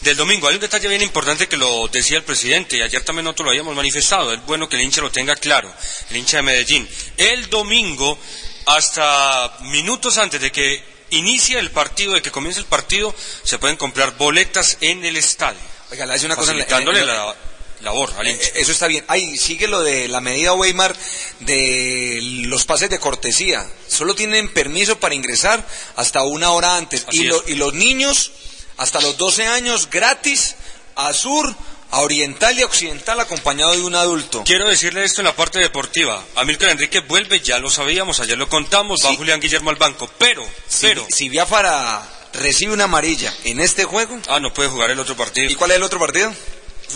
del domingo. Hay un detalle bien importante que lo decía el presidente y ayer también nosotros lo habíamos manifestado. Es bueno que el hincha lo tenga claro, el hincha de Medellín. El domingo, hasta minutos antes de que inicie el partido, de que comience el partido, se pueden comprar boletas en el estadio. Oiga, le hace una cosa en la labor al hincha. Eh, Eso está bien. Ay, sigue lo de la medida Weimar de los pases de cortesía. Solo tienen permiso para ingresar hasta una hora antes. Y, lo- y los niños, hasta los 12 años, gratis, a sur, a oriental y a occidental, acompañado de un adulto. Quiero decirle esto en la parte deportiva. Amílcar Enrique vuelve, ya lo sabíamos, ayer lo contamos, va Julián Guillermo al banco, pero, Si, pero, si Biafara recibe una amarilla en este juego, ah, no puede jugar el otro partido. ¿y cuál es el otro partido?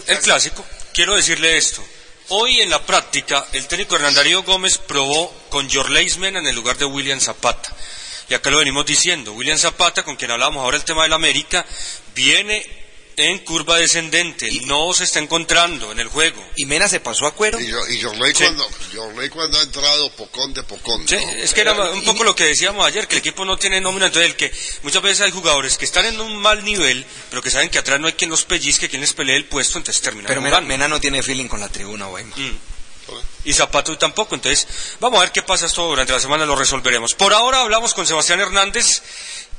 El clásico. Quiero decirle esto. Hoy en la práctica, el técnico Hernán Darío Gómez probó con Jorleis Mena en el lugar de William Zapata. Y acá lo venimos diciendo. William Zapata, con quien hablábamos ahora el tema del América, viene en curva descendente. No se está encontrando en el juego. Y Mena se pasó a cuero. Y, yo, y Jorley Sí. cuando, Jorley cuando ha entrado pocón de pocón. Sí, ¿no? es que era un poco lo que decíamos ayer, que el equipo no tiene nómina, entonces el que muchas veces hay jugadores que están en un mal nivel, pero que saben que atrás no hay quien los pellizque, quien les pelee el puesto, entonces terminan Pero Mena, no tiene feeling con la tribuna, Weimar. Mm. y Zapato tampoco. Entonces, vamos a ver qué pasa esto durante la semana, lo resolveremos. Por ahora hablamos con Sebastián Hernández,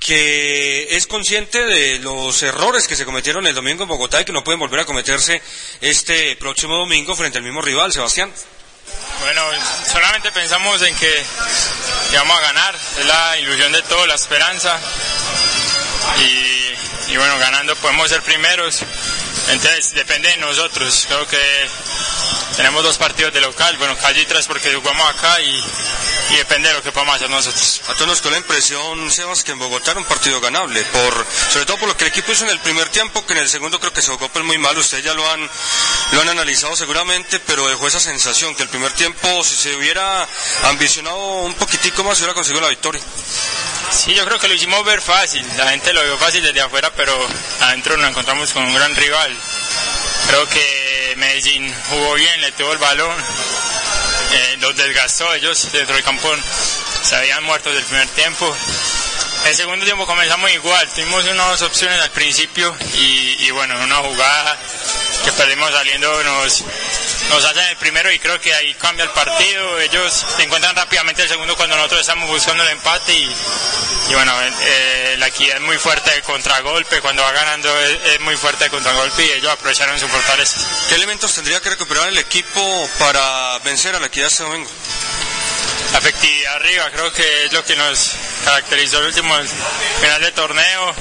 que es consciente de los errores que se cometieron el domingo en Bogotá y que no pueden volver a cometerse este próximo domingo frente al mismo rival, Sebastián. Bueno, solamente pensamos en que, que vamos a ganar, es la ilusión de todo, la esperanza. Y, y bueno, ganando podemos ser primeros. Entonces depende de nosotros. Creo que tenemos dos partidos de local, bueno, casi tres porque jugamos acá y, y depende de lo que podamos hacer nosotros. A todos nos quedó la impresión, Sebas, que en Bogotá era un partido ganable, por, sobre todo por lo que el equipo hizo en el primer tiempo, que en el segundo creo que se jugó pues muy mal, ustedes ya lo han, lo han analizado seguramente, pero dejó esa sensación que el primer tiempo, si se hubiera ambicionado un poquitico más, se hubiera conseguido la victoria. Sí, yo creo que lo hicimos ver fácil, la gente lo vio fácil desde afuera, pero adentro nos encontramos con un gran rival. Creo que Medellín jugó bien, le tuvo el balón, eh, los desgastó, ellos dentro del campo se habían muerto desde el primer tiempo. El segundo tiempo comenzamos igual, tuvimos unas opciones al principio y, y bueno, una jugada que perdimos saliendo nos, nos hacen el primero y creo que ahí cambia el partido. Ellos encuentran rápidamente el segundo cuando nosotros estamos buscando el empate y, bueno, eh, la equidad es muy fuerte de contragolpe, cuando va ganando es, es, muy fuerte de contragolpe y ellos aprovecharon su fortaleza. ¿Qué elementos tendría que recuperar el equipo para vencer a la equidad este domingo? Efectividad arriba, creo que es lo que nos caracterizó el último final de torneo.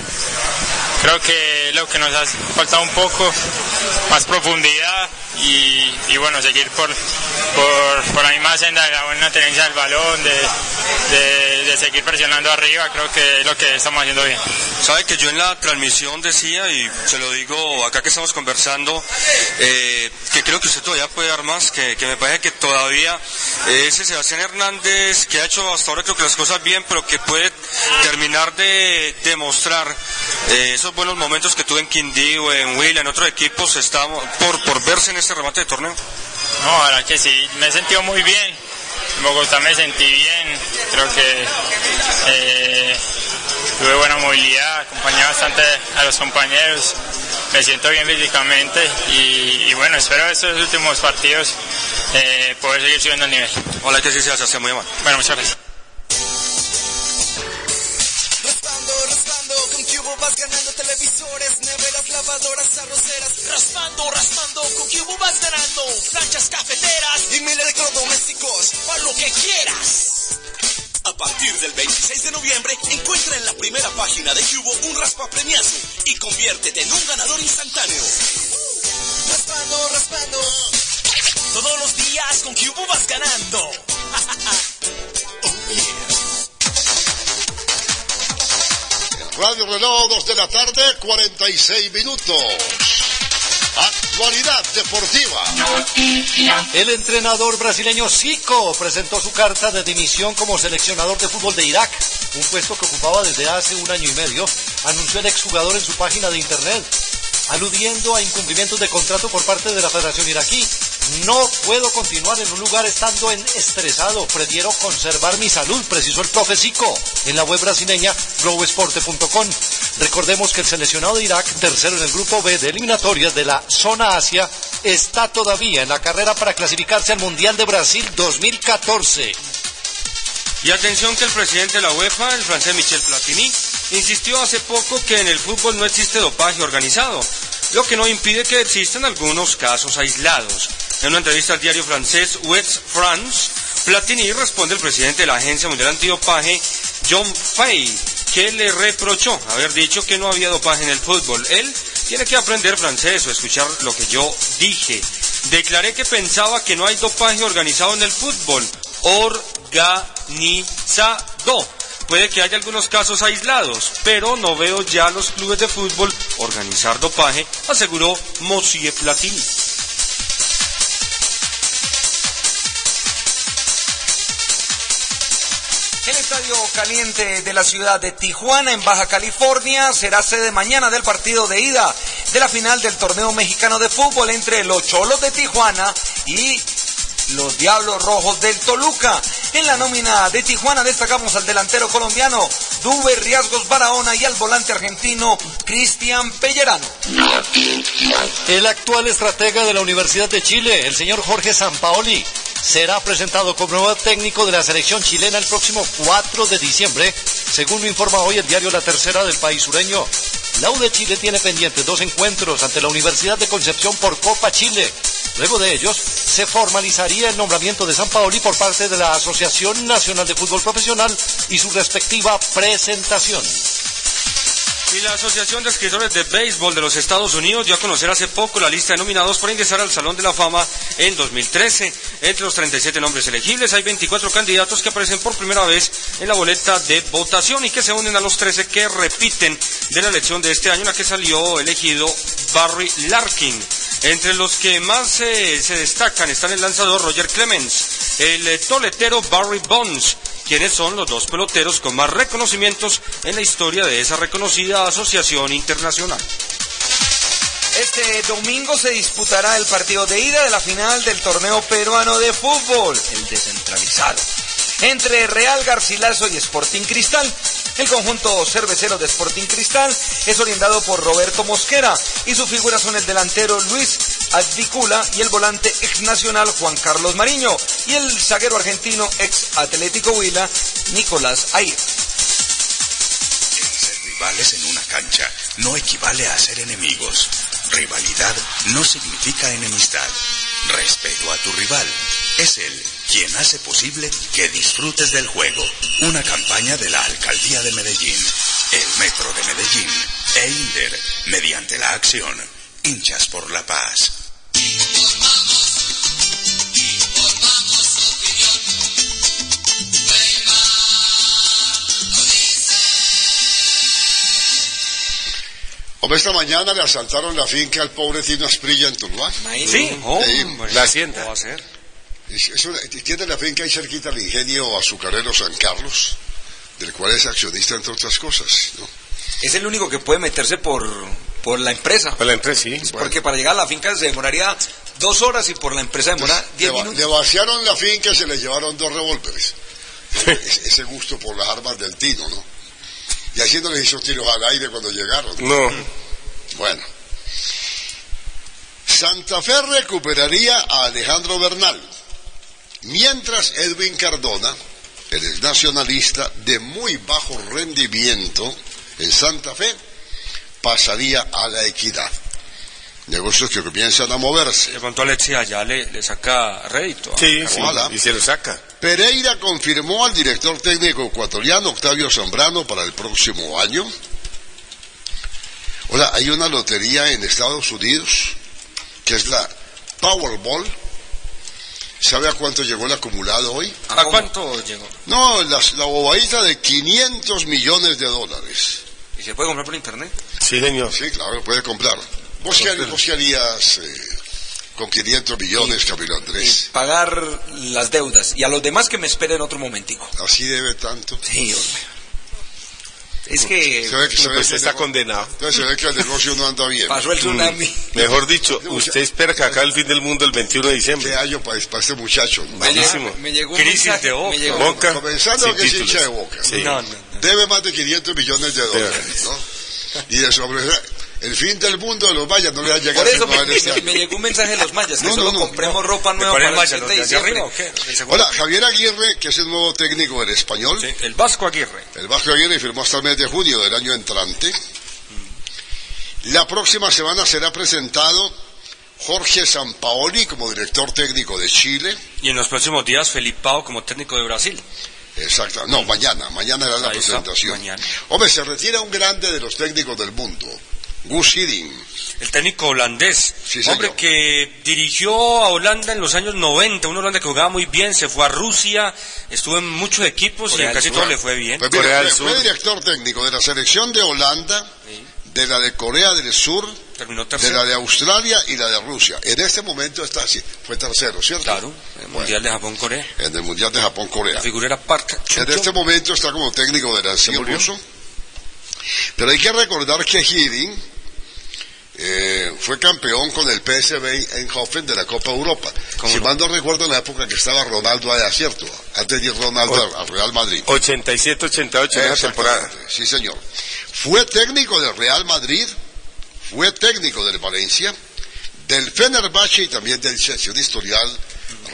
Creo que lo que nos ha faltado un poco, más profundidad y, bueno, seguir por, por, por, la misma senda de la buena tenencia del balón, de, de, seguir presionando arriba, creo que es lo que estamos haciendo bien. Sabe que yo en la transmisión decía, y se lo digo acá que estamos conversando, eh, que creo que usted todavía puede dar más, que, que me parece que todavía eh, ese Sebastián Hernández, que ha hecho hasta ahora creo que las cosas bien, pero que puede terminar de demostrar eh, esos buenos momentos que tuve en Quindío, en Will, en otros equipos, está por, por verse en este remate de torneo. No, la verdad que sí, me he sentido muy bien. En Bogotá me sentí bien, creo que eh, tuve buena movilidad, acompañé bastante a los compañeros, me siento bien físicamente y, y bueno, espero estos últimos partidos eh, poder seguir subiendo el nivel. Hola, que sí se hace muy mal. Bueno, muchas gracias. vas ganando televisores, neveras, lavadoras, arroceras. Raspando, raspando, con Cubo vas ganando. Planchas cafeteras y mil electrodomésticos. Para lo que quieras. A partir del 26 de noviembre, encuentra en la primera página de Cubo un raspa premiazo y conviértete en un ganador instantáneo. Raspando, raspando. Todos los días con Cubo vas ganando. *laughs* Radio Reloj, 2 de la tarde, 46 minutos. Actualidad deportiva. El entrenador brasileño Zico presentó su carta de dimisión como seleccionador de fútbol de Irak, un puesto que ocupaba desde hace un año y medio, anunció el exjugador en su página de internet, aludiendo a incumplimientos de contrato por parte de la Federación iraquí. No puedo continuar en un lugar estando en estresado. Prefiero conservar mi salud, precisó el profe Zico en la web brasileña growsport.com. Recordemos que el seleccionado de Irak, tercero en el grupo B de eliminatorias de la zona Asia, está todavía en la carrera para clasificarse al Mundial de Brasil 2014. Y atención que el presidente de la UEFA, el francés Michel Platini, insistió hace poco que en el fútbol no existe dopaje organizado, lo que no impide que existan algunos casos aislados. En una entrevista al diario francés Ouest France, Platini responde al presidente de la Agencia Mundial Antidopaje, John Fay, que le reprochó haber dicho que no había dopaje en el fútbol. Él tiene que aprender francés o escuchar lo que yo dije. Declaré que pensaba que no hay dopaje organizado en el fútbol. Organizado. Puede que haya algunos casos aislados, pero no veo ya los clubes de fútbol organizar dopaje, aseguró Monsieur Platini. El Estadio Caliente de la ciudad de Tijuana, en Baja California, será sede mañana del partido de ida de la final del torneo mexicano de fútbol entre los Cholos de Tijuana y los Diablos Rojos del Toluca. En la nómina de Tijuana destacamos al delantero colombiano Duber Riasgos Barahona y al volante argentino Cristian Pellerano. El actual estratega de la Universidad de Chile, el señor Jorge Sampaoli, será presentado como nuevo técnico de la selección chilena el próximo 4 de diciembre, según lo informa hoy el diario La Tercera del país sureño. La U Chile tiene pendientes dos encuentros ante la Universidad de Concepción por Copa Chile. Luego de ellos, se formalizaría el nombramiento de San Paoli por parte de la Asociación Nacional de Fútbol Profesional y su respectiva presentación. Y la Asociación de Escritores de Béisbol de los Estados Unidos dio a conocer hace poco la lista de nominados para ingresar al Salón de la Fama en 2013. Entre los 37 nombres elegibles hay 24 candidatos que aparecen por primera vez en la boleta de votación y que se unen a los 13 que repiten de la elección de este año en la que salió elegido Barry Larkin. Entre los que más eh, se destacan están el lanzador Roger Clemens, el toletero Barry Bonds, quienes son los dos peloteros con más reconocimientos en la historia de esa reconocida asociación internacional. Este domingo se disputará el partido de ida de la final del torneo peruano de fútbol, el descentralizado, entre Real Garcilaso y Sporting Cristal. El conjunto cervecero de Sporting Cristal es orientado por Roberto Mosquera y sus figuras son el delantero Luis Advícula y el volante ex nacional Juan Carlos Mariño y el zaguero argentino ex Atlético Huila Nicolás Ayer. Ser rivales en una cancha no equivale a ser enemigos. Rivalidad no significa enemistad. Respeto a tu rival. Es él quien hace posible que disfrutes del juego. Una campaña de la Alcaldía de Medellín, el Metro de Medellín e Inder, mediante la acción Hinchas por la Paz. Hombre, esta mañana le asaltaron la finca al pobre Tino Asprilla en Tuluá. Sí, Ahí. la hacienda. va a ser? Tiene la finca ahí cerquita al ingenio azucarero San Carlos, del cual es accionista entre otras cosas. ¿no? Es el único que puede meterse por, por la empresa. Por la empresa, sí. Porque para llegar a la finca se demoraría dos horas y por la empresa demora diez Le, minutos. le vaciaron la finca y se le llevaron dos revólveres. Ese gusto por las armas del Tino, ¿no? Y así no les hizo tiros al aire cuando llegaron. No. Bueno. Santa Fe recuperaría a Alejandro Bernal, mientras Edwin Cardona, el ex nacionalista de muy bajo rendimiento en Santa Fe, pasaría a la equidad. Negocios que comienzan a moverse. De pronto Alexia allá le, le saca rédito. a Sí, sí, y se lo saca. Pereira confirmó al director técnico ecuatoriano Octavio Zambrano para el próximo año. Hola, hay una lotería en Estados Unidos que es la Powerball. ¿Sabe a cuánto llegó el acumulado hoy? ¿A cuánto llegó? No, la, la bobadita de 500 millones de dólares. ¿Y se puede comprar por internet? Sí, señor. Sí, claro, puede comprar. ¿Vos qué, harías- vos qué harías eh, con 500 millones, Camilo Andrés? Pagar las deudas y a los demás que me esperen otro momentico. Así debe tanto. Sí, hombre. Es que Se ve que, se ve que el está condenado. Entonces se ve que el negocio no anda bien. pasó el tsunami. Mejor dicho, usted espera que acá el fin del mundo el 21 de diciembre. Qué año para, para este muchacho. ¿no? Malísimo. Me llegó un Crisis mensaje, de Boca. me llegó- Boca. Comenzando sin que es hincha de boca. Sí. No, no, no. Debe más de 500 millones de dólares, ¿no? Y de sobre el fin del mundo de los mayas no le va a llegar Por eso me, me- me llegó un mensaje de los mayas, que No, solo no, compremos no. ropa nueva ¿Cuál es para el el Maya? 7 de ¿Los de allá diciembre. Hola, Javier Aguirre, que es el nuevo técnico del español. Sí, el Vasco Aguirre. El Vasco Aguirre firmó hasta el mes de junio del año entrante. La próxima semana será presentado Jorge Sampaoli como director técnico de Chile. Y en los próximos días, Felipao como técnico de Brasil. Exacto. No, mañana. Mañana era la presentación. mañana. Hombre, se retira un grande de los técnicos del mundo. Gus Hiddink. El técnico holandés. Sí, señor. hombre que dirigió a Holanda en los años 90. Un Holanda que jugaba muy bien. Se fue a Rusia. Estuvo en muchos equipos y en casi Sur. todo le fue bien. Pues mire, Corea del fue, director técnico de la selección de Holanda, de la de Corea del Sur, Terminó de la de Australia y la de Rusia. En este momento está así, fue tercero, ¿cierto? Claro. El Mundial de Japón-Corea. En el Mundial de Japón-Corea. La figura era Park En este momento está como técnico del Nancy ruso. Pero hay que recordar que Hiddink eh, fue campeón con el PSV Eindhoven de la Copa Europa. Si mal no recuerdo en la época que estaba Ronaldo allá, ¿cierto? Antes de ir Ronaldo al Real Madrid. 87-88 en esa temporada. Sí, señor. Fue técnico del Real Madrid, fue técnico del Valencia, del Fenerbahce y también del Chelsea. Un historial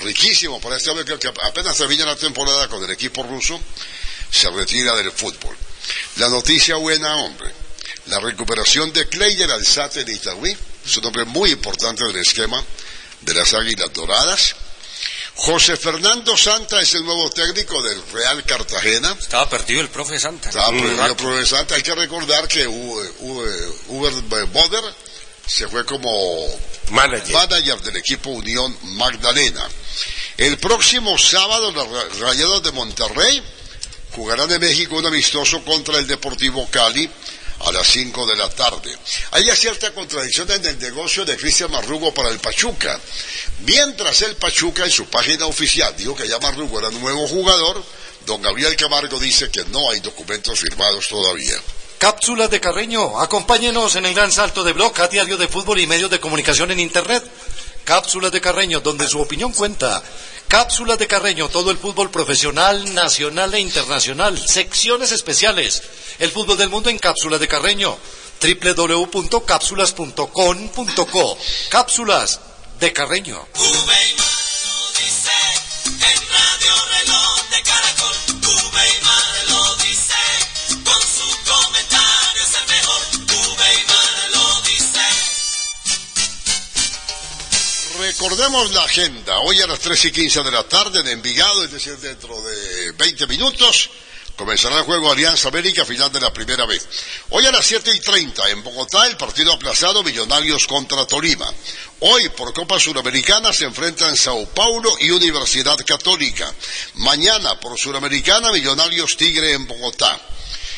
riquísimo para este hombre que apenas termina la temporada con el equipo ruso, se retira del fútbol. La noticia buena, hombre. La recuperación de Kleyer Alzate de Itagüí, es un hombre muy importante del esquema de las Águilas Doradas. José Fernando Santa es el nuevo técnico del Real Cartagena. Estaba perdido el profe Santa. Estaba perdido el profe Santa. Hay que recordar que Uber Boder se fue como manager. manager del equipo Unión Magdalena. El próximo sábado los Rayados de Monterrey jugarán en México un amistoso contra el Deportivo Cali a las 5 de la tarde. Hay cierta contradicción en el negocio de Cristian Marrugo para el Pachuca. Mientras el Pachuca en su página oficial dijo que ya Marrugo era nuevo jugador, don Gabriel Camargo dice que no hay documentos firmados todavía. Cápsulas de Carreño, acompáñenos en el gran salto de blog a diario de fútbol y medios de comunicación en Internet. Cápsulas de Carreño, donde su opinión cuenta. Cápsulas de Carreño, todo el fútbol profesional, nacional e internacional. Secciones especiales. El fútbol del mundo en Cápsulas de Carreño. www.cápsulas.com.co. Cápsulas de Carreño. Recordemos la agenda. Hoy a las 3 y 15 de la tarde en Envigado, es decir, dentro de 20 minutos, comenzará el juego Alianza América, final de la primera vez. Hoy a las 7 y 30 en Bogotá, el partido aplazado Millonarios contra Tolima. Hoy, por Copa Suramericana, se enfrentan Sao Paulo y Universidad Católica. Mañana, por Suramericana, Millonarios Tigre en Bogotá.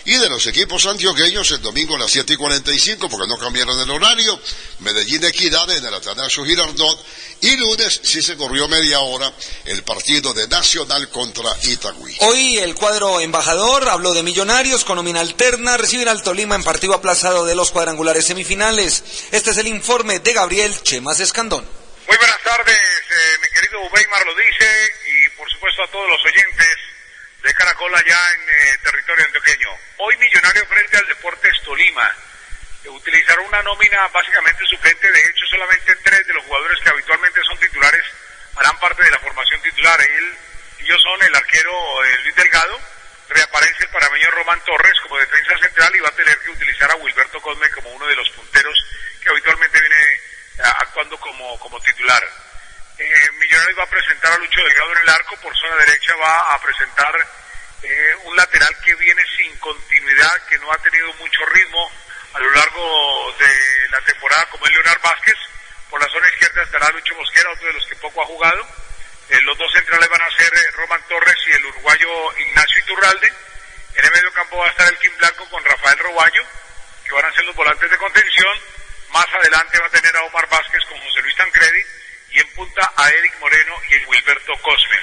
Y de los equipos antioqueños, el domingo a las 7 y 45, porque no cambiaron el horario, Medellín Equidad en el Atanasio Girardot, y lunes sí se corrió media hora el partido de Nacional contra Itagüí. Hoy el cuadro embajador habló de Millonarios con nómina alterna, reciben al Tolima en partido aplazado de los cuadrangulares semifinales. Este es el informe de Gabriel Chemas Escandón. Muy buenas tardes, eh, mi querido Weimar lo dice, y por supuesto a todos los oyentes de Caracol allá en eh, territorio antioqueño. Hoy Millonario frente al Deportes Tolima. Eh, utilizaron una nómina básicamente suplente, de hecho solamente tres de los jugadores que habitualmente son titulares harán parte de la formación titular. Él, ellos son el arquero eh, Luis Delgado, reaparece el parameño Román Torres como defensa central y va a tener que utilizar a Wilberto Cosme como uno de los punteros que habitualmente viene actuando como, como titular. Eh, Millonarios va a presentar a Lucho Delgado en el arco, por zona derecha va a presentar eh, un lateral que viene sin continuidad, que no ha tenido mucho ritmo a lo largo de la temporada, como es Leonardo Vázquez. Por la zona izquierda estará Lucho Mosquera, otro de los que poco ha jugado. Eh, los dos centrales van a ser Roman Torres y el uruguayo Ignacio Iturralde. En el medio campo va a estar el Kim Blanco con Rafael Roballo, que van a ser los volantes de contención. Más adelante va a tener a Omar Vázquez con José Luis Tancredi y en punta a Eric Moreno y a Wilberto Cosme.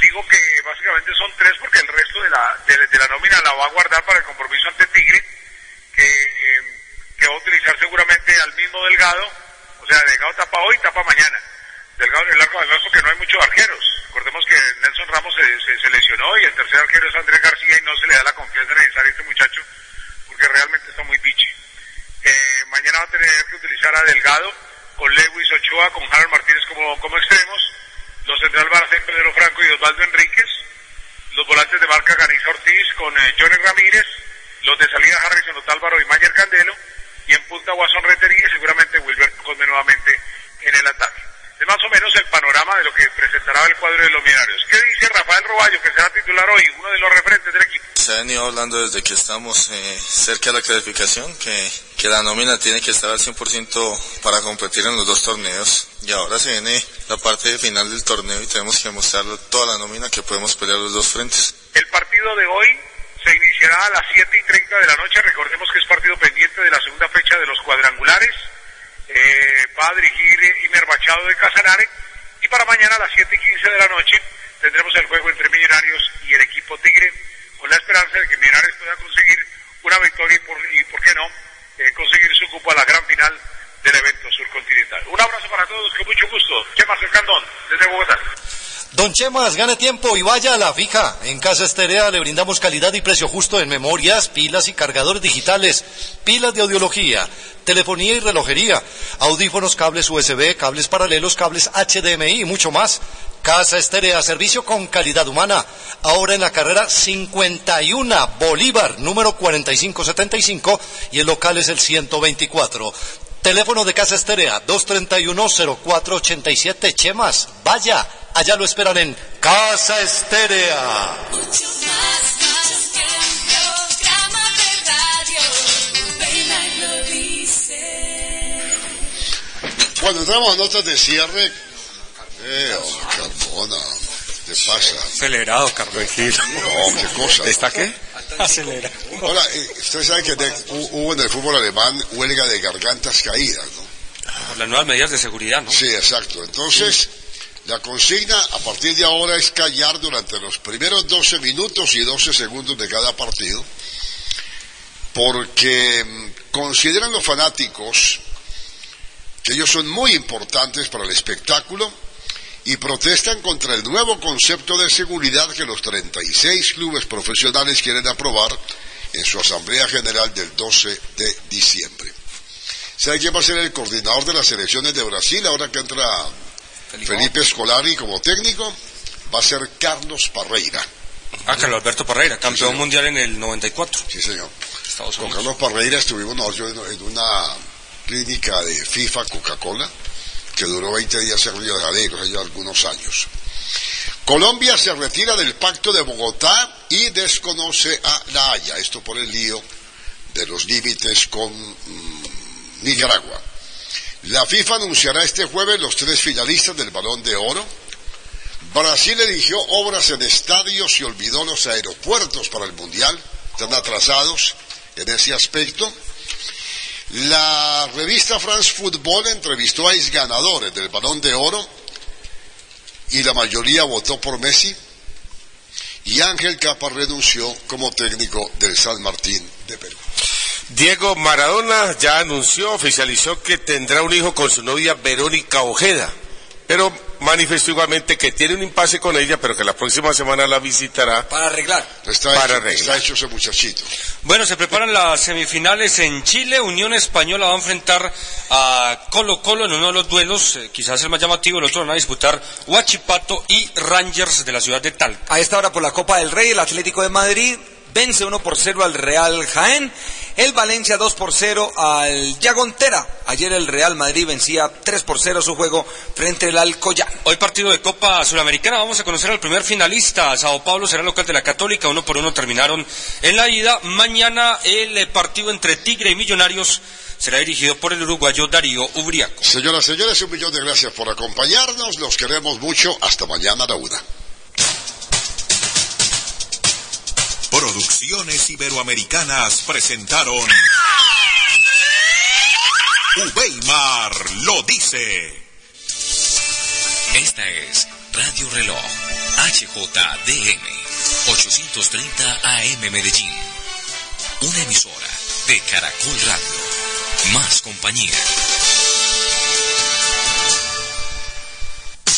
Digo que básicamente son tres porque el resto de la, de, la nómina la va a guardar para el compromiso ante Tigre, que, que va a utilizar seguramente al mismo Delgado, o sea, Delgado tapa hoy, tapa mañana. Delgado en el arco además porque no hay muchos arqueros. Recordemos que Nelson Ramos se, se, lesionó y el tercer arquero es Andrés García y no se le da la confianza necesaria a este muchacho porque realmente está muy biche. Eh, mañana va a tener que utilizar a Delgado con Lewis Ochoa, con Harold Martínez como, extremos. Los central van a ser Pedro Franco y Osvaldo Enríquez. Los volantes de marca Ganiza Ortiz con eh, Ramírez. Los de salida Harrison Otálvaro y Mayer Candelo. Y en punta Guasón Rentería y seguramente Wilber Conde nuevamente en el ataque. Es más o menos el panorama de lo que presentará el cuadro de los Millonarios. ¿Qué dice Rafael Roballo, que será titular hoy, uno de los referentes del equipo? Se ha venido hablando desde que estamos eh, cerca de la clasificación, que, que la nómina tiene que estar al 100% para competir en los dos torneos. Y ahora se viene la parte final del torneo y tenemos que mostrar toda la nómina que podemos pelear los dos frentes. El partido de hoy se iniciará a las 7 y 30 de la noche. Recordemos que es partido pendiente de la segunda fecha de los cuadrangulares. Eh, va a dirigir Imer Machado de Casanare. Y para mañana a las 7 y 15 de la noche tendremos el juego entre Millonarios y el equipo Tigre con la esperanza de que Millonarios pueda conseguir una victoria y por, y por qué no, eh, conseguir su cupo a la gran final del evento surcontinental. Un abrazo para todos, con mucho gusto. Chema Candón, desde Bogotá. Don Chemas, gane tiempo y vaya a la fija. En Casa Esterea le brindamos calidad y precio justo en memorias, pilas y cargadores digitales, pilas de audiología, telefonía y relojería, audífonos, cables USB, cables paralelos, cables HDMI y mucho más. Casa Esterea, servicio con calidad humana. Ahora en la carrera 51 Bolívar, número 4575 y el local es el 124. Teléfono de Casa Esterea 231-0487 Chemas. Vaya, allá lo esperan en Casa Esterea. Cuando entramos a notas de cierre, eh, oh, Carbona, ¿qué pasa? Acelerado, Carvajil. No, qué cosa. ¿Está qué? Acelera. Hola, eh, ustedes saben que de- hu- hubo en el fútbol alemán huelga de gargantas caídas, ¿no? Por las nuevas medidas de seguridad, ¿no? Sí, exacto. Entonces, la consigna a partir de ahora es callar durante los primeros 12 minutos y 12 segundos de cada partido, porque mm, consideran los fanáticos que ellos son muy importantes para el espectáculo y protestan contra el nuevo concepto de seguridad que los 36 clubes profesionales quieren aprobar en su Asamblea General del 12 de diciembre. ¿Sabe quién va a ser el coordinador de las selecciones de Brasil ahora que entra Felipe Scolari como técnico? Va a ser Carlos Parreira. Ah, Carlos Alberto Parreira, campeón mundial en el 94. Sí, señor. Estados Con. Carlos Parreira estuvimos nosotros en una clínica de FIFA Coca-Cola que duró 20 días en Río de Janeiro, hace algunos años. Colombia se retira del pacto de Bogotá y desconoce a La Haya, esto por el lío de los límites con mm, Nicaragua. La FIFA anunciará este jueves los tres finalistas del Balón de Oro. Brasil eligió obras en estadios y olvidó los aeropuertos para el Mundial. Están atrasados en ese aspecto. La revista France Football entrevistó a ex ganadores del Balón de Oro y la mayoría votó por Messi. Y Ángel Capa renunció como técnico del San Martín de Perú. Diego Maradona ya anunció, oficializó que tendrá un hijo con su novia Verónica Ojeda, pero manifestó igualmente que tiene un impasse con ella, pero que la próxima semana la visitará Para arreglar. Está, para hecho, arreglar. está hecho ese muchachito. Bueno, se preparan las semifinales en Chile. Unión Española va a enfrentar a Colo Colo en uno de los duelos, eh, quizás el más llamativo. El otro van a disputar Huachipato y Rangers de la ciudad de Talca. A esta hora por la Copa del Rey, el Atlético de Madrid vence 1 por 0 al Real Jaén. El Valencia 2 por 0 al Yagontera. Ayer el Real Madrid vencía 3 por 0 su juego frente al Alcoyán. Hoy partido de Copa Sudamericana, vamos a conocer al primer finalista. Sao Paulo será local de la Católica, uno por uno terminaron en la ida. Mañana el eh, partido entre Tigre y Millonarios será dirigido por el uruguayo Darío Ubriaco. Señoras y señores, un millón de gracias por acompañarnos. Los queremos mucho. Hasta mañana a la una. Producciones Iberoamericanas presentaron Ubeimar lo dice. Esta es Radio Reloj HJDM 830 AM Medellín. Una emisora de Caracol Radio. Más compañía.